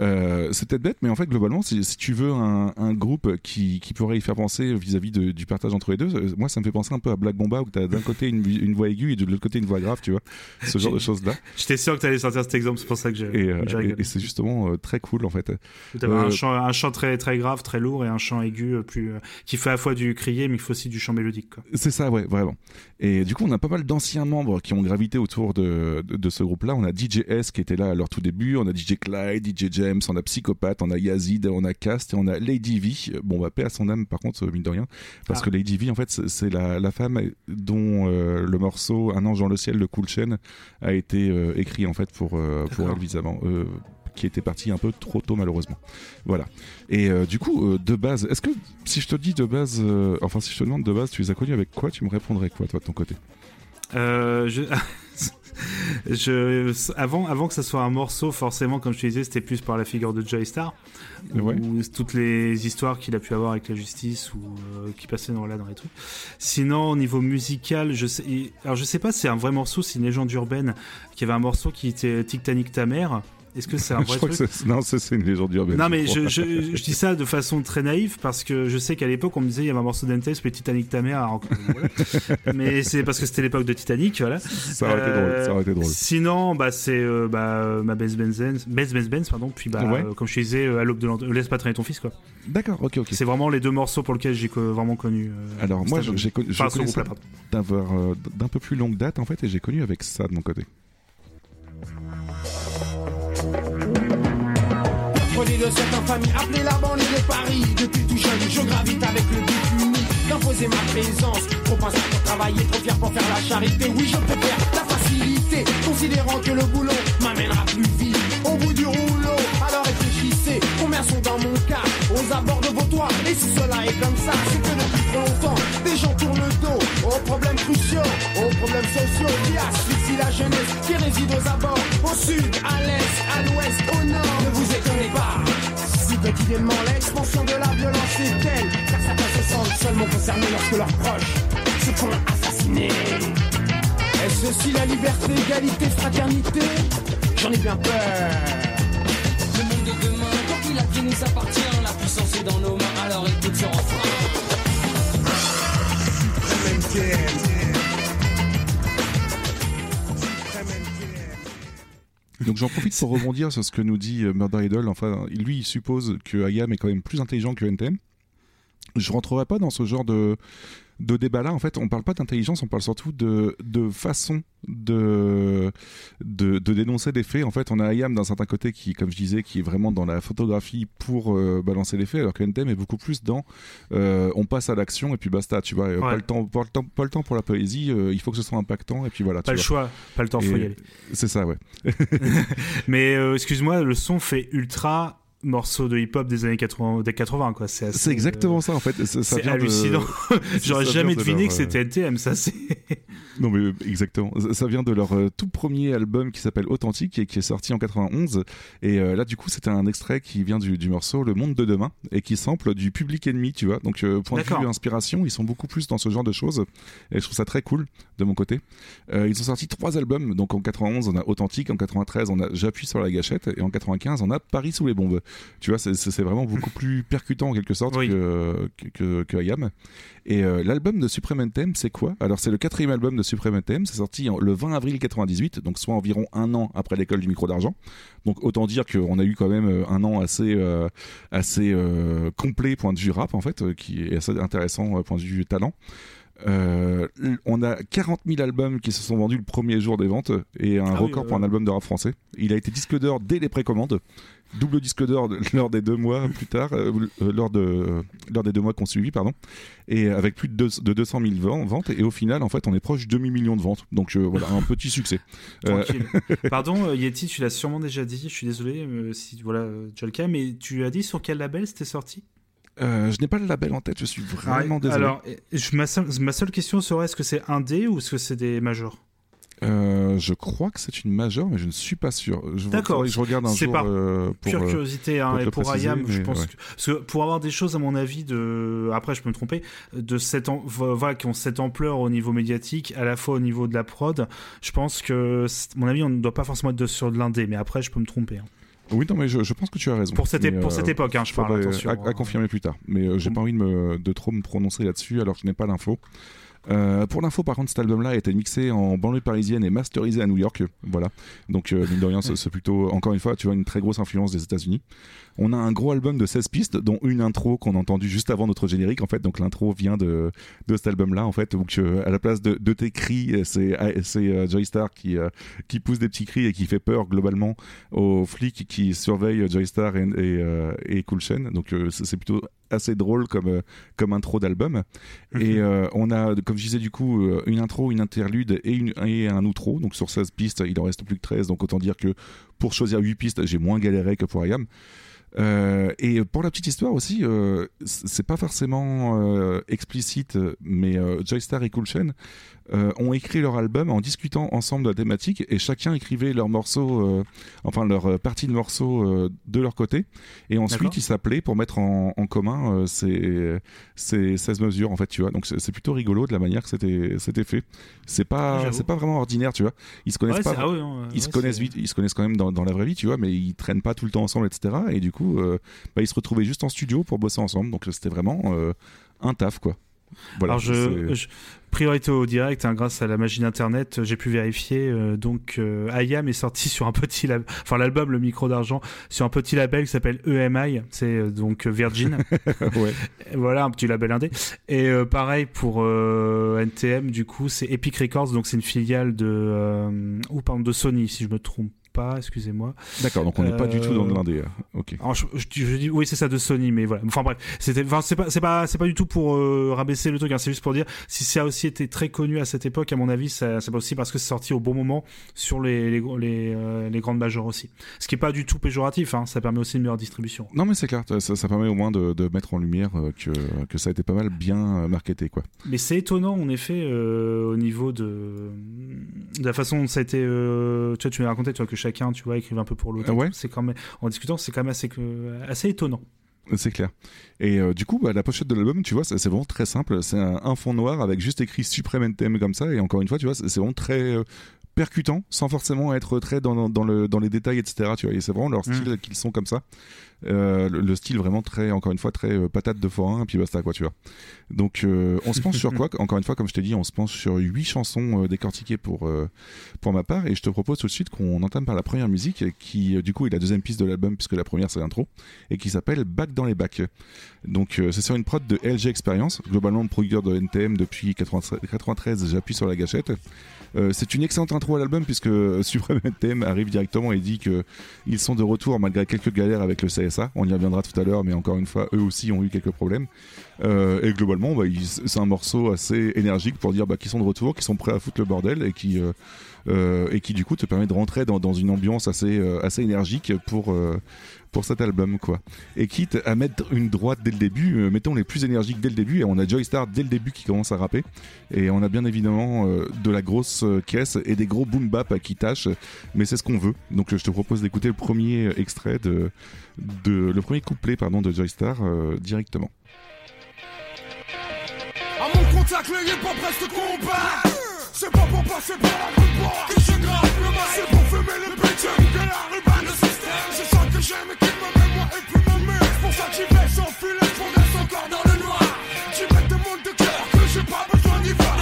Euh, c'est peut-être bête, mais en fait, globalement, si, si tu veux un, un groupe qui, qui pourrait y faire penser vis-à-vis du partage entre les deux, euh, moi, ça me fait penser un peu à Black Bomba, où tu as d'un côté une, une voix aiguë et de l'autre côté une voix grave, tu vois. Ce genre de choses-là. J'étais sûr que tu allais sortir cet exemple, c'est pour ça que j'ai Et, euh, et- c'est justement euh, très cool, en fait. T'avais un chant, un chant très très grave, très lourd et un chant chant aigu euh, plus euh, qui fait à la fois du crier mais il faut aussi du chant mélodique. C'est ça, ouais, vraiment. Et du coup, on a pas mal d'anciens membres qui ont gravité autour de, de, de ce groupe-là. On a DJS qui était là à leur tout début, on a DJ Clyde, DJ James, on a Psychopathe, on a Yazid, on a Cast et on a Lady V. Bon, on va paix à son âme par contre, mine de rien, parce Ah. que Lady V, en fait, c'est- la, la femme dont euh, le morceau Un ange dans le ciel de Cool Chain a été euh, écrit en fait pour, euh, pour. Elvis avant. Qui était parti un peu trop tôt malheureusement. Voilà. Et euh, du coup, euh, de base, est-ce que si je te dis de base, euh, enfin si je te demande de base, tu les as connus avec quoi Tu me répondrais quoi toi de ton côté? Je... je... Avant, avant que ça soit un morceau, forcément, comme je te disais, c'était plus par la figure de Joy Star. Ouais. Ou toutes les histoires qu'il a pu avoir avec la justice ou qui passaient dans, là, dans les trucs. Sinon, au niveau musical, je sais, alors je sais pas si c'est un vrai morceau, c'est une légende urbaine, qui avait un morceau qui était Tic-Tanic ta mère. Est-ce que c'est un je vrai crois que truc c'est non, c'est une légende urbaine. non mais je, je, je dis ça de façon très naïve parce que je sais qu'à l'époque on me disait il y avait un morceau d'Entes mais Titanic ta mère alors que- voilà. mais c'est parce que c'était l'époque de Titanic voilà Ça aurait été drôle, ça aurait été drôle. sinon bah c'est euh, bah ma Benz Benz Benz Benz Benz pardon puis bah Ouais. euh, comme je disais euh, à l'aube de euh, laisse pas traîner ton fils quoi D'accord, ok, ok. c'est vraiment les deux morceaux pour lesquels j'ai vraiment connu euh, Alors moi, j'ai connu, je Enfin, euh, d'un peu plus longue date en fait, et j'ai connu avec ça de mon côté. De cette infamie, appelez la banlieue de Paris. Depuis tout jeune, je gravite avec le but unique d'imposer ma présence. Trop pince pour travailler, trop fier pour faire la charité. Oui, je préfère la facilité, considérant que le boulot m'amènera plus vite au bout du rouleau. Alors réfléchissez, combien sont dans mon cas aux abords de vos toits? Et si cela est comme ça, c'est que depuis trop longtemps, des gens tournent le dos aux problèmes cruciaux, aux problèmes sociaux qui asphyxient la jeunesse qui réside aux abords, au sud, à l'est, à l'ouest, au nord? Ne vous étonnez pas. Quotidiennement l'expansion de la violence est telle, car certains se sentent seulement concernés lorsque leurs proches se font assassiner. Est-ce aussi la liberté, égalité, fraternité? J'en ai bien peur. Le monde de demain, quand il a qui nous appartient, la puissance est dans nos mains, alors écoute ce refrain. Donc j'en profite pour rebondir sur ce que nous dit euh, Murder Idol. Enfin, lui, il suppose que IAM est quand même plus intelligent que NTM. Je rentrerai pas dans ce genre de, de débat-là. En fait, on parle pas d'intelligence, on parle surtout de, de façon de, de, de dénoncer des faits. En fait, on a IAM d'un certain côté qui, comme je disais, qui est vraiment dans la photographie pour euh, balancer les faits, alors que NTM est beaucoup plus dans euh, on passe à l'action et puis basta. Tu vois, Euh, pas, le temps, pas, le temps, pas le temps pour la poésie, euh, il faut que ce soit impactant et puis voilà. Pas tu le vois. choix, pas le temps, faut Et y aller. C'est ça, ouais. mais excuse-moi le son fait ultra morceau de hip-hop des années 80 des 80 quoi c'est assez, C'est exactement ça en fait. C'est de- hallucinant j'aurais jamais de deviné leur, que euh, c'était NTM ça c'est Non mais euh, exactement. Ça- vient de leur euh, tout premier album qui s'appelle Authentique et qui est sorti en 91. Et euh, là du coup c'était un extrait qui vient du, du morceau Le Monde de demain et qui sample du Public Enemy, tu vois. Donc euh, point de vue inspiration, ils sont beaucoup plus dans ce genre de choses. Et je trouve ça très cool de mon côté. Euh, ils ont sorti trois albums. Donc en 91 on a Authentique, en 93 on a J'appuie sur la gâchette et en 95 on a Paris sous les bombes. Tu vois, c'est- vraiment beaucoup plus percutant en quelque sorte que, que, que, que IAM. Et euh, l'album de Supreme Anthem, c'est quoi? Alors c'est le quatrième album de Supreme Anthem, c'est sorti le 20 avril 98, donc soit environ un an après l'école du micro d'argent. Donc autant dire qu'on a eu quand même euh, un an assez euh, assez euh, complet point de vue rap en fait, qui est assez intéressant point de vue talent. Euh, on a 40 000 albums qui se sont vendus le premier jour des ventes et un Ah oui, record pour un album de rap français. Il a été disque d'or dès les précommandes, double disque d'or lors des deux mois plus tard, euh, euh, lors, de, lors des deux mois qu'on suivi, pardon, et avec plus de, deux- de 200 000 ven- ventes. Et au final, en fait, on est proche de demi-million de ventes. Donc euh, voilà, un petit succès. Tranquille. Pardon, Yeti, tu l'as sûrement déjà dit. Je suis désolé si voilà, déjà le cas, mais tu as dit sur quel label c'était sorti? Euh, je n'ai pas le label en tête, je suis vraiment Ouais, désolé. Alors, je- ma, seule, ma seule question serait est-ce que c'est un D ou est-ce que c'est des majors? Euh, je crois que c'est une majeure, mais je ne suis pas sûr. D'accord. Je regarde un C'est jour par euh, pour pure euh, curiosité hein, pour et pour IAM, je pense ouais. que, parce que pour avoir des choses à mon avis de après je peux me tromper de cette voilà qui ont cette ampleur au niveau médiatique à la fois au niveau de la prod, je pense que à mon avis on ne doit pas forcément être de- sur de l'indé, mais après je peux me tromper. hein. Oui, non, mais je, je pense que tu as raison. Pour cette Mais, cette époque, hein, je parle, À, à confirmer plus tard. Mais euh, j'ai pas envie de, me, de trop me prononcer là-dessus alors que je n'ai pas l'info. Euh, pour l'info, par contre, cet album-là a été mixé en banlieue parisienne et masterisé à New York. Voilà. Donc, euh, mine de rien, c'est plutôt, encore une fois, tu vois, une très grosse influence des États-Unis. On a un gros album de 16 pistes, dont une intro qu'on a entendue juste avant notre générique, en fait. Donc, l'intro vient de, de cet album-là, en fait. Donc, euh, à la place de, de tes cris, c'est euh, Joy Star qui, qui pousse des petits cris et qui fait peur globalement aux flics qui surveillent Joy Star et, et, et Cool Chain. Donc, c'est plutôt assez drôle comme, euh, comme intro d'album. Et euh, on a, comme je disais, du coup, euh, une intro, une interlude et, une, et un outro. Donc sur 16 pistes, il en reste plus que 13. Donc autant dire que pour choisir 8 pistes, j'ai moins galéré que pour IAM. Euh, et pour la petite histoire aussi, euh, c'est pas forcément euh, explicite, mais euh, Joystar et Cool Chain ont écrit leur album en discutant ensemble de la thématique et chacun écrivait leur morceau, enfin leur partie de morceau de leur côté. Et ensuite, ils s'appelaient pour mettre en, en commun ces, ces 16 mesures, en fait, tu vois. Donc c'est plutôt rigolo de la manière que c'était fait. C'est pas, c'est pas vraiment ordinaire, tu vois. Ils se connaissent Ouais, pas. ah ils se connaissent vite, ils se connaissent quand même dans, dans la vraie vie, tu vois, mais ils traînent pas tout le temps ensemble, etc. Et du coup, euh, bah, ils se retrouvaient juste en studio pour bosser ensemble. Donc c'était vraiment euh, un taf, quoi. Voilà. Alors, je, priorité au direct, hein, grâce à la magie d'internet, j'ai pu vérifier. euh, donc, euh, IAM est sorti sur un petit, lab- enfin l'album, le micro d'argent, sur un petit label qui s'appelle EMI, c'est euh, donc euh, Virgin. ouais. Voilà, un petit label indé. Et euh, pareil pour euh, NTM, du coup, c'est Epic Records, donc c'est une filiale de, euh, ou pardon, de Sony, si je me trompe pas, excusez-moi. D'accord, donc on n'est pas du tout dans de Euh, l'indé. euh, Ok. alors, je, je dis- je dis oui c'est ça de Sony mais voilà enfin bref c'était enfin c'est pas c'est pas c'est pas du tout pour euh, rabaisser le truc hein, c'est juste pour dire si ça a aussi été très connu à cette époque à mon avis ça c'est pas aussi parce que c'est sorti au bon moment sur les les les, euh, les grandes majors aussi ce qui est pas du tout péjoratif hein, ça permet aussi une meilleure distribution Non, mais c'est clair, ça, ça permet au moins de, de mettre en lumière que, que ça a été pas mal bien marketé, quoi. mais c'est étonnant en effet au niveau de de la façon dont ça a été tu vois tu m'as raconté toi que chacun tu vois écrivait un peu pour l'autre Ah ouais. c'est quand même en discutant c'est quand même assez que- assez étonnant C'est clair. Et euh, du coup, bah, la pochette de l'album, tu vois, c'est vraiment très simple. C'est un, un fond noir avec juste écrit Supreme NTM comme ça. Et encore une fois, tu vois, c'est vraiment très euh, percutant, sans forcément être très dans, dans, le, dans les détails, etc. Tu vois, et c'est vraiment leur style qu'ils sont comme ça. Euh, le, le style vraiment très, encore une fois, très euh, patate de forain, et puis basta, quoi, tu vois. Donc, euh, on se penche sur quoi Encore une fois, comme je t'ai dit, on se penche sur huit chansons décortiquées pour, pour ma part, et je te propose tout de suite qu'on entame par la première musique, qui, du coup, est la deuxième piste de l'album, puisque la première, c'est l'intro, et qui s'appelle Back dans les bacs. Donc, c'est sur une prod de LG Experience, globalement producteur de NTM depuis 93, 93 j'appuie sur la gâchette. C'est une excellente intro à l'album puisque Supreme NTM arrive directement et dit que ils sont de retour malgré quelques galères avec le CSA. On y reviendra tout à l'heure, mais encore une fois, eux aussi ont eu quelques problèmes. Euh, et globalement, bah, c'est un morceau assez énergique pour dire bah, qu'ils sont de retour, qu'ils sont prêts à foutre le bordel et qui euh, euh, et qui du coup te permet de rentrer dans, dans une ambiance assez assez énergique pour pour cet album quoi. Et quitte à mettre une droite dès le début, euh, mettons les plus énergiques dès le début et on a Joy Star dès le début qui commence à rapper et on a bien évidemment euh, de la grosse euh, caisse et des gros boom bap qui tâchent, mais c'est ce qu'on veut. Donc je te propose d'écouter le premier extrait de, de le premier couplet pardon de Joy Star directement. C'est ça que j'aime et qui me met moi et mon mur. C'est pour ça que j'y vais sans filet, je reste encore dans le noir. J'y mets des mondes de cœur que j'ai pas besoin d'y voir.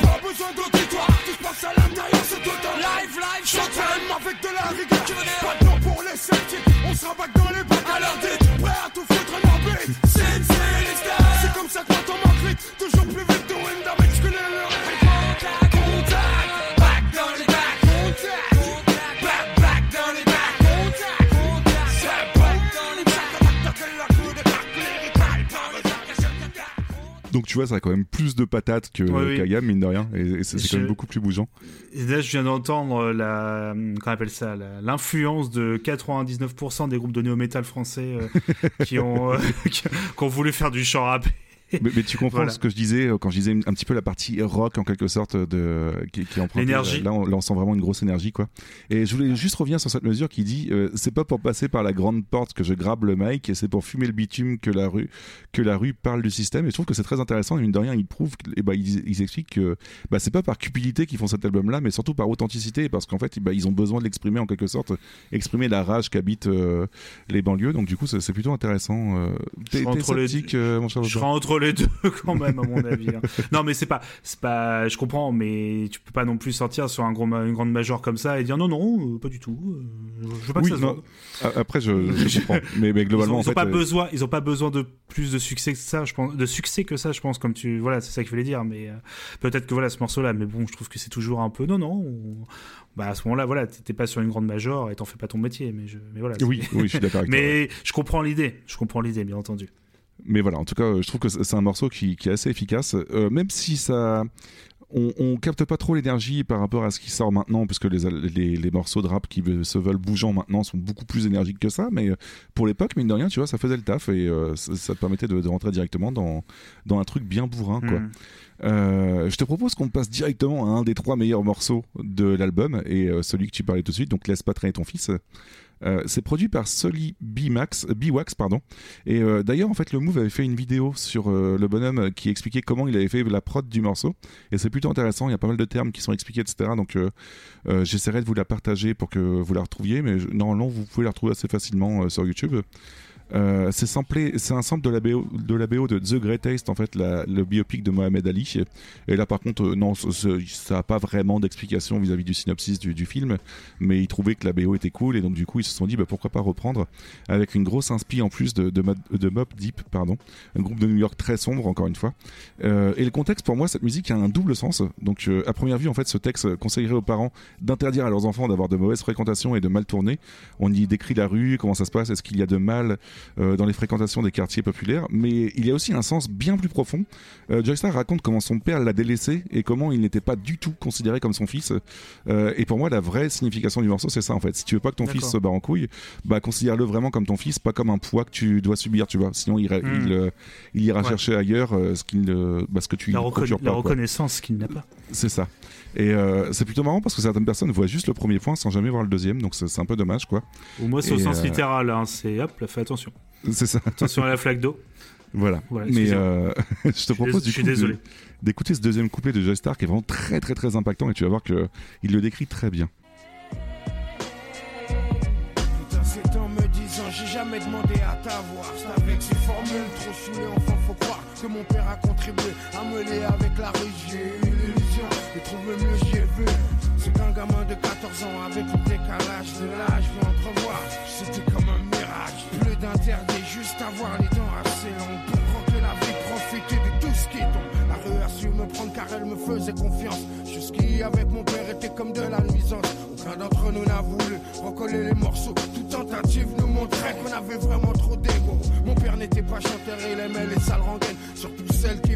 Pas besoin d'auditoire, tout se passe à l'intérieur, c'est total. Live, live, j'entraîne avec de la rigueur. Pas de temps pour les sceptiques, on se rabatte dans les bacs. Alors dites, prêt à tout foutre en orbite. C'est une C'est comme ça que moi Donc tu vois, ça a quand même plus de patates que Ouais, oui. qu'Ayam, mine de rien, et, et c'est quand même beaucoup plus bougeant. Et là, je viens d'entendre la, comment on appelle ça, la- l'influence de 99% des groupes de néo-metal français euh, qui ont, euh, qui, qui ont voulu faire du chant rap. Mais, mais tu comprends Voilà. ce que je disais euh, quand je disais un petit peu la partie rock en quelque sorte de qui, qui emprunte L'énergie. Là, on, là, on sent vraiment une grosse énergie quoi. Et je voulais juste revenir sur cette mesure qui dit euh, c'est pas pour passer par la grande porte que je grabe le mic et c'est pour fumer le bitume que la rue que la rue parle du système. Et je trouve que c'est très intéressant. Et mine de rien, ils prouvent et bah, ils, ils expliquent que bah, c'est pas par cupidité qu'ils font cet album là, mais surtout par authenticité parce qu'en fait bah, ils ont besoin de l'exprimer en quelque sorte, exprimer la rage qu'habitent euh, les banlieues. Donc du coup c'est plutôt intéressant. Euh, T'es t'es entre les- euh, mon cher Je entre entre les deux quand même à mon avis. hein. Non mais c'est pas, c'est pas, je comprends, mais tu peux pas non plus sortir sur un gros, une grande major comme ça et dire non non, euh, pas du tout. euh, je veux pas Oui, que ça se non, a- Après, je, je comprends. Mais, mais Ils globalement, ont, en ils ont fait, pas euh, besoin, ils ont pas besoin de plus de succès que ça, je pense, de succès que ça, je pense, comme tu, voilà, c'est ça qu'il fallait dire, mais euh, peut-être que voilà ce morceau-là, mais bon, je trouve que c'est toujours un peu, non, non, on- bah à ce moment-là, voilà, t'es pas sur une grande major et t'en fais pas ton métier, mais je, mais voilà. Oui, oui, je suis d'accord avec toi, Mais je comprends l'idée, je comprends l'idée, bien entendu. Mais voilà, en tout cas, je trouve que c'est un morceau qui, qui est assez efficace, euh, même si ça. On, on capte pas trop l'énergie par rapport à ce qui sort maintenant, puisque les, les, les morceaux de rap qui se veulent bougeants maintenant sont beaucoup plus énergiques que ça. Mais euh, pour l'époque, mine de rien, tu vois, ça faisait le taf et euh, ça, ça te permettait de, de rentrer directement dans, dans un truc bien bourrin, quoi. Mm. Euh, je te propose qu'on passe directement à un des trois meilleurs morceaux de l'album et celui que tu parlais tout de suite, donc Laisse pas traîner ton fils. Euh, c'est produit par Sully B-Max, B-Wax, pardon. Et euh, d'ailleurs, en fait, le Move avait fait une vidéo sur euh, le bonhomme qui expliquait comment il avait fait la prod du morceau. Et c'est plutôt intéressant. Il y a pas mal de termes qui sont expliqués, etc. Donc, euh, euh, j'essaierai de vous la partager pour que vous la retrouviez. Mais normalement, vous pouvez la retrouver assez facilement euh, sur YouTube. Euh, c'est un sample de la BO de The Great Taste en fait, le biopic de Mohamed Ali. Et là, par contre, euh, non, ça a pas vraiment d'explication vis-à-vis du synopsis du, film, mais ils trouvaient que la BO était cool et donc du coup ils se sont dit bah, pourquoi pas reprendre avec une grosse inspi en plus de de, Mob- de Mob Deep, pardon, un groupe de New York très sombre encore une fois. Euh, et le contexte pour moi, cette musique a un double sens. Donc à première vue, en fait, ce texte conseillerait aux parents d'interdire à leurs enfants d'avoir de mauvaises fréquentations et de mal tourner. On y décrit la rue, comment ça se passe, est-ce qu'il y a de mal dans les fréquentations des quartiers populaires, mais il y a aussi un sens bien plus profond. Euh, Joy Star raconte comment son père l'a délaissé et comment il n'était pas du tout considéré comme son fils. Euh, et pour moi, la vraie signification du morceau, c'est ça en fait. Si tu veux pas que ton fils se barre en couille, bah considère-le vraiment comme ton fils, pas comme un poids que tu dois subir, tu vois. Sinon, il, ira- Hmm. il, euh, il ira Ouais. chercher ailleurs euh, ce, qu'il ne- bah, ce que tu La, reconna- la pas, quoi. reconnaissance qu'il n'a pas. C'est ça. Et euh, c'est plutôt marrant parce que certaines personnes voient juste le premier point sans jamais voir le deuxième, donc c'est un peu dommage, quoi. Ou moi, c'est au sens euh, littéral, hein, c'est hop, là, fais attention. C'est ça. Attention à la flaque d'eau. Voilà. Voilà, Mais euh, je te propose du je suis coup de- désolé. d'écouter ce deuxième couplet de Joy Star qui est vraiment très très très impactant et tu vas voir que il le décrit très bien. Putain, c'est en me disant, j'ai jamais demandé à t'avoir. C'est avec ces formules trop saoulées, enfin faut croire que mon père a contribué à me avec de 14 ans avec le décalage de l'âge, vais entrevoir. C'était comme un mirage, plus d'interdit, juste avoir les dents assez longues pour rentrer la vie, profiter de tout ce qui tombe. La rue a su me prendre car elle me faisait confiance. Jusqu'y avec mon père était comme de la nuisance. Aucun d'entre nous n'a voulu recoller les morceaux. Toute tentative nous montrait qu'on avait vraiment trop d'ego. Mon père n'était pas chanteur, il aimait les sales rengaines. Surtout celles qui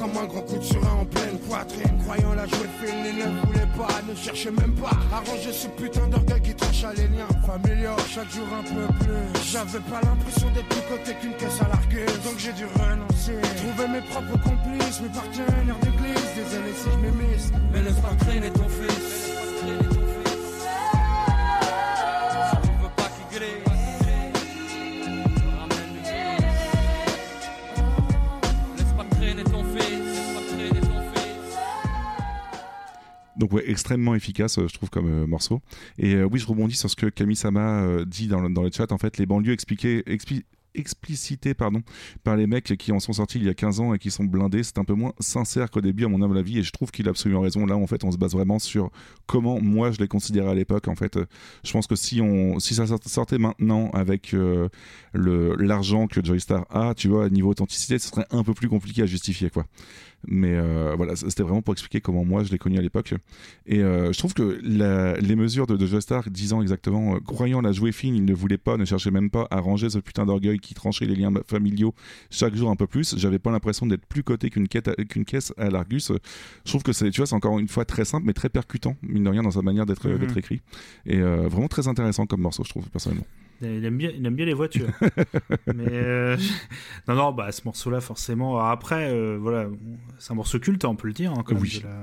comme un grand coup de surin en pleine poitrine. Croyant la jouer fine, il ne voulait pas, ne cherchait même pas à ranger ce putain d'orgueil qui tranche à les liens familiaux. Chaque jour un peu plus. J'avais pas l'impression d'être plus côté qu'une caisse à larguer. Donc j'ai dû renoncer. Trouver mes propres complices, mes partenaires d'église. Désolé si je m'émisse. Mais laisse pas traîner ton fils. Donc ouais, extrêmement efficace, euh, je trouve, comme euh, morceau. Et euh, oui, je rebondis sur ce que Camille Sama dit dans le, dans chat. En fait, les banlieues expliquées, expli- explicitées pardon, par les mecs qui en sont sortis il y a 15 ans et qui sont blindés, c'est un peu moins sincère qu'au début, à mon humble avis. Et je trouve qu'il a absolument raison. Là, en fait, on se base vraiment sur comment moi je les considérais à l'époque. En fait, Euh, je pense que si, on, si ça sort- sortait maintenant avec euh, l'argent que Joystar a, tu vois, niveau authenticité, ce serait un peu plus compliqué à justifier, quoi. Mais euh, voilà, c'était vraiment pour expliquer comment moi je l'ai connu à l'époque. Et je trouve que les mesures de, de Joystar disant exactement, croyant la jouer fine, il ne voulait pas, ne cherchait même pas à ranger ce putain d'orgueil qui tranchait les liens familiaux chaque jour un peu plus. J'avais pas l'impression d'être plus coté qu'une caisse à l'Argus. Je trouve que c'est, tu vois, c'est encore une fois très simple, mais très percutant, mine de rien, dans sa manière d'être Mhm. d'être écrit. Et euh, vraiment très intéressant comme morceau, je trouve, personnellement. Il aime bien, il aime bien les voitures. Mais euh, non, non, bah ce morceau-là, forcément. Après, euh, voilà, c'est un morceau culte, on peut le dire, hein, même, Oui. de la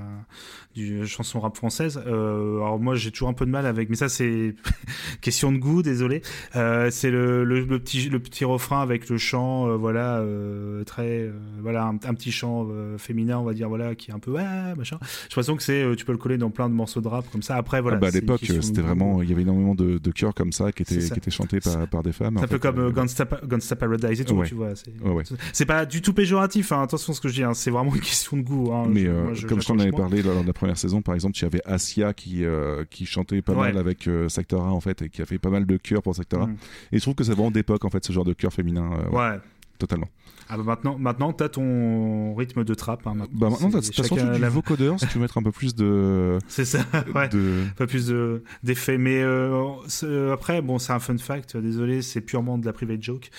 du chanson rap française. Euh, alors moi, j'ai toujours un peu de mal avec, mais ça c'est question de goût, désolé. Euh, c'est le, le, le petit le petit refrain avec le chant, euh, voilà, euh, très, euh, voilà, un, un petit chant euh, féminin, on va dire, voilà, qui est un peu ouais, machin. J'ai l'impression que c'est, euh, tu peux le coller dans plein de morceaux de rap comme ça. Après, voilà. Ah bah, à l'époque, c'était vraiment, il y avait énormément de, de chœurs comme ça qui étaient, qui étaient chantés. Par, par des femmes. C'est un peu fait, comme euh, euh, Gangsta, Pa- Gangsta Paradise et tout, Ouais. tu vois. C'est Ouais, ouais. c'est pas du tout péjoratif, hein, attention à ce que je dis, hein, c'est vraiment une question de goût. hein. Mais Je- euh, moi, je- comme je t'en avais parlé lors de la première saison, par exemple, tu avais Asia qui, euh, qui chantait pas mal avec euh, en fait et qui a fait pas mal de chœurs pour Sector A. Mm. Et je trouve que c'est vraiment d'époque en fait ce genre de chœur féminin. Ouais. Totalement. Ah bah maintenant, maintenant t'as ton rythme de trap. Hein, maintenant, Bah maintenant, t'as surtout du la- vocodeur si tu veux mettre un peu plus de. C'est ça, ouais. de... Pas plus de- d'effets. Mais euh, après, bon, c'est un fun fact. Désolé, c'est purement de la private joke.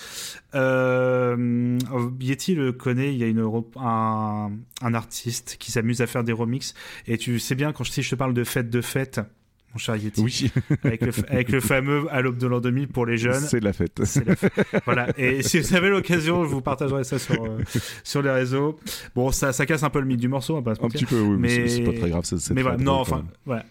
Euh, Yeti le connaît. Il y a une, un, un artiste qui s'amuse à faire des remixes. Et tu sais bien quand je, si je te parle de fête de fête. Mon cher Yeti. Oui. avec, le, avec le fameux à l'aube de l'an 2000 pour les jeunes. C'est la fête. C'est la fête. voilà. Et si vous avez l'occasion, je vous partagerai ça sur, euh, sur les réseaux. Bon, ça, ça casse un peu le mythe du morceau, on va pas se Un petit peu, oui, mais c'est- pas très grave, mais voilà, non, enfin, voilà.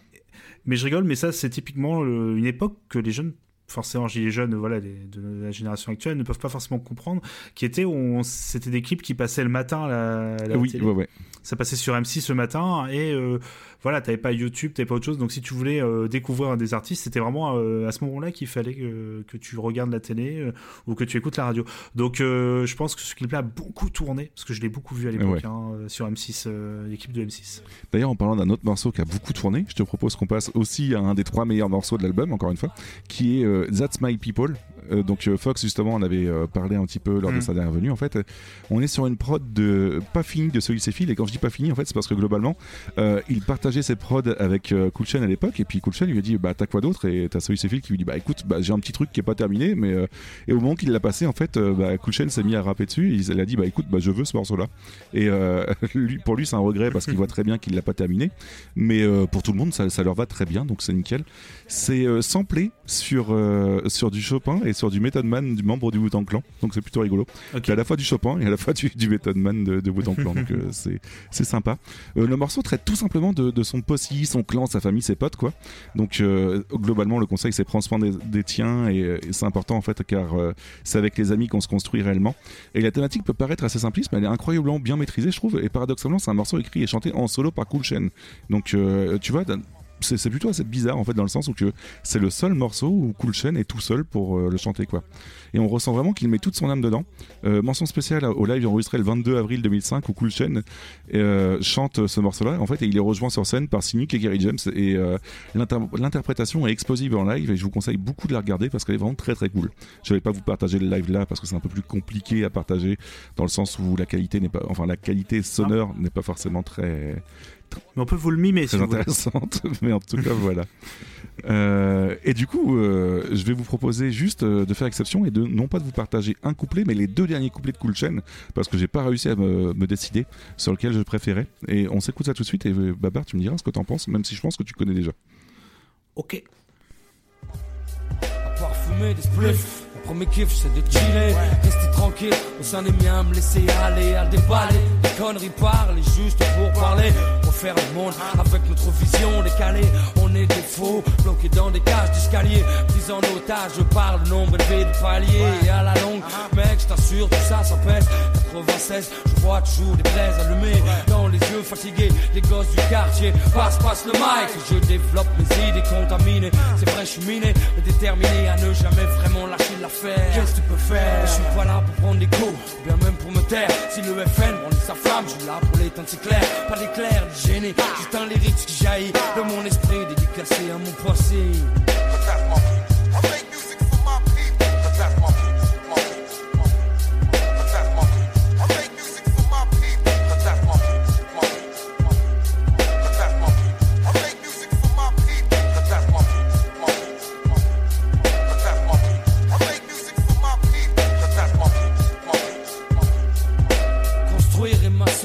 Mais je rigole, mais ça, c'est typiquement le- une époque que les jeunes, forcément, les jeunes, voilà, les- de la génération actuelle, ne peuvent pas forcément comprendre, qui était, on- c'était des clips qui passaient le matin à la, à la Oui, télé. ouais, ouais. Ça passait sur M6 le matin et euh, voilà, t'avais pas YouTube, t'avais pas autre chose. Donc si tu voulais euh, découvrir des artistes, c'était vraiment euh, à ce moment-là qu'il fallait que, que tu regardes la télé ou que tu écoutes la radio. Donc je pense que ce clip-là a beaucoup tourné parce que je l'ai beaucoup vu à l'époque Ouais. hein, sur M6, euh, l'équipe de M6. D'ailleurs, en parlant d'un autre morceau qui a beaucoup tourné, je te propose qu'on passe aussi à un des trois meilleurs morceaux de l'album, encore une fois, qui est That's My People. Euh, donc euh, Fox, justement, on avait euh, parlé un petit peu lors de Mm. sa dernière venue. En fait, on est sur une prod de pas finie de celui c'est Phil. Et quand je dis pas fini, en fait, c'est parce que globalement, euh, il partageait ses prods avec Cool Chain à l'époque. Et puis Cool Chain lui a dit, bah t'as quoi d'autre? Et t'as celui c'est Phil qui lui dit, bah écoute, bah, j'ai un petit truc qui est pas terminé, mais euh, et au moment qu'il l'a passé, en fait, bah, Cool Chain s'est mis à rapper dessus. Et il a dit, bah écoute, bah je veux ce morceau-là. Et euh, lui, pour lui, c'est un regret parce qu'il voit très bien qu'il l'a pas terminé. Mais pour tout le monde, ça, ça leur va très bien, donc c'est nickel. C'est samplé sur, sur du Chopin et sur du Method Man du membre du Wu-Tang Clan, donc c'est plutôt rigolo. Ok. C'est à la fois du Chopin et à la fois du, du Method Man de, de Wu-Tang Clan, donc euh, c'est sympa. Euh, le morceau traite tout simplement de, de son posse, son clan, sa famille, ses potes, quoi. Donc euh, globalement, le conseil c'est prendre soin des, des tiens et, euh, et c'est important en fait car euh, c'est avec les amis qu'on se construit réellement. Et la thématique peut paraître assez simpliste, mais elle est incroyablement bien maîtrisée, je trouve. Et paradoxalement, c'est un morceau écrit et chanté en solo par Cool Chain. Donc euh, tu vois, c'est plutôt assez bizarre en fait dans le sens où que c'est le seul morceau où Cool Chain est tout seul pour euh, le chanter quoi. Et on ressent vraiment qu'il met toute son âme dedans. Euh, mention spéciale au live enregistré le 22 avril 2005 où Cool Chain euh, chante ce morceau-là en fait il est rejoint sur scène par Cynic et Gary James et l'inter- l'interprétation est explosive en live et je vous conseille beaucoup de la regarder parce qu'elle est vraiment très très cool. Je vais pas vous partager le live là parce que c'est un peu plus compliqué à partager dans le sens où la qualité n'est pas enfin la qualité sonore n'est pas forcément très Mais on peut vous le mimer si vous voulez. intéressante, mais en tout cas voilà. Euh, et du coup, euh, je vais vous proposer juste euh, de faire exception et de non pas de vous partager un couplet, mais les deux derniers couplets de Cool Chain, parce que j'ai pas réussi à me, me décider sur lequel je préférais. Et on s'écoute ça tout de suite. Et Babar, tu me diras ce que t'en penses, même si je pense que tu connais déjà. Ok. À part fumer des spliffs, mon premier kiff c'est de chiller, rester tranquille au sein des miens, me laisser aller à déballer. Les conneries parlent juste pour parler, refaire le monde avec notre vision décalée. On est des faux, bloqués dans des cages d'escalier, pris en otage par le nombre élevé de paliers. Et à la longue, mec, je t'assure, tout ça, ça pèse. 96, je vois toujours des braises allumées dans les yeux fatigués. Les gosses du quartier passe, passe le mic. Je développe mes idées contaminées. C'est vrai, je suis miné, mais déterminé à ne jamais vraiment lâcher l'affaire. Qu'est-ce que tu peux faire? Je suis pas là pour prendre des coups, ou bien même pour me taire. Si le FN brandit sa flamme, je suis là pour l'éteindre, c'est clair. Pas d'éclair, ni gêné, juste un lyrique qui jaillit de mon esprit, dédicacé à mon passé.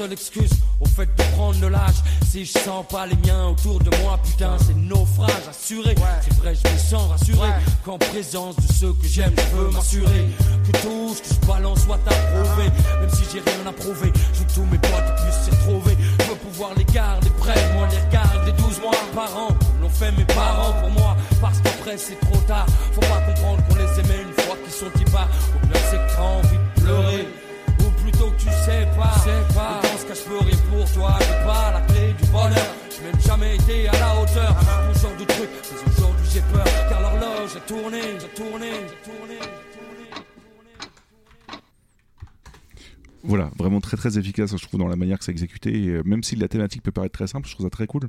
Seule excuse au fait de prendre de l'âge. Si je sens pas les miens autour de moi, putain, c'est naufrage assuré. C'est vrai, je me sens rassuré qu'en présence de ceux que j'aime, je veux m'assurer que tout ce que je balance soit approuvé. Même si j'ai rien à prouver, je veux que tous mes potes puissent s'y retrouver. Je veux pouvoir les garder près, moi les regarder 12 mois par an, l'ont fait mes parents pour moi. Parce qu'après c'est trop tard, faut pas comprendre qu'on les aimait une fois qu'ils sont épars. Au pire, c'est que t'as envie de pleurer. Tu sais pas, sais pas. Ce je peux rien pour toi. J'ai pas la clé du bonheur. J'ai même jamais été à la hauteur. Tout genre de trucs, mais aujourd'hui j'ai peur. Car l'horloge est tourné, j'ai tourné, j'ai tourné. Voilà, vraiment très très efficace, je trouve, dans la manière que c'est exécuté. Euh, même si la thématique peut paraître très simple, je trouve ça très cool.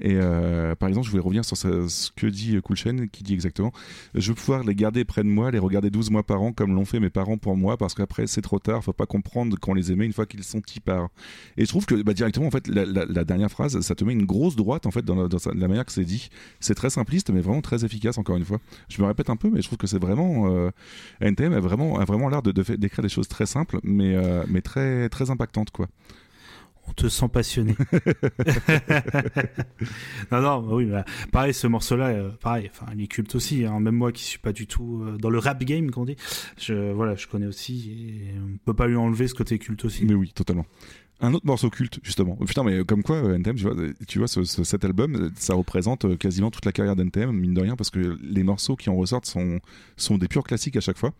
Et euh, par exemple, je voulais revenir sur ce, que dit euh, Cool Chain, qui dit exactement Je veux pouvoir les garder près de moi, les regarder 12 mois par an, comme l'ont fait mes parents pour moi, parce qu'après, c'est trop tard, faut pas comprendre qu'on les aimait une fois qu'ils sont par. Et je trouve que bah, directement, en fait, la, dernière phrase, ça te met une grosse droite, en fait, dans la, manière que c'est dit. C'est très simpliste, mais vraiment très efficace, encore une fois. Je me répète un peu, mais je trouve que c'est vraiment. NTM a vraiment, a vraiment l'air de, d'écrire des choses très simples, mais, mais très, très impactantes, quoi. On te sent passionné. non, non, bah oui, bah, pareil, ce morceau-là, euh, pareil, enfin, il est culte aussi. hein. Même moi qui suis pas du tout euh, dans le rap game, qu'on dit, je, voilà, je connais aussi et on peut pas lui enlever ce côté culte aussi. Mais oui, totalement. Un autre morceau culte, justement. Putain, mais comme quoi, euh, NTM, tu vois, tu vois ce- ce- cet album, euh, ça représente euh, quasiment toute la carrière d'NTM, mine de rien, parce que les morceaux qui en ressortent sont, sont des purs classiques à chaque fois.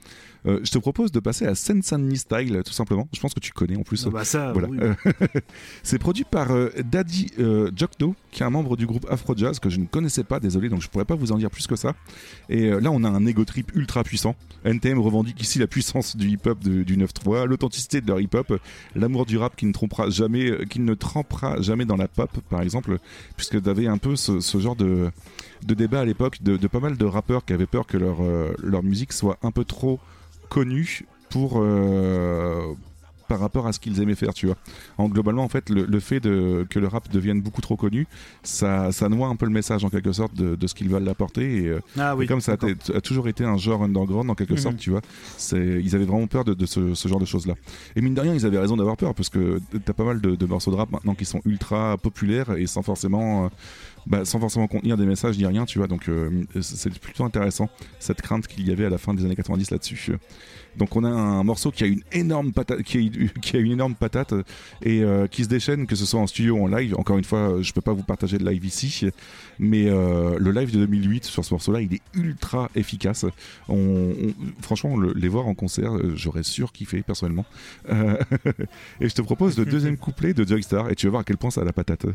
Euh, je te propose de passer à Sensanni Style, tout simplement. Je pense que tu connais en plus. Ah bah ça, voilà. oui. C'est produit par euh, Daddy euh, Jokdo, qui est un membre du groupe Afro Jazz que je ne connaissais pas, désolé, donc je pourrais pas vous en dire plus que ça. Et là, on a un ego trip ultra puissant. NTM revendique ici la puissance du hip-hop du 9-3, l'authenticité de leur hip-hop, l'amour du rap qui ne trompera jamais, qui ne trempera jamais dans la pop, par exemple, puisque t'avais un peu ce, ce genre de, de débat à l'époque de, de pas mal de rappeurs qui avaient peur que leur, euh, leur musique soit un peu trop connue pour euh, par rapport à ce qu'ils aimaient faire, tu vois. En globalement, en fait, le, le fait de, que le rap devienne beaucoup trop connu, ça, ça noie un peu le message en quelque sorte de, de ce qu'ils veulent apporter. Et, euh, Ah oui, et comme ça a, toujours été un genre underground en quelque Mhm. sorte, tu vois, c'est, ils avaient vraiment peur de, de ce, ce genre de choses-là. Et mine de rien, ils avaient raison d'avoir peur parce que t'as pas mal de, de morceaux de rap maintenant qui sont ultra populaires et sans forcément, euh, bah, sans forcément contenir des messages ni rien, tu vois. Donc euh, c'est plutôt intéressant cette crainte qu'il y avait à la fin des années 90 là-dessus. Donc on a un morceau qui a une énorme patate, qui a, une énorme patate et euh, qui se déchaîne, que ce soit en studio ou en live. Encore une fois, je peux pas vous partager de live ici, mais euh, le live de 2008 sur ce morceau-là, il est ultra efficace. Franchement, le- les voir en concert, j'aurais sûr kiffé personnellement. Et je te propose le deuxième couplet de Joystar et tu vas voir à quel point ça a la patate.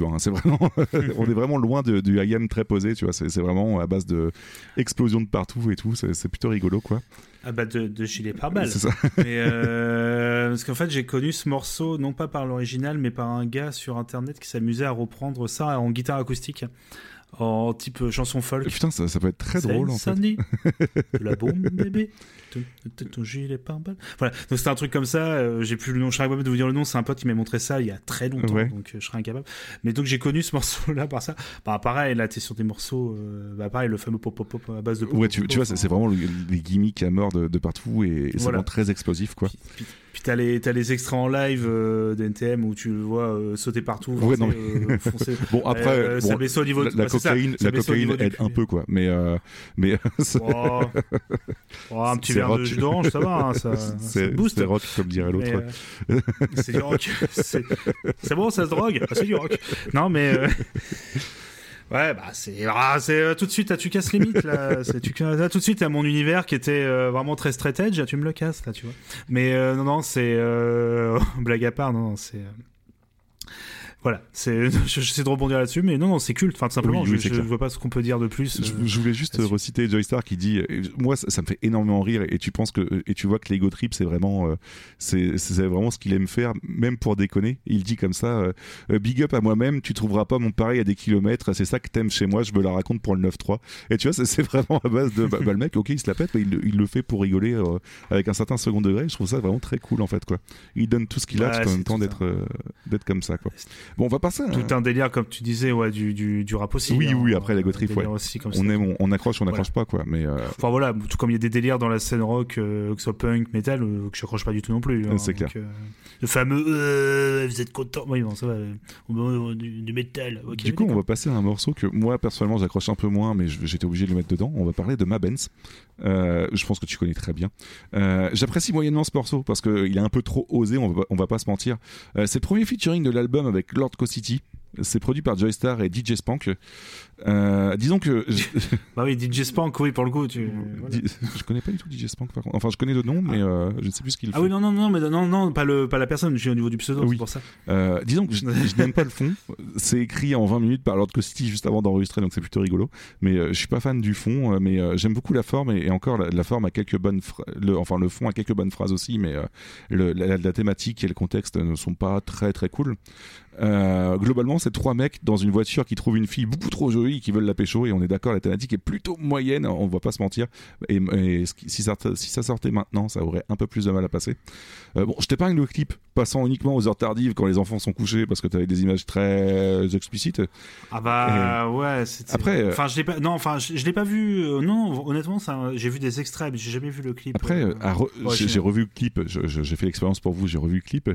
Tu vois. hein. C'est vraiment, on est vraiment loin de- du IM très posé, tu vois. C'est vraiment à base de explosions de partout et tout. C'est plutôt rigolo, quoi. Ah bah de, de gilet pare-balles. C'est ça. Mais euh, parce qu'en fait j'ai connu ce morceau non pas par l'original mais par un gars sur internet qui s'amusait à reprendre ça en guitare acoustique en type chanson folk. Putain, ça, ça peut être très drôle en fait. Sunny, de la bombe bébé, ton, gilet pare-balles. Voilà, donc c'était un truc comme ça. euh, j'ai plus le nom, je serais incapable de vous dire le nom. C'est un pote qui m'a montré ça il y a très longtemps, Ouais. donc euh, je serais incapable. Mais donc j'ai connu ce morceau-là par ça. Bah pareil, là t'es sur des morceaux, euh, bah pareil le fameux pop pop pop à base de. pop, Ouais, tu, pop, tu vois, c'est c'est vraiment le- les gimmicks à mort de, de partout et, et c'est Voilà. vraiment très explosif, quoi. Puis t'as les, t'as les extraits en live euh, de NTM où tu le vois euh, sauter partout. Ouais, non, mais- foncer. bon après, bon, ça baisse au niveau la, de- la cocaïne, ça la cocaïne aide un peu quoi, mais mais Oh. Oh, un petit c'est verre de rock. jus d'orange, ça va, hein, ça, c'est booste. c'est rock comme dirait l'autre. euh, c'est du rock. C'est c'est bon, ça se drogue? Ah, c'est du rock. Non, mais. euh, Ouais, bah c'est ah, c'est euh, tout de suite, là, tu casses les mythes là? C'est- tu là, tout de suite à mon univers qui était euh, vraiment très straight edge, tu me le casses là, tu vois. Mais euh, non, non, c'est blague à part, non, non, c'est. Euh, Voilà, c'est, j'essaie de rebondir là-dessus, mais non, non, c'est culte. Enfin, tout simplement, Oui, oui, je, je vois pas ce qu'on peut dire de plus. Je, euh, je voulais juste reciter Joystar qui dit euh, moi ça, ça me fait énormément rire et tu penses que et tu vois que l'ego trip c'est vraiment euh, c'est c'est vraiment ce qu'il aime faire même pour déconner. Il dit comme ça euh, euh, big up à moi-même tu trouveras pas mon pareil à des kilomètres c'est ça que t'aimes chez moi je me la raconte pour le 9-3 et tu vois c'est- c'est vraiment à base de bah, bah, le mec ok il se la pète mais il, le- il le fait pour rigoler euh, avec un certain second degré. Je trouve ça vraiment très cool en fait quoi. Il donne tout ce qu'il a Ouais, tout en même temps d'être euh, d'être comme ça quoi bon on va passer à- Tout un délire, comme tu disais, ouais, du, du, du rap aussi. oui hein. oui après l'ego trip Un ouais. délire aussi comme on aime on, on accroche on Voilà. n'accroche pas quoi mais euh, Enfin voilà, tout comme il y a des délires dans la scène rock, euh, que ce soit punk, metal, euh, que j'accroche pas du tout non plus. hein. C'est Donc, clair. le fameux vous êtes content Oui, bon, ça va. du, du métal. ok, Du coup, on va passer à un morceau que moi, personnellement, j'accroche un peu moins, mais je- j'étais obligé de le mettre dedans. On va parler de Ma Benz. Euh, je pense que tu connais très bien. Euh, J'apprécie moyennement ce morceau parce qu'il est un peu trop osé, on va, pas se mentir. Euh, C'est le premier featuring de l'album avec Lord Co-City. C'est produit par Joystar et DJ Spank. Euh, disons que. Bah oui, DJ Spank, oui, pour le coup. Tu... voilà. Je connais pas du tout DJ Spank par contre. Enfin, je connais le nom, mais euh, je ne sais plus ce qu'il fait. Ah oui, non, non, non, mais non, non, pas, le, pas la personne, je suis au niveau du pseudo, Oui. c'est pour ça. Euh, disons que je, je n'aime pas le fond. C'est écrit en 20 minutes par Lord City juste avant d'enregistrer, donc c'est plutôt rigolo. Mais je suis pas fan du fond, mais j'aime beaucoup la forme et, et encore la, la forme a quelques bonnes, le, enfin le fond a quelques bonnes phrases aussi, mais le- la, la thématique et le contexte ne sont pas très très cool. Globalement, c'est trois mecs dans une voiture qui trouvent une fille beaucoup trop jolie, qui veulent la pécho, et on est d'accord, la thématique est plutôt moyenne, on va pas se mentir. Et, si ça sortait maintenant, ça aurait un peu plus de mal à passer. Euh, bon, je t'épargne le clip passant uniquement aux heures tardives quand les enfants sont couchés parce que t'avais des images très explicites. Ah bah ouais, c'était. Après, euh, Enfin, je l'ai pas. Non, enfin, je, je l'ai pas vu. euh, non, honnêtement, ça, j'ai vu des extraits, mais j'ai jamais vu le clip. Après, euh, à re- ouais, j'ai revu le clip, je- je- j'ai fait l'expérience pour vous, j'ai revu le clip,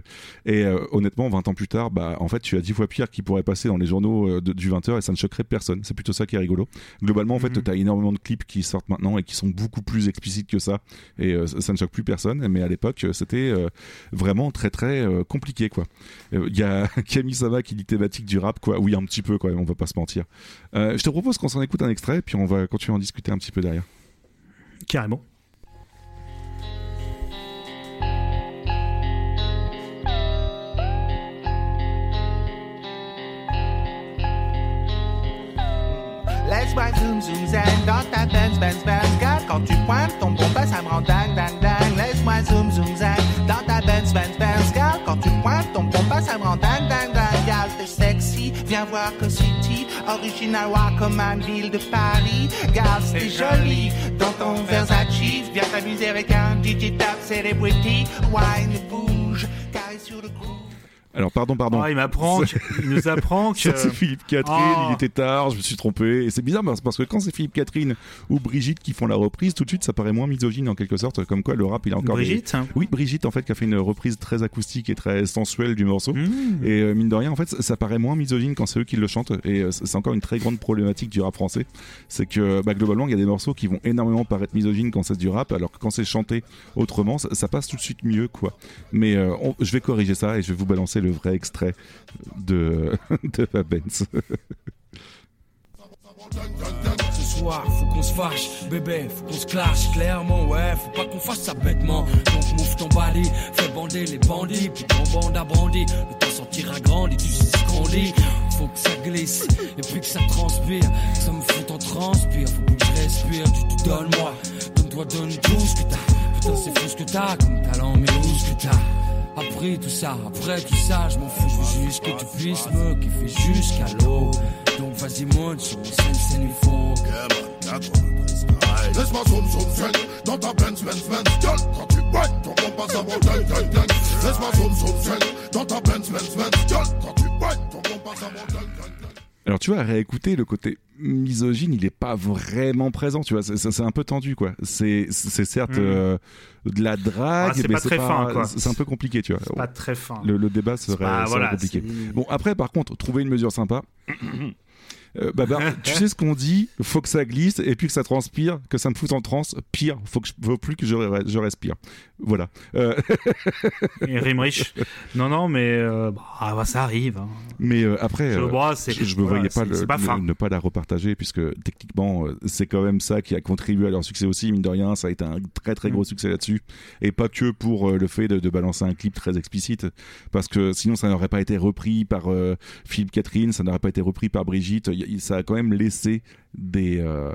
et euh, honnêtement, 20 ans plus tard, bah, en fait, tu as 10 fois pire qui pourrait passer dans les journaux de- du 20h et ça ne choquerait personne. C'est plutôt ça qui est rigolo. Globalement, en fait, Mhm. tu as énormément de clips qui sortent maintenant et qui sont beaucoup plus explicites que ça, et ça, ne choque plus personne, mais à l'époque, c'était vraiment très très euh, compliqué, quoi. Il y a Camille Sama qui dit thématique du rap, quoi. Oui, un petit peu, quoi, on va pas se mentir. Euh, je te propose qu'on s'en écoute un extrait, puis on va continuer à en discuter un petit peu derrière. Carrément. Laisse-moi zoom zoom zen dans ta Benz Benz Benz Car quand tu pointes ton bomba ça me rend dingue dingue dingue Laisse-moi zoom zoom zen Ton bomba ça me rend dingue dingue dingue Gal t'es sexy, viens voir que City Original Walkman, ville de Paris. Gal c'est joli dans ton Versace. Viens t'amuser avec un digital celebrity Wine bouge, carré sur le groove Alors, pardon, pardon. Ah, il m'apprend, il nous apprend que. C'est Philippe Catherine, Oh. il était tard, je me suis trompé. Et c'est bizarre parce que quand c'est Philippe Catherine ou Brigitte qui font la reprise, tout de suite ça paraît moins misogyne en quelque sorte, comme quoi le rap il a encore. Brigitte hein. Oui, Brigitte en fait qui a fait une reprise très acoustique et très sensuelle du morceau. Mmh. Et euh, mine de rien, en fait, ça, ça paraît moins misogyne quand c'est eux qui le chantent. Et euh, c'est c'est encore une très grande problématique du rap français. C'est que bah, globalement, il y a des morceaux qui vont énormément paraître misogynes quand c'est du rap, alors que quand c'est chanté autrement, ça, ça passe tout de suite mieux, quoi. Mais euh, on- je vais corriger ça et je vais vous balancer le vrai extrait de, de la Benz. Ce soir, faut qu'on se fâche, bébé, faut qu'on se clash, clairement, ouais, faut pas qu'on fasse ça bêtement. Donc mouffe ton balai, fais bander les bandits, puis ton bande a brandi. Le temps sortira grandi, tu sais ce qu'on dit. Faut que ça glisse, et puis que ça transpire, que ça me fout en transpire. Faut que je respire, tu te donnes moi, donne-toi, donne tout ce que t'as. Putain, c'est fou ce que t'as, comme talent, mais où ce que t'as? Après tout ça, après tout ça, je m'en fous, je veux juste que tu puisses me kiffer jusqu'à l'eau. Donc vas-y, monte sur mon scène, scène, il faut. Laisse-moi zoom zoom zen dans ta Benz Benz Benz Gueule quand tu boites ton compas ça vaut gang gang gang Laisse-moi zoom zoom zen dans ta Benz Benz Benz Gueule quand tu boites ton compas ça vaut gang gang gang Alors tu vois, à réécouter le côté misogyne, il est pas vraiment présent, tu vois, c'est- c'est c'est un peu tendu, quoi. C'est c'est certes Mhm. euh, de la drague, Ah, c'est mais pas très fin, quoi. C'est un peu compliqué, tu vois. C'est pas très fin. Le, le débat serait, pas- serait voilà, compliqué. Bon, après, par contre, trouver une mesure sympa. Euh, Babar, tu sais ce qu'on dit Faut que ça glisse et puis que ça transpire, que ça me foute en transe. Pire, faut que je, faut plus que je, re- je respire. Voilà. Euh, Rimrich. Non, non, mais euh, bah, bah, ça arrive. hein. Mais euh, après, Je- euh, bah, je, je me voyais pas, le- pas ne- ne pas la repartager puisque techniquement euh, c'est quand même ça qui a contribué à leur succès aussi mine de rien ça a été un très très gros Mm. succès là-dessus et pas que pour euh, le fait de, de balancer un clip très explicite parce que sinon ça n'aurait pas été repris par euh, Philippe Catherine ça n'aurait pas été repris par Brigitte y ça a quand même laissé des euh,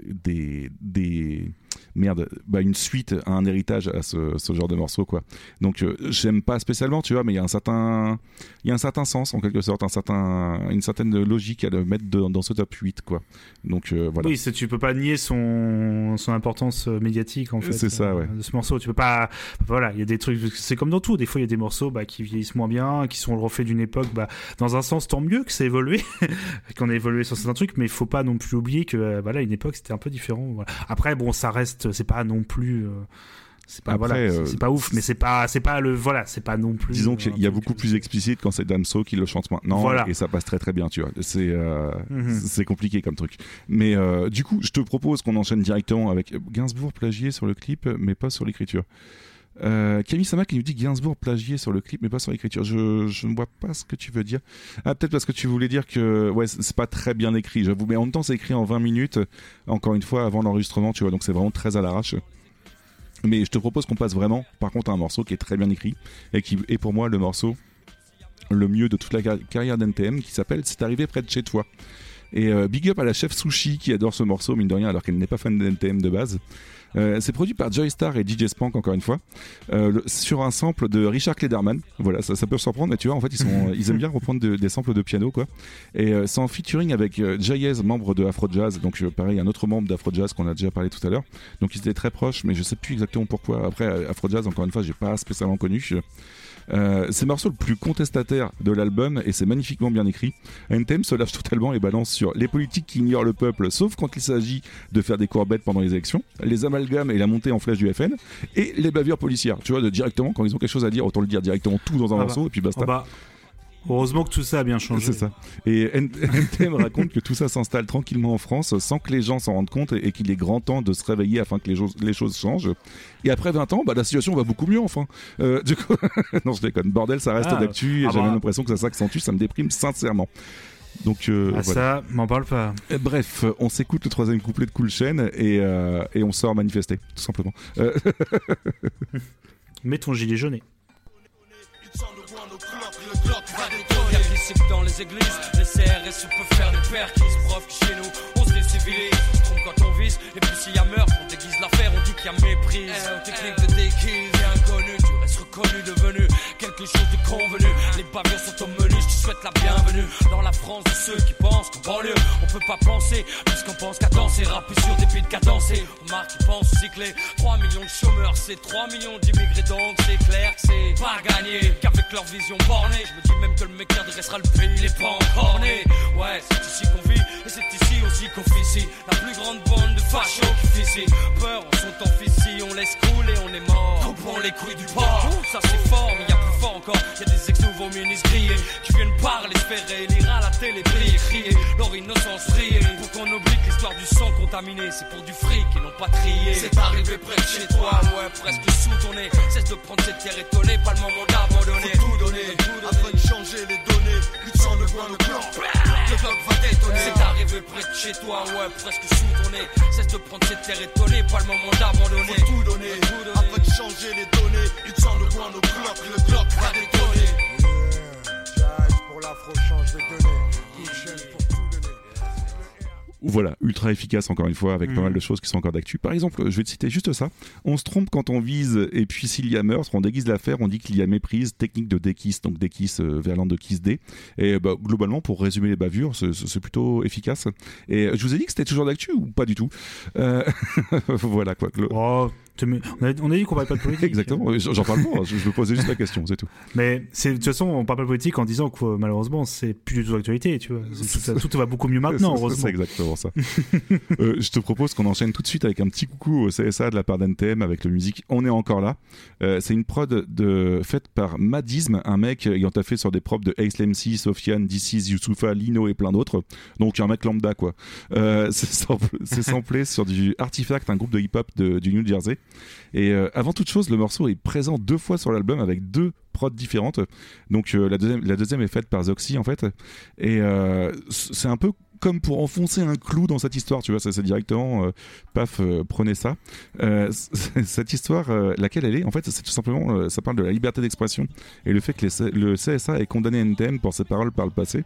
des des merde bah une suite un héritage à ce, ce genre de morceau quoi donc euh, j'aime pas spécialement tu vois mais il y a un certain il y a un certain sens en quelque sorte un certain une certaine logique à le mettre de- dans ce top 8 quoi donc euh, voilà Oui, c'est- tu peux pas nier son, son importance euh, médiatique en fait. C'est ça, euh, ouais. De ce morceau, tu peux pas. Voilà, il y a des trucs. C'est comme dans tout. Des fois, il y a des morceaux bah, qui vieillissent moins bien, qui sont le reflet d'une époque. Bah, dans un sens, tant mieux que a évolué, qu'on a évolué sur certains trucs, mais il faut pas non plus oublier que voilà, une époque c'était un peu différent. Voilà. Après, bon, ça reste. C'est pas non plus. euh, c'est pas Après, voilà, c'est- pas ouf, mais c'est pas c'est pas le voilà, c'est pas non plus. disons qu'il y a beaucoup plus explicite quand c'est Damso qui le chante maintenant Voilà. et ça passe très très bien tu vois c'est euh, Mhm. c'est compliqué comme truc mais euh, du coup je te propose qu'on enchaîne directement avec Gainsbourg plagié sur le clip mais pas sur l'écriture euh, Camille Sama qui nous dit Gainsbourg plagié sur le clip mais pas sur l'écriture je, ne vois pas ce que tu veux dire ah peut-être parce que tu voulais dire que ouais c'est pas très bien écrit j'avoue mais en même temps c'est écrit en 20 minutes encore une fois avant l'enregistrement tu vois donc c'est vraiment très à l'arrache mais je te propose qu'on passe vraiment par contre à un morceau qui est très bien écrit et qui est pour moi le morceau le mieux de toute la car- carrière d'NTM qui s'appelle C'est arrivé près de chez toi. Et euh, big up à la chef Sushi qui adore ce morceau, mine de rien, alors qu'elle n'est pas fan de NTM de base. Euh, c'est produit par Joy Star et DJ Spank encore une fois. Euh, le- sur un sample de Richard Klederman. Voilà ça, ça peut surprendre mais tu vois en fait ils, sont, ils aiment bien reprendre de- des samples de piano quoi. Et euh, c'est en featuring avec Jayez membre de Afro Jazz. Donc pareil un autre membre d'Afro Jazz qu'on a déjà parlé tout à l'heure. Donc ils étaient très proches mais je sais plus exactement pourquoi. Après Afro Jazz encore une fois j'ai pas spécialement connu euh, c'est le morceau le plus contestataire de l'album et c'est magnifiquement bien écrit. NTM se lâche totalement et balance sur les politiques qui ignorent le peuple, sauf quand il s'agit de faire des courbettes pendant les élections, les amalgames et la montée en flèche du FN, et les bavures policières. Tu vois, de directement, quand ils ont quelque chose à dire, autant le dire directement tout dans un Ah bah. morceau et puis basta. Ah bah, heureusement que tout ça a bien changé. C'est ça. Et NTM raconte que tout ça s'installe tranquillement en France sans que les gens s'en rendent compte et, qu'il est grand temps de se réveiller afin que les, choses- les choses changent. Et après 20 ans, bah, la situation va beaucoup mieux enfin. Euh, du coup, non, je déconne. Bordel, ça reste Ah, d'actu et ah j'ai bah. l'impression que ça s'accentue, ça me déprime sincèrement. Donc euh, Ah, voilà. ça, m'en parle pas. Euh, Bref, on s'écoute le troisième couplet de Cool Chain et, euh, et on sort manifester, tout simplement. Mets ton gilet jaune. Bien glissé dans les églises, les CRS peuvent faire des prof qui chez nous, on se décivilise, on se trompe quand on vise, et puis s'il y a meurtre, on déguise l'affaire, on dit qu'il y a méprise. Eh, technique de déguise, inconnu, tu restes reconnu, devenu quelque chose de convenu. Les pavillons sont au menu, je te souhaite la bienvenue dans la France de ceux qui pensent qu'en banlieue, on peut pas penser, puisqu'on pense qu'à danser, rapper sur des beats cadencés. Omar qui pense cycler, 3 millions de chômeurs, c'est 3 millions d'immigrés, donc c'est clair que c'est pas gagné, qu'avec leur vision bornée, je me dis même que le mec qui redressera le pays, il est pas encore né. Ouais, c'est ici qu'on vit, et c'est ici aussi qu'on officie. La plus grande bande de fachos qui ici. Peur, on sont en ici, on laisse couler, on est mort. Coupons les couilles du porc. Ça c'est fort, mais y a plus encore. Y a des ex-nouveaux ministres grillés qui viennent parler, se faire élire à la télé, briller, crier. Leur innocence briller. Pour qu'on oublie que l'histoire du sang contaminé, c'est pour du fric et non pas trié. C'est arrivé près de chez toi, ouais, presque sous ton nez. Cesse de prendre cette terre étonnée, pas le moment d'abandonner. Faut tout donner, afin de changer les données. De sang de bois, le plan. Le bloc va détonner. C'est arrivé près de chez toi, ouais, presque sous ton nez. Cesse de prendre cette terre étonnée, pas le moment d'abandonner. Faut tout donner, afin de changer les données. De sang de bois, le bloc. Le bloc détonner. Pour pour tout donner. Voilà, ultra efficace encore une fois, avec pas Mhm. mal de choses qui sont encore d'actu. Par exemple, je vais te citer juste ça. On se trompe quand on vise, et puis s'il y a meurtre, on déguise l'affaire, on dit qu'il y a méprise, technique de dékiss, donc dékiss euh, verlan de kiss D. Et bah, globalement, pour résumer les bavures, c'est- plutôt efficace. Et je vous ai dit que c'était toujours d'actu ou pas du tout? Euh, Voilà quoi. Glo- Oh, On a, on a dit qu'on parlait pas de politique. Exactement, j'en parle pas, je je me posais juste la question, c'est tout. Mais de toute façon, on parle pas de politique en disant que malheureusement, c'est plus du tout d'actualité, tu vois. Tout, tout va beaucoup mieux maintenant, heureusement. C'est exactement ça. Euh, je te propose qu'on enchaîne tout de suite avec un petit coucou au CSA de la part d'NTM avec le musique On est encore là. Euh, c'est une prod de, faite par Madism, un mec ayant taffé sur des props de Ace MC, Sofiane, DC's, Youssoufa, Lino et plein d'autres. Donc un mec lambda quoi. Euh, c'est samplé sur du Artifact, un groupe de hip-hop du New Jersey. Et euh, avant toute chose, le morceau est présent deux fois sur l'album avec deux prods différentes. Donc euh, la, deuxième, est faite par Zoxy en fait. Et euh, c'est un peu comme pour enfoncer un clou dans cette histoire, tu vois, ça c'est directement, euh, paf, euh, prenez ça. Euh, cette histoire, laquelle elle est, en fait, c'est tout simplement, ça parle de la liberté d'expression et le fait que les- le CSA ait condamné NTM pour ses paroles par le passé.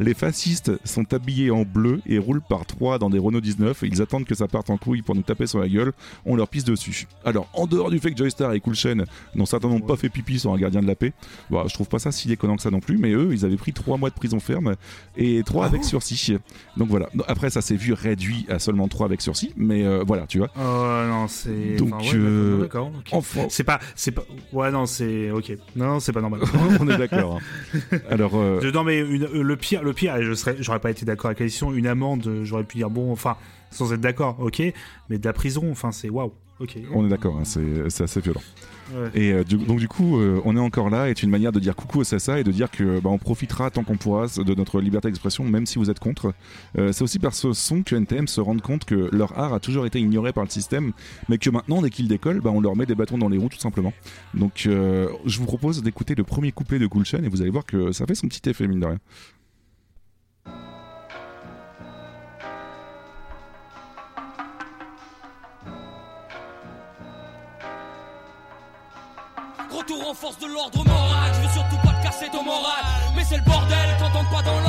Les fascistes sont habillés en bleu et roulent par trois dans des Renault 19. Ils attendent que ça parte en couille pour nous taper sur la gueule. On leur pisse dessus. Alors, en dehors du fait que Joystar et Cool Chain n'ont certainement pas fait pipi sur un gardien de la paix, bah, je trouve pas ça si déconnant que ça non plus. Mais eux, ils avaient pris trois mois de prison ferme et trois avec sursis. Donc voilà. Après, ça s'est vu réduit à seulement trois avec sursis. Mais euh, voilà, tu vois. Oh non, c'est. Donc, enfin, ouais, euh, d'accord, ok. enfin- C'est pas, c'est pas. Ouais, non, c'est ok. Non, c'est pas normal. On est d'accord. hein. Alors, euh, Je- non, mais une- euh, le pire, le pire, je serais, j'aurais pas été d'accord avec la décision. Une amende, j'aurais pu dire bon, enfin, sans être d'accord, ok. Mais de la prison, enfin, c'est waouh, On est d'accord, hein, c'est assez violent. Ouais. Et euh, du- donc du coup, euh, on est encore là est une manière de dire coucou au CSA et de dire que bah, on profitera tant qu'on pourra de notre liberté d'expression, même si vous êtes contre. Euh, c'est aussi par ce son que NTM se rende compte que leur art a toujours été ignoré par le système, mais que maintenant, dès qu'ils décollent, bah, on leur met des bâtons dans les roues tout simplement. Donc je vous propose d'écouter le premier couplet de Chain et vous allez voir que ça fait son petit effet mine de rien. Retour en force de l'ordre moral, je veux surtout pas te casser ton moral. Mais c'est le bordel quand on pas dans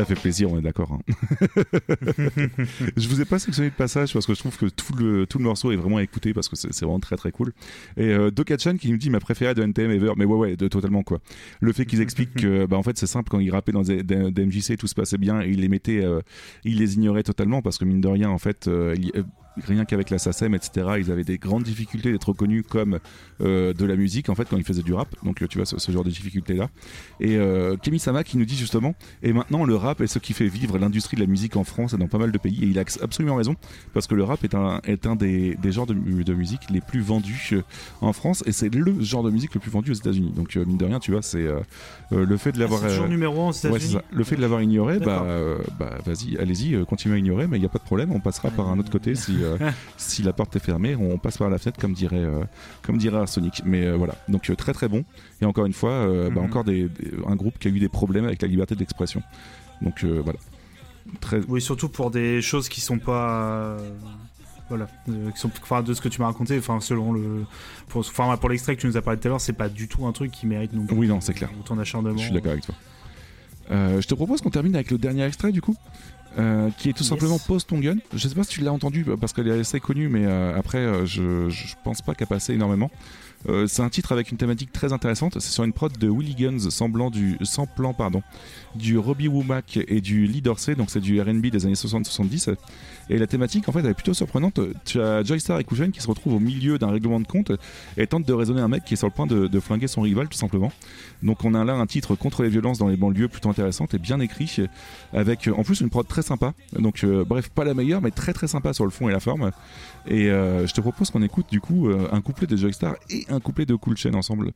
Ça fait plaisir, on est d'accord. hein. je vous ai pas sélectionné de passage parce que je trouve que tout le, tout le morceau est vraiment à écouter parce que c'est vraiment très très cool. Et euh, Dokachan qui nous dit ma préférée de NTM ever, mais ouais ouais, de, totalement quoi. Le fait qu'ils expliquent que bah en fait c'est simple quand ils rappaient dans des, des- des MJC tout se passait bien et ils les mettaient, euh, ils les ignoraient totalement parce que mine de rien en fait euh, rien qu'avec la SACEM etc ils avaient des grandes difficultés d'être reconnus comme euh, de la musique en fait quand ils faisaient du rap. Donc euh, tu vois ce, ce genre de difficultés là et euh, Kemi Sama qui nous dit justement et maintenant le rap est ce qui fait vivre l'industrie de la musique en France et dans pas mal de pays et il a absolument raison parce que le rap est un, est un des, des genres de, mu- de musique les plus vendus en France. Et c'est le genre de musique le plus vendu aux États-Unis. Donc euh, mine de rien tu vois c'est le fait de l'avoir Ah, c'est toujours numéro un aux ouais, c'est États-Unis le fait de l'avoir ignoré bah, bah vas-y allez-y continuez à ignorer mais il n'y a pas de problème. On passera par un autre côté si euh, si la porte est fermée on passe par la fenêtre comme dirait euh, comme dirait Arsenic mais euh, voilà donc très très bon et encore une fois bah, Mhm. encore des, des- un groupe qui a eu des problèmes avec la liberté d'expression donc voilà très Oui, surtout pour des choses qui sont pas. Voilà, euh, qui sont, enfin, de ce que tu m'as raconté, enfin, selon le, pour, enfin, pour l'extrait que tu nous as parlé tout à l'heure, c'est pas du tout un truc qui mérite non plus. Oui, non, c'est clair. Ton acharnement. Je suis d'accord avec toi. Euh, je te propose qu'on termine avec le dernier extrait du coup. Euh, qui est tout Yes. simplement Post Ton Gun. Je sais pas si tu l'as entendu parce qu'elle est assez connue, mais euh, après, euh, je, je pense pas qu'elle passait énormément. C'est un titre avec une thématique très intéressante. C'est sur une prod de Willy Guns semblant du, sans plan pardon, du Robbie Womack et du Lee Dorsey, donc c'est du R&B des années 60-70. Et la thématique, en fait, elle est plutôt surprenante. Tu as Joystar et Kouchen qui se retrouvent au milieu d'un règlement de compte et tentent de raisonner un mec qui est sur le point de, flinguer son rival, tout simplement. Donc on a là un titre contre les violences dans les banlieues plutôt intéressante et bien écrit, avec en plus une prod très sympa. Donc, euh, bref, pas la meilleure, mais très très sympa sur le fond et la forme. Et euh, je te propose qu'on écoute du coup euh, un couplet de Joystar et un couplet de Cool Chain ensemble.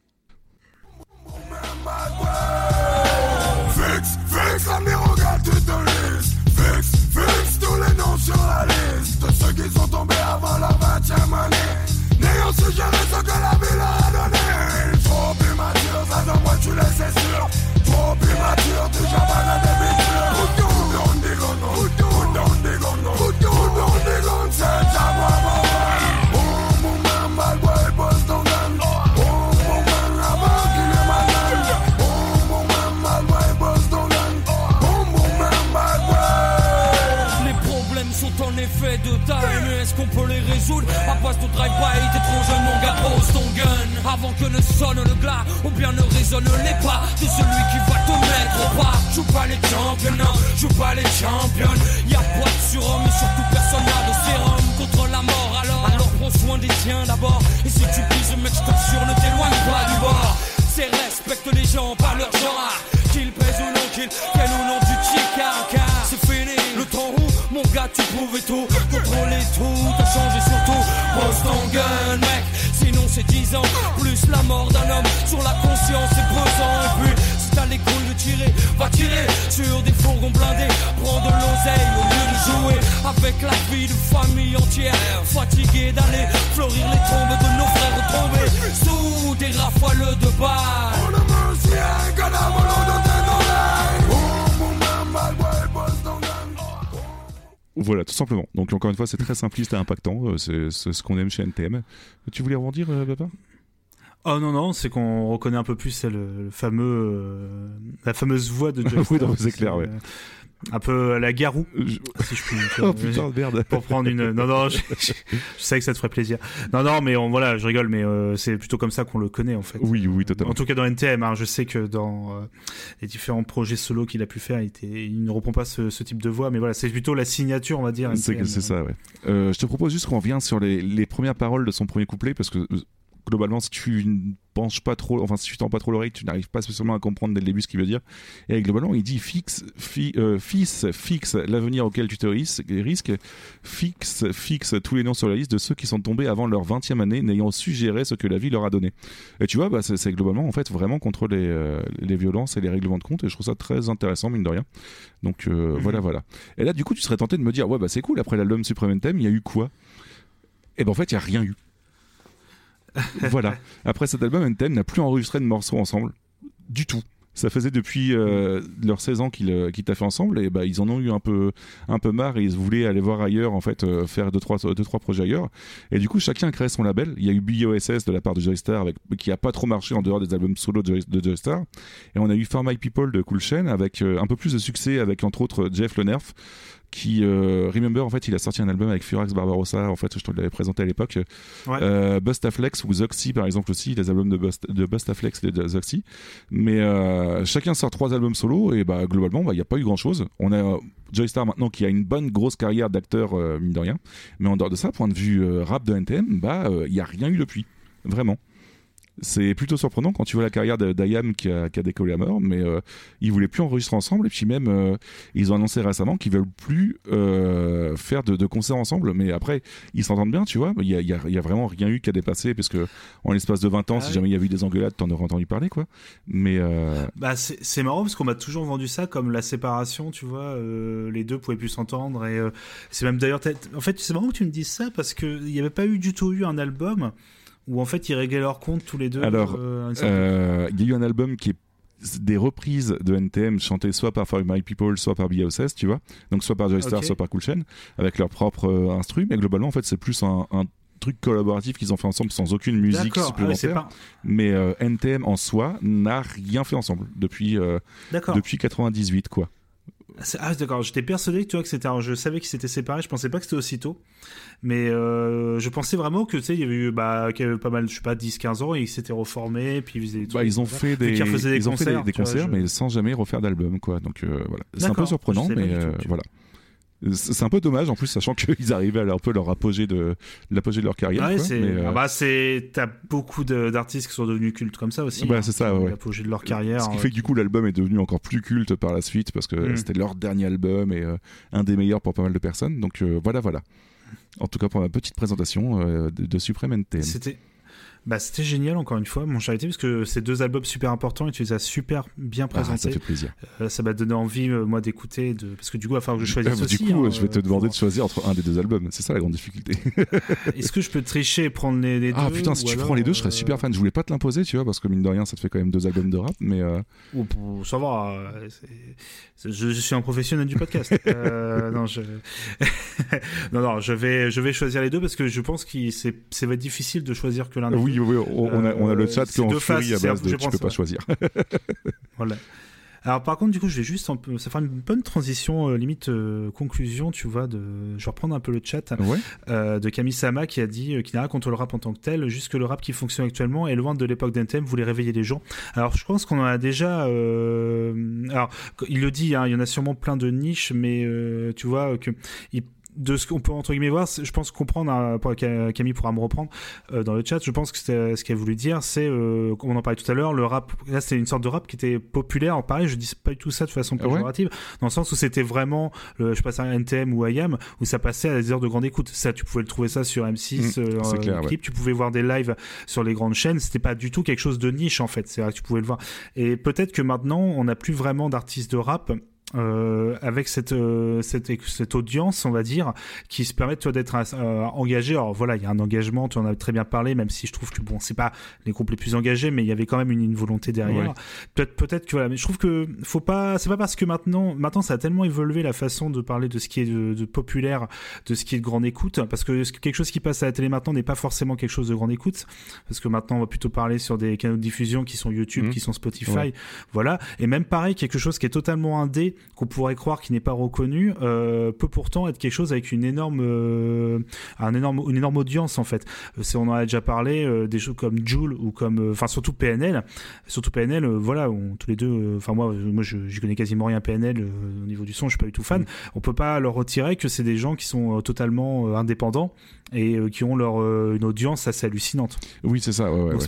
Avant que ne sonne le glas ou bien ne résonne les pas de celui qui va te mettre au pas. Joue pas les champions, non, joue pas les championnes. Y a pas de surhomme, mais surtout personne n'a de sérum contre la mort. Alors, alors prends soin des tiens d'abord. Et si tu pises, mec, je t'assure, ne t'éloigne pas du bord. C'est respecte les gens, pas leur genre. Qu'ils pèsent ou non, qu'ils viennent ou non du chica. C'est fini, le temps où, mon gars, tu pouvais tout contrôler tout. T'as changé surtout, pose ton gun, mec. Sinon, c'est 10 ans, plus la mort d'un homme sur la conscience, c'est pesant. Et puis, si t'as les couilles de tirer, va tirer sur des fourgons blindés. Prends de l'oseille au lieu de jouer avec la vie de famille entière. Fatigué d'aller fleurir les tombes de nos frères tombés sous des rafales de balles. Voilà, tout simplement. Donc encore une fois, c'est très simpliste et impactant. euh, C'est ce qu'on aime chez NTM. Tu voulais rebondir, euh, papa? Oh non non, c'est qu'on reconnaît un peu plus le, le fameux euh, la fameuse voix de Joe Oui, Star, non, c'est clair, ouais. Euh, Un peu à la Garou, si je puis. Oh putain, merde. Pour prendre une. Non non, je, savais que ça te ferait plaisir. Non non, mais on, voilà, je rigole, mais euh, c'est plutôt comme ça qu'on le connaît en fait. Oui, oui, totalement. En tout cas dans NTM, hein, je sais que dans euh, les différents projets solo qu'il a pu faire, il, était, il ne reprend pas ce, ce type de voix, mais voilà, c'est plutôt la signature, on va dire. C'est ça, ouais. Euh, je te propose juste qu'on revienne sur les, les premières paroles de son premier couplet parce que euh, globalement, si tu ne penches pas trop, enfin si tu tends pas trop l'oreille, tu n'arrives pas spécialement à comprendre dès le début ce qu'il veut dire. Et globalement, il dit fixe, fi- euh, fils, fixe l'avenir auquel tu te ris- risques, fixe, fixe tous les noms sur la liste de ceux qui sont tombés avant leur 20e année, n'ayant su gérer ce que la vie leur a donné. Et tu vois, bah, c'est globalement en fait vraiment contre les, euh, les violences et les règlements de compte. Et je trouve ça très intéressant, mine de rien. Donc euh, voilà, voilà. Et là, du coup, tu serais tenté de me dire, ouais, bah c'est cool. Après l'album Supreme Anthem, il y a eu quoi? Et ben en fait, il y a rien eu. voilà. Après cet album, NTM n'a plus enregistré de morceaux ensemble du tout. Ça faisait depuis euh, leurs 16 ans qu'ils euh, qu'ils taffaient ensemble et bah ils en ont eu un peu un peu marre et ils voulaient aller voir ailleurs en fait euh, faire deux trois deux trois projets ailleurs et du coup chacun a créé son label. Il y a eu BOSS de la part de Joystar avec qui a pas trop marché en dehors des albums solo de, Joy- Joystar et on a eu For My People de Cool Chain avec un peu plus de succès avec entre autres Jeff Le Nerf qui euh, Remember en fait il a sorti un album avec Furax Barbarossa en fait je te l'avais présenté à l'époque. Ouais. euh, Bustaflex ou Zoxy par exemple aussi les albums de, Bust, de Bustaflex et de Zoxy. Mais euh, chacun sort trois albums solo et bah globalement bah, il n'y a pas eu grand chose on a euh, Joystar maintenant qui a une bonne grosse carrière d'acteur mine de rien. Mais en dehors de ça point de vue rap de NTM bah il n'y a rien eu depuis. Vraiment c'est plutôt surprenant quand tu vois la carrière d'Ayam qui a, qui a décollé à mort, mais euh, ils voulaient plus enregistrer ensemble et puis même euh, ils ont annoncé récemment qu'ils veulent plus euh, faire de, de concerts ensemble. Mais après ils s'entendent bien, tu vois. Il y a, y a- y a vraiment rien eu qu'à dépasser parce que en l'espace de 20 ans, Ah si oui. jamais il y avait eu des engueulades, t'en aurais entendu parler, quoi. Mais Bah c'est marrant parce qu'on m'a toujours vendu ça comme la séparation, tu vois, les deux pouvaient plus s'entendre et c'est même d'ailleurs en fait c'est marrant que tu me dises ça parce que il n'y avait pas eu du tout eu un album où en fait ils réglaient leur compte tous les deux. alors, euh, euh, il y a eu un album qui est des reprises de NTM chantées soit par For My People, soit par BOSS, tu vois. Donc soit par Joystar, Ok. soit par Cool Chain, avec leur propre euh, instru. Mais globalement, en fait, c'est plus un, un truc collaboratif qu'ils ont fait ensemble sans aucune musique. Ah ouais, supplémentaire. pas- Mais euh, NTM en soi n'a rien fait ensemble depuis, euh, depuis 98, quoi. Ah d'accord, j'étais persuadé que tu vois que c'était je savais qu'ils s'étaient séparés, je pensais pas que c'était aussitôt. Mais euh, je pensais vraiment que tu sais il y avait eu bah qu'il y avait pas mal je sais pas 10 15 ans et ils s'étaient reformés puis ils faisaient des Bah, ils ont fait des, qu'ils refaisaient des ils ont fait concerts, des, des tu vois, concerts, je- mais sans jamais refaire d'album, quoi. Donc euh, voilà, c'est un peu surprenant, mais euh, voilà. C'est un peu dommage en plus, sachant qu'ils arrivaient à leur, un peu leur apogée de l'apogée de leur carrière. Ouais, c'est. Euh, ah bah, c'est. T'as beaucoup d'artistes qui sont devenus cultes comme ça aussi. Bah, hein, c'est ça, ouais. L'apogée de leur carrière. Ce qui euh, fait que du coup l'album est devenu encore plus culte par la suite parce que Mm. c'était leur dernier album et euh, un des meilleurs pour pas mal de personnes. Donc euh, voilà, voilà. En tout cas pour ma petite présentation de, de Supreme NTM. C'était. Bah, c'était génial encore une fois mon charité parce que c'est deux albums super importants et tu les as super bien Ah, ça présentés. fait plaisir. Euh, ça m'a donné envie euh, moi d'écouter de... parce que du coup il va falloir que je choisisse Ah, aussi. du coup, hein, je vais te euh, demander de choisir entre un des deux albums. C'est ça la grande difficulté. Est-ce que je peux tricher et prendre les, les deux ah putain, si tu alors, prends les deux, je serais super fan. Je voulais pas te l'imposer, tu vois, parce que mine de rien, ça te fait quand même deux albums de rap, mais Ou pour savoir, c'est- c'est- je, je suis un professionnel du podcast. Non, je... non, non, je vais, je vais choisir les deux parce que je pense que c'est va être difficile de choisir que l'un. des oui, deux. oui, on, a, on a le Euh, chat c'est qui est en furie à base de je tu pense, peux pas ouais. choisir. Voilà. Alors par contre, du coup, je vais juste, un peu, ça fera une bonne transition, euh, limite euh, conclusion, tu vois. De, je vais reprendre un peu le chat Ouais. euh, de Camille Sama qui a dit, euh, qui n'a rien contre le rap en tant que tel, juste que le rap qui fonctionne actuellement est loin de l'époque d'NTM, voulait réveiller les gens. Alors je pense qu'on en a déjà. euh, alors il le dit, hein, il y en a sûrement plein de niches, mais euh, tu vois que il- de ce qu'on peut entre guillemets voir, c'est- je pense comprendre, hein, Camille pourra me reprendre euh, dans le chat, je pense que ce qu'elle voulu dire, c'est, euh, on en parlait tout à l'heure, le rap, là c'était une sorte de rap qui était populaire, Alors, pareil, je dis pas du tout ça de façon Ah ouais? péjorative, dans le sens où c'était vraiment, le, je passe à NTM ou IAM, où ça passait à des heures de grande écoute. Ça, tu pouvais le trouver ça sur M6, Mm, euh, c'est clair, ouais. tu pouvais voir des lives sur les grandes chaînes, c'était pas du tout quelque chose de niche en fait, c'est vrai que tu pouvais le voir. Et peut-être que maintenant, on n'a plus vraiment d'artistes de rap euh, avec cette, euh, cette cette audience, on va dire, qui se permet d'être euh, engagé. Alors voilà, il y a un engagement, tu en as très bien parlé, même si je trouve que bon, c'est pas les groupes les plus engagés, mais il y avait quand même une, une volonté derrière. Ouais. Peut-être peut-être que voilà, mais je trouve que faut pas, c'est pas parce que maintenant maintenant ça a tellement évolué la façon de parler de ce qui est de, de populaire, de ce qui est de grande écoute, parce que quelque chose qui passe à la télé maintenant n'est pas forcément quelque chose de grande écoute, parce que maintenant on va plutôt parler sur des canaux de diffusion qui sont YouTube, Mhm. qui sont Spotify, Ouais. voilà. Et même pareil, quelque chose qui est totalement indé, qu'on pourrait croire qui n'est pas reconnu, euh, peut pourtant être quelque chose avec une énorme, euh, un énorme, une énorme audience en fait. Euh, c'est- on en a déjà parlé, euh, des choses comme Joule ou comme, enfin surtout PNL, surtout PNL. voilà, on, tous les deux, enfin moi, moi je, je connais quasiment rien PNL au niveau du son, je suis pas du tout fan. On peut pas leur retirer que c'est des gens qui sont totalement indépendants et qui ont leur une audience assez hallucinante. Oui, c'est ça, ouais, ouais, Donc,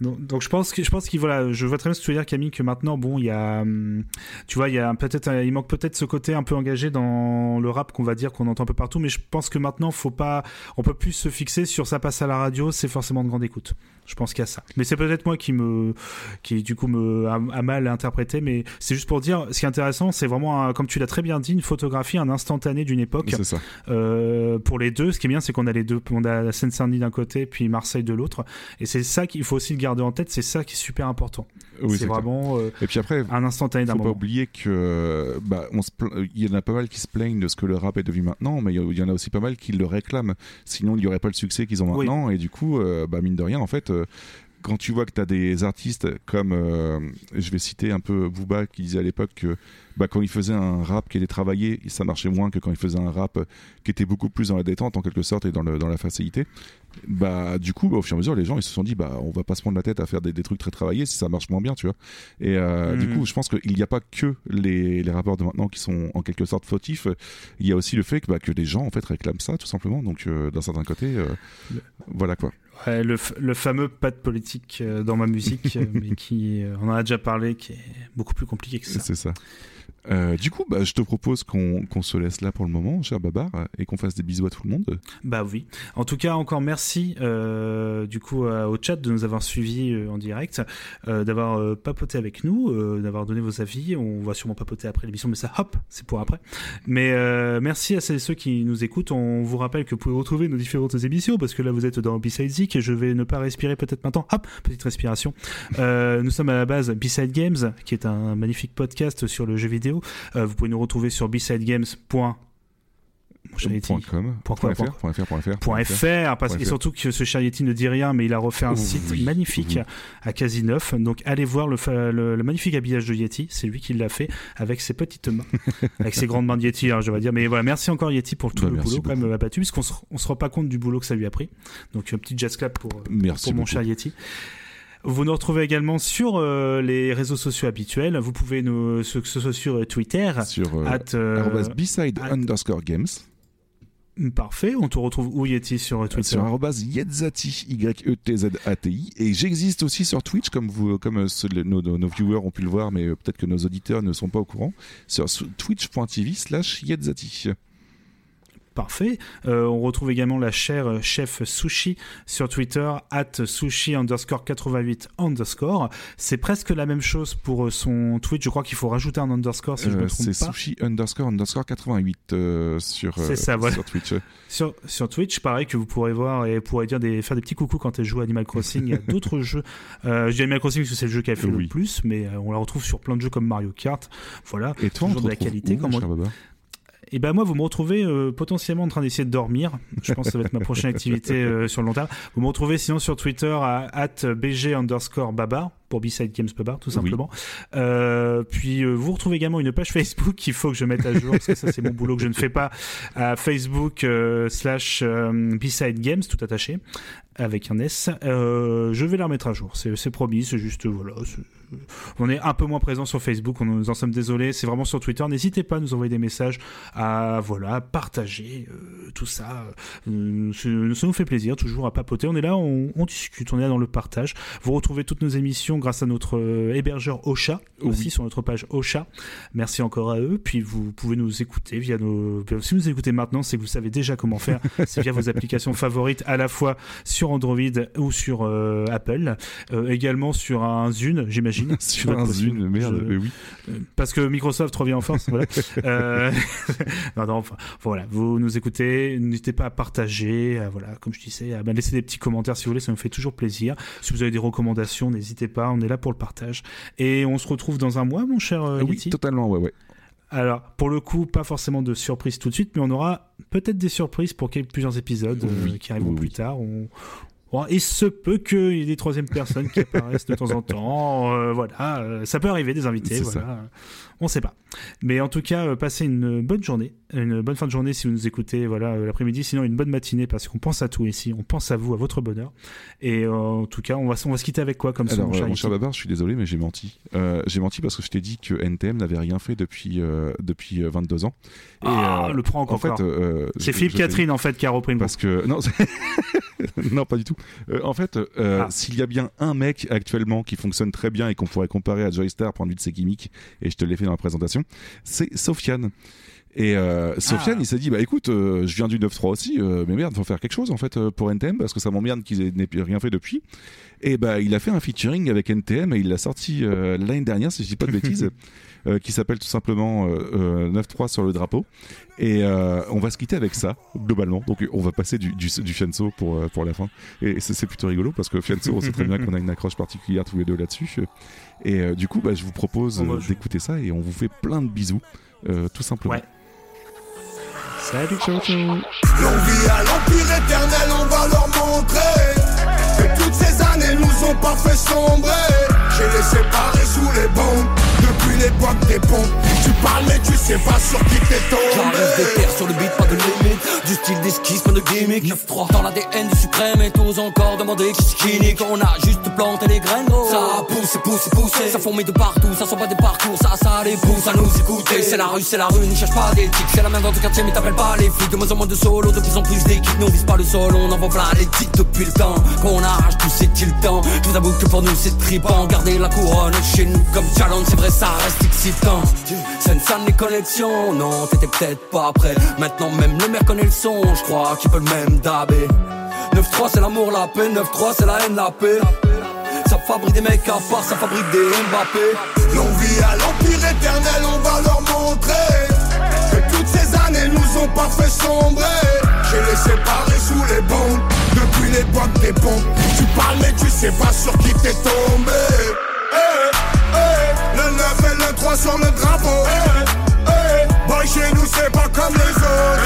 donc, je pense que je pense qu'il voilà, je vois très bien ce que tu veux dire Camille que maintenant bon il y a hum, tu vois il y a peut-être un- il manque peut-être ce côté un peu engagé dans le rap qu'on va dire qu'on entend un peu partout mais je pense que maintenant faut pas on peut plus se fixer sur ça passe à la radio c'est forcément de grande écoute. Je pense qu'il y a ça. Mais c'est peut-être moi qui me qui du coup me a, a mal interprété mais c'est juste pour dire ce qui est intéressant c'est vraiment un- comme tu l'as très bien dit une photographie un instantané d'une époque. C'est ça. Euh, pour les deux, ce qui est bien, c'est qu'on a les deux. On a la Seine-Saint-Denis d'un côté, puis Marseille de l'autre. Et c'est ça qu'il faut aussi le garder en tête. C'est ça qui est super important. Oui, c'est vraiment euh, Et puis après, un instantané d'un faut pas moment. oublier que bah, on se pla- il y en a pas mal qui se plaignent de ce que le rap est devenu maintenant, mais il y en a aussi pas mal qui le réclament. Sinon, il n'y aurait pas le succès qu'ils ont Oui. maintenant. Et du coup, euh, bah, mine de rien, en fait. euh, quand tu vois que tu as des artistes comme, euh, je vais citer un peu Booba qui disait à l'époque que bah, quand il faisait un rap qui était travaillé, ça marchait moins que quand il faisait un rap qui était beaucoup plus dans la détente en quelque sorte et dans, le, dans la facilité. Bah, du coup, bah, au fur et à mesure, les gens ils se sont dit bah, on va pas se prendre la tête à faire des, des trucs très travaillés si ça marche moins bien, tu vois. Et euh, du Mhm. coup, je pense qu'il n'y a pas que les, les rappeurs de maintenant qui sont en quelque sorte fautifs. Il y a aussi le fait que, bah, que les gens en fait réclament ça tout simplement. Donc, euh, d'un certain côté, euh, voilà quoi. Ouais, le, le fameux pas de politique dans ma musique, mais qui, on en a déjà parlé, qui est beaucoup plus compliqué que ça. C'est ça. Euh, du coup, bah, je te propose qu'on se laisse là pour le moment, cher Babar, et qu'on fasse des bisous à tout le monde. Bah oui. En tout cas, encore merci euh, du coup au chat de nous avoir suivis euh, en direct, d'avoir papoté avec nous, d'avoir donné vos avis. On va sûrement papoter après l'émission, mais ça, hop, c'est pour après. Mais merci à ceux qui nous écoutent. On vous rappelle que vous pouvez retrouver nos différentes émissions parce que là vous êtes dans B-Side et je vais ne pas respirer peut-être maintenant. Hop, petite respiration. Nous sommes à la base B-Side Games, qui est un magnifique podcast sur le jeu vidéo. Euh, vous pouvez nous retrouver sur bsidegames.com fr, parce, et surtout que ce cher Yeti ne dit rien, mais il a refait un site magnifique à quasi neuf. Donc allez voir le, magnifique habillage de Yeti, c'est lui qui l'a fait avec ses petites mains, avec ses grandes mains de Yeti, hein, je vais dire. Mais voilà, merci encore Yeti pour tout Bah, le boulot. Quand même abattu, parce qu'on se, on se rend pas compte du boulot que ça lui a pris. Donc un petit jazz clap pour, pour mon cher Yeti. Vous nous retrouvez également sur euh, les réseaux sociaux habituels. Vous pouvez nous, que ce soit sur euh, Twitter, Sur euh, beside at- underscore games. Parfait. On te retrouve où Yeti sur Twitter? Sur arrobas yetzati, Y-E-T-Z-A-T-I. Et j'existe aussi sur Twitch, comme, vous, comme ceux nos, nos- viewers ont pu le voir, mais peut-être que nos auditeurs ne sont pas au courant. Sur twitch.tv slash yetzati. Parfait. Euh, on retrouve également la chère euh, chef Sushi sur Twitter, at sushi underscore 88 underscore. C'est presque la même chose pour euh, son Twitch. Je crois qu'il faut rajouter un underscore si je Euh, me trompe C'est pas. sushi underscore underscore 88 euh, sur, euh, C'est ça, voilà. sur Twitch. Sur, sur Twitch, pareil que vous pourrez voir et pourrez dire des, faire des petits coucous quand elle joue à Animal Crossing. Il y a d'autres jeux. Euh, je dis Animal Crossing parce que c'est le jeu qui a fait Oui. le plus, mais euh, on la retrouve sur plein de jeux comme Mario Kart. Voilà. Et toi, on de la qualité. où, comme Et ben moi, vous me retrouvez euh, potentiellement en train d'essayer de dormir. Je pense que ça va être ma prochaine activité euh, sur le long terme. Vous me retrouvez sinon sur Twitter à at bg underscore babar pour B-Side Games Babar, tout simplement. Euh, puis vous retrouvez également une page Facebook qu'il faut que je mette à jour parce que ça c'est mon boulot que je ne fais pas à Facebook slash B-Side Games tout attaché avec un S. Je vais la remettre à jour, c'est promis, c'est juste voilà. On est un peu moins présent sur Facebook, on nous en sommes désolés. C'est vraiment sur Twitter. N'hésitez pas à nous envoyer des messages, à voilà partager euh, tout ça. Euh, ça ça nous fait plaisir toujours à papoter. On est là, on, on discute, on est là dans le partage. Vous retrouvez toutes nos émissions grâce à notre euh, hébergeur Ocha aussi sur notre page Ocha. Merci encore à eux. Puis vous pouvez nous écouter via nos. Si vous nous écoutez maintenant, c'est que vous savez déjà comment faire. c'est via vos applications favorites, à la fois sur Android ou sur Apple, également sur un Zune, j'imagine. Sur Ça doit un être possible. Zune, merde, Je- mais oui. euh, Parce que Microsoft revient en force. Voilà. Euh, non, non, enfin, voilà. Vous nous écoutez, n'hésitez pas à partager, à, voilà, comme je disais, à bah, laisser des petits commentaires si vous voulez, ça me fait toujours plaisir. Si vous avez des recommandations, n'hésitez pas, on est là pour le partage. Et on se retrouve dans un mois, mon cher euh, Ah oui, Yeti. totalement, ouais, ouais. Alors, pour le coup, pas forcément de surprise tout de suite, mais on aura peut-être des surprises pour quelques, plusieurs épisodes euh, qui arriveront oui, plus oui. tard. On... Bon, il se peut qu'il y ait des troisièmes personnes qui apparaissent de temps en temps. euh, voilà, euh, ça peut arriver, des invités. Voilà. ça. On sait pas. Mais en tout cas, euh, passez une bonne journée, une bonne fin de journée si vous nous écoutez voilà, euh, l'après-midi. Sinon, une bonne matinée parce qu'on pense à tout ici. On pense à vous, à votre bonheur. Et euh, en tout cas, on va, on va se quitter avec quoi comme Alors, mon cher mon Yeti cher Babar, je suis désolé, mais j'ai menti. Euh, j'ai menti parce que je t'ai dit que NTM n'avait rien fait depuis, euh, depuis euh, 22 ans. Et, Ah, le en encore. fait, euh, C'est Philippe Catherine en fait qui a repris le Parce que non, pas du tout. En fait, Ah. s'il y a bien un mec actuellement qui fonctionne très bien et qu'on pourrait comparer à Joystar point de vue de ses gimmicks, et je te l'ai fait dans la présentation, c'est Sofiane. Et euh, Sofiane, Ah. il s'est dit bah écoute, euh, je viens du 9.3 aussi, euh, mais merde, faut faire quelque chose en fait pour NTM parce que ça m'emmerde qu'ils aient n'aient rien fait depuis. Et bah il a fait un featuring avec NTM et il l'a sorti l'année dernière, si je dis pas de bêtises, euh, qui s'appelle tout simplement euh, euh, 9.3 sur le drapeau. Et euh, on va se quitter avec ça globalement. Donc on va passer du, du, du Fianso pour euh, pour la fin. Et c'est plutôt rigolo parce que Fianso, on sait très bien qu'on a une accroche particulière tous les deux là-dessus. Et euh, du coup, bah, je vous propose euh, d'écouter ça et on vous fait plein de bisous, euh, tout simplement. Ouais. Salut, ciao, ciao. L'envie à l'empire éternel, on va leur montrer Que toutes ces années nous ont pas fait sombrer J'ai les séparés sous les bombes Depuis l'époque des pompes Tu parles mais tu sais pas sur qui t'es tombé. J'arrive des terres sur le beat, pas de limite. Du style d'esquisse, pas de gimmick 9-3 Dans l'ADN du suprême et tous encore demander qui skinny On a juste planté les graines gros Ça pousse, pousse, poussé Ça fourmille de partout, ça sent pas des parcours Ça, ça les pousse à nous écouter. C'est la rue, c'est la rue, n'y cherche pas d'éthique. C'est la même dans ton quartier mais t'appelles pas les flics. De moins en moins de solo, de plus en plus d'équipes. Nous on vise pas le sol, on envoie plein les titres depuis le temps Qu'on arrache tout c'est-il temps Je vous avoue que pour nous c'est trippant Garder la couronne chez nous comme challenge C'est vrai ça reste excitant. C'est une les connexions Non t'étais peut-être pas prêt. Maintenant même le maire connaît le son. Je crois qu'il peut le même dabber 9-3 c'est l'amour la paix. 9-3 c'est la haine la paix. Ça fabrique des mecs à part Ça fabrique des Mbappé. L'envie à l'empire éternel, on va leur montrer Que toutes ces années nous ont pas fait sombrer. J'ai les séparés sous les bombes. Depuis l'époque des pompes Tu parles mais tu sais pas sur qui t'es tombé 9 et le 3 sur le drapeau. Eh, eh, Boy chez nous c'est pas comme les autres.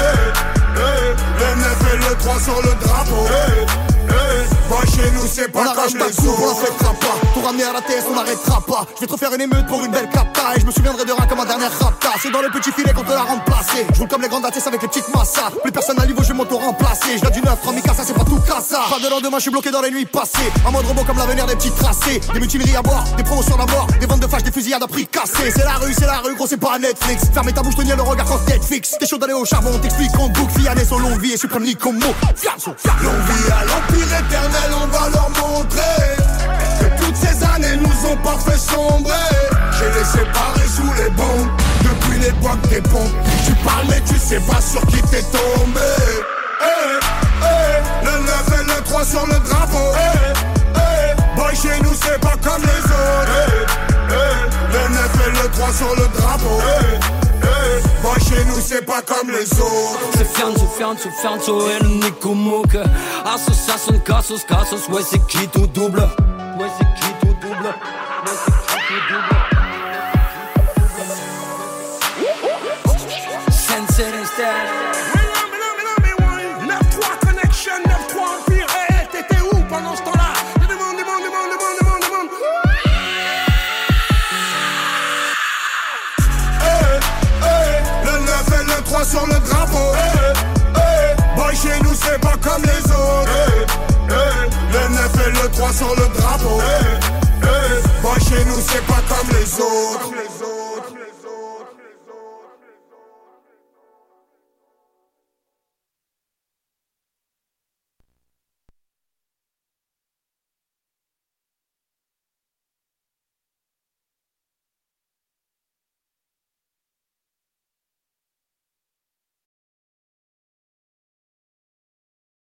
Eh, eh, Le 9 et le 3 sur le drapeau Boy chez nous c'est pas On comme pas les on autres. n'acceptera pas. Tout ramener à la TS, on n'arrêtera pas. Je vais te refaire une émeute pour une belle capta. Et je me souviendrai de rien comme ma dernière rapta. C'est dans le petit filet qu'on te la remplacé. Je roule comme les grandes ATS avec les petites massas. Plus personne à niveau, je vais m'auto-remplacer. Je du neuf, Ramikasa, c'est pas tout cassa. Pas de lendemain, je suis bloqué dans les nuits passées. Un mode robot comme l'avenir des petits tracés. Des mutineries à boire, des promotions à mort. Des ventes de flash, des fusillades à prix cassés. C'est la rue, c'est la rue, gros, c'est pas Netflix. Fermez ta bouche, tenir le regard quand Netflix. T'es chaud d'aller au charbon, t'explique en boucle. Fianès au longue vie et suprême Nicomo. Longue vie à l'empire éternel, on va leur montrer que toutes ces années nous ont pas fait sombrer. J'ai les séparés sous les bombes depuis l'époque des pompes. Tu parles mais tu sais pas sur qui t'es tombé. Eh, eh, le 9 et le 3 sur le drapeau. Eh, eh, boy chez nous c'est pas comme les autres. Eh, eh, le 9 et le 3 sur le drapeau. Boy chez nous c'est pas comme les autres. C'est Fianzo, Fianzo, Fianzo et le Nico Mouk Association, Cassos, Cassos, ouais c'est qui tout double? Ouais c'est qui tout double? Ouais c'est qui tout double? Sur le drapeau. Eh, eh, boy, chez nous, c'est pas comme les autres. Eh, eh, le 9 et le 3 sur le drapeau. Eh, eh, boy, chez nous, c'est pas comme les autres.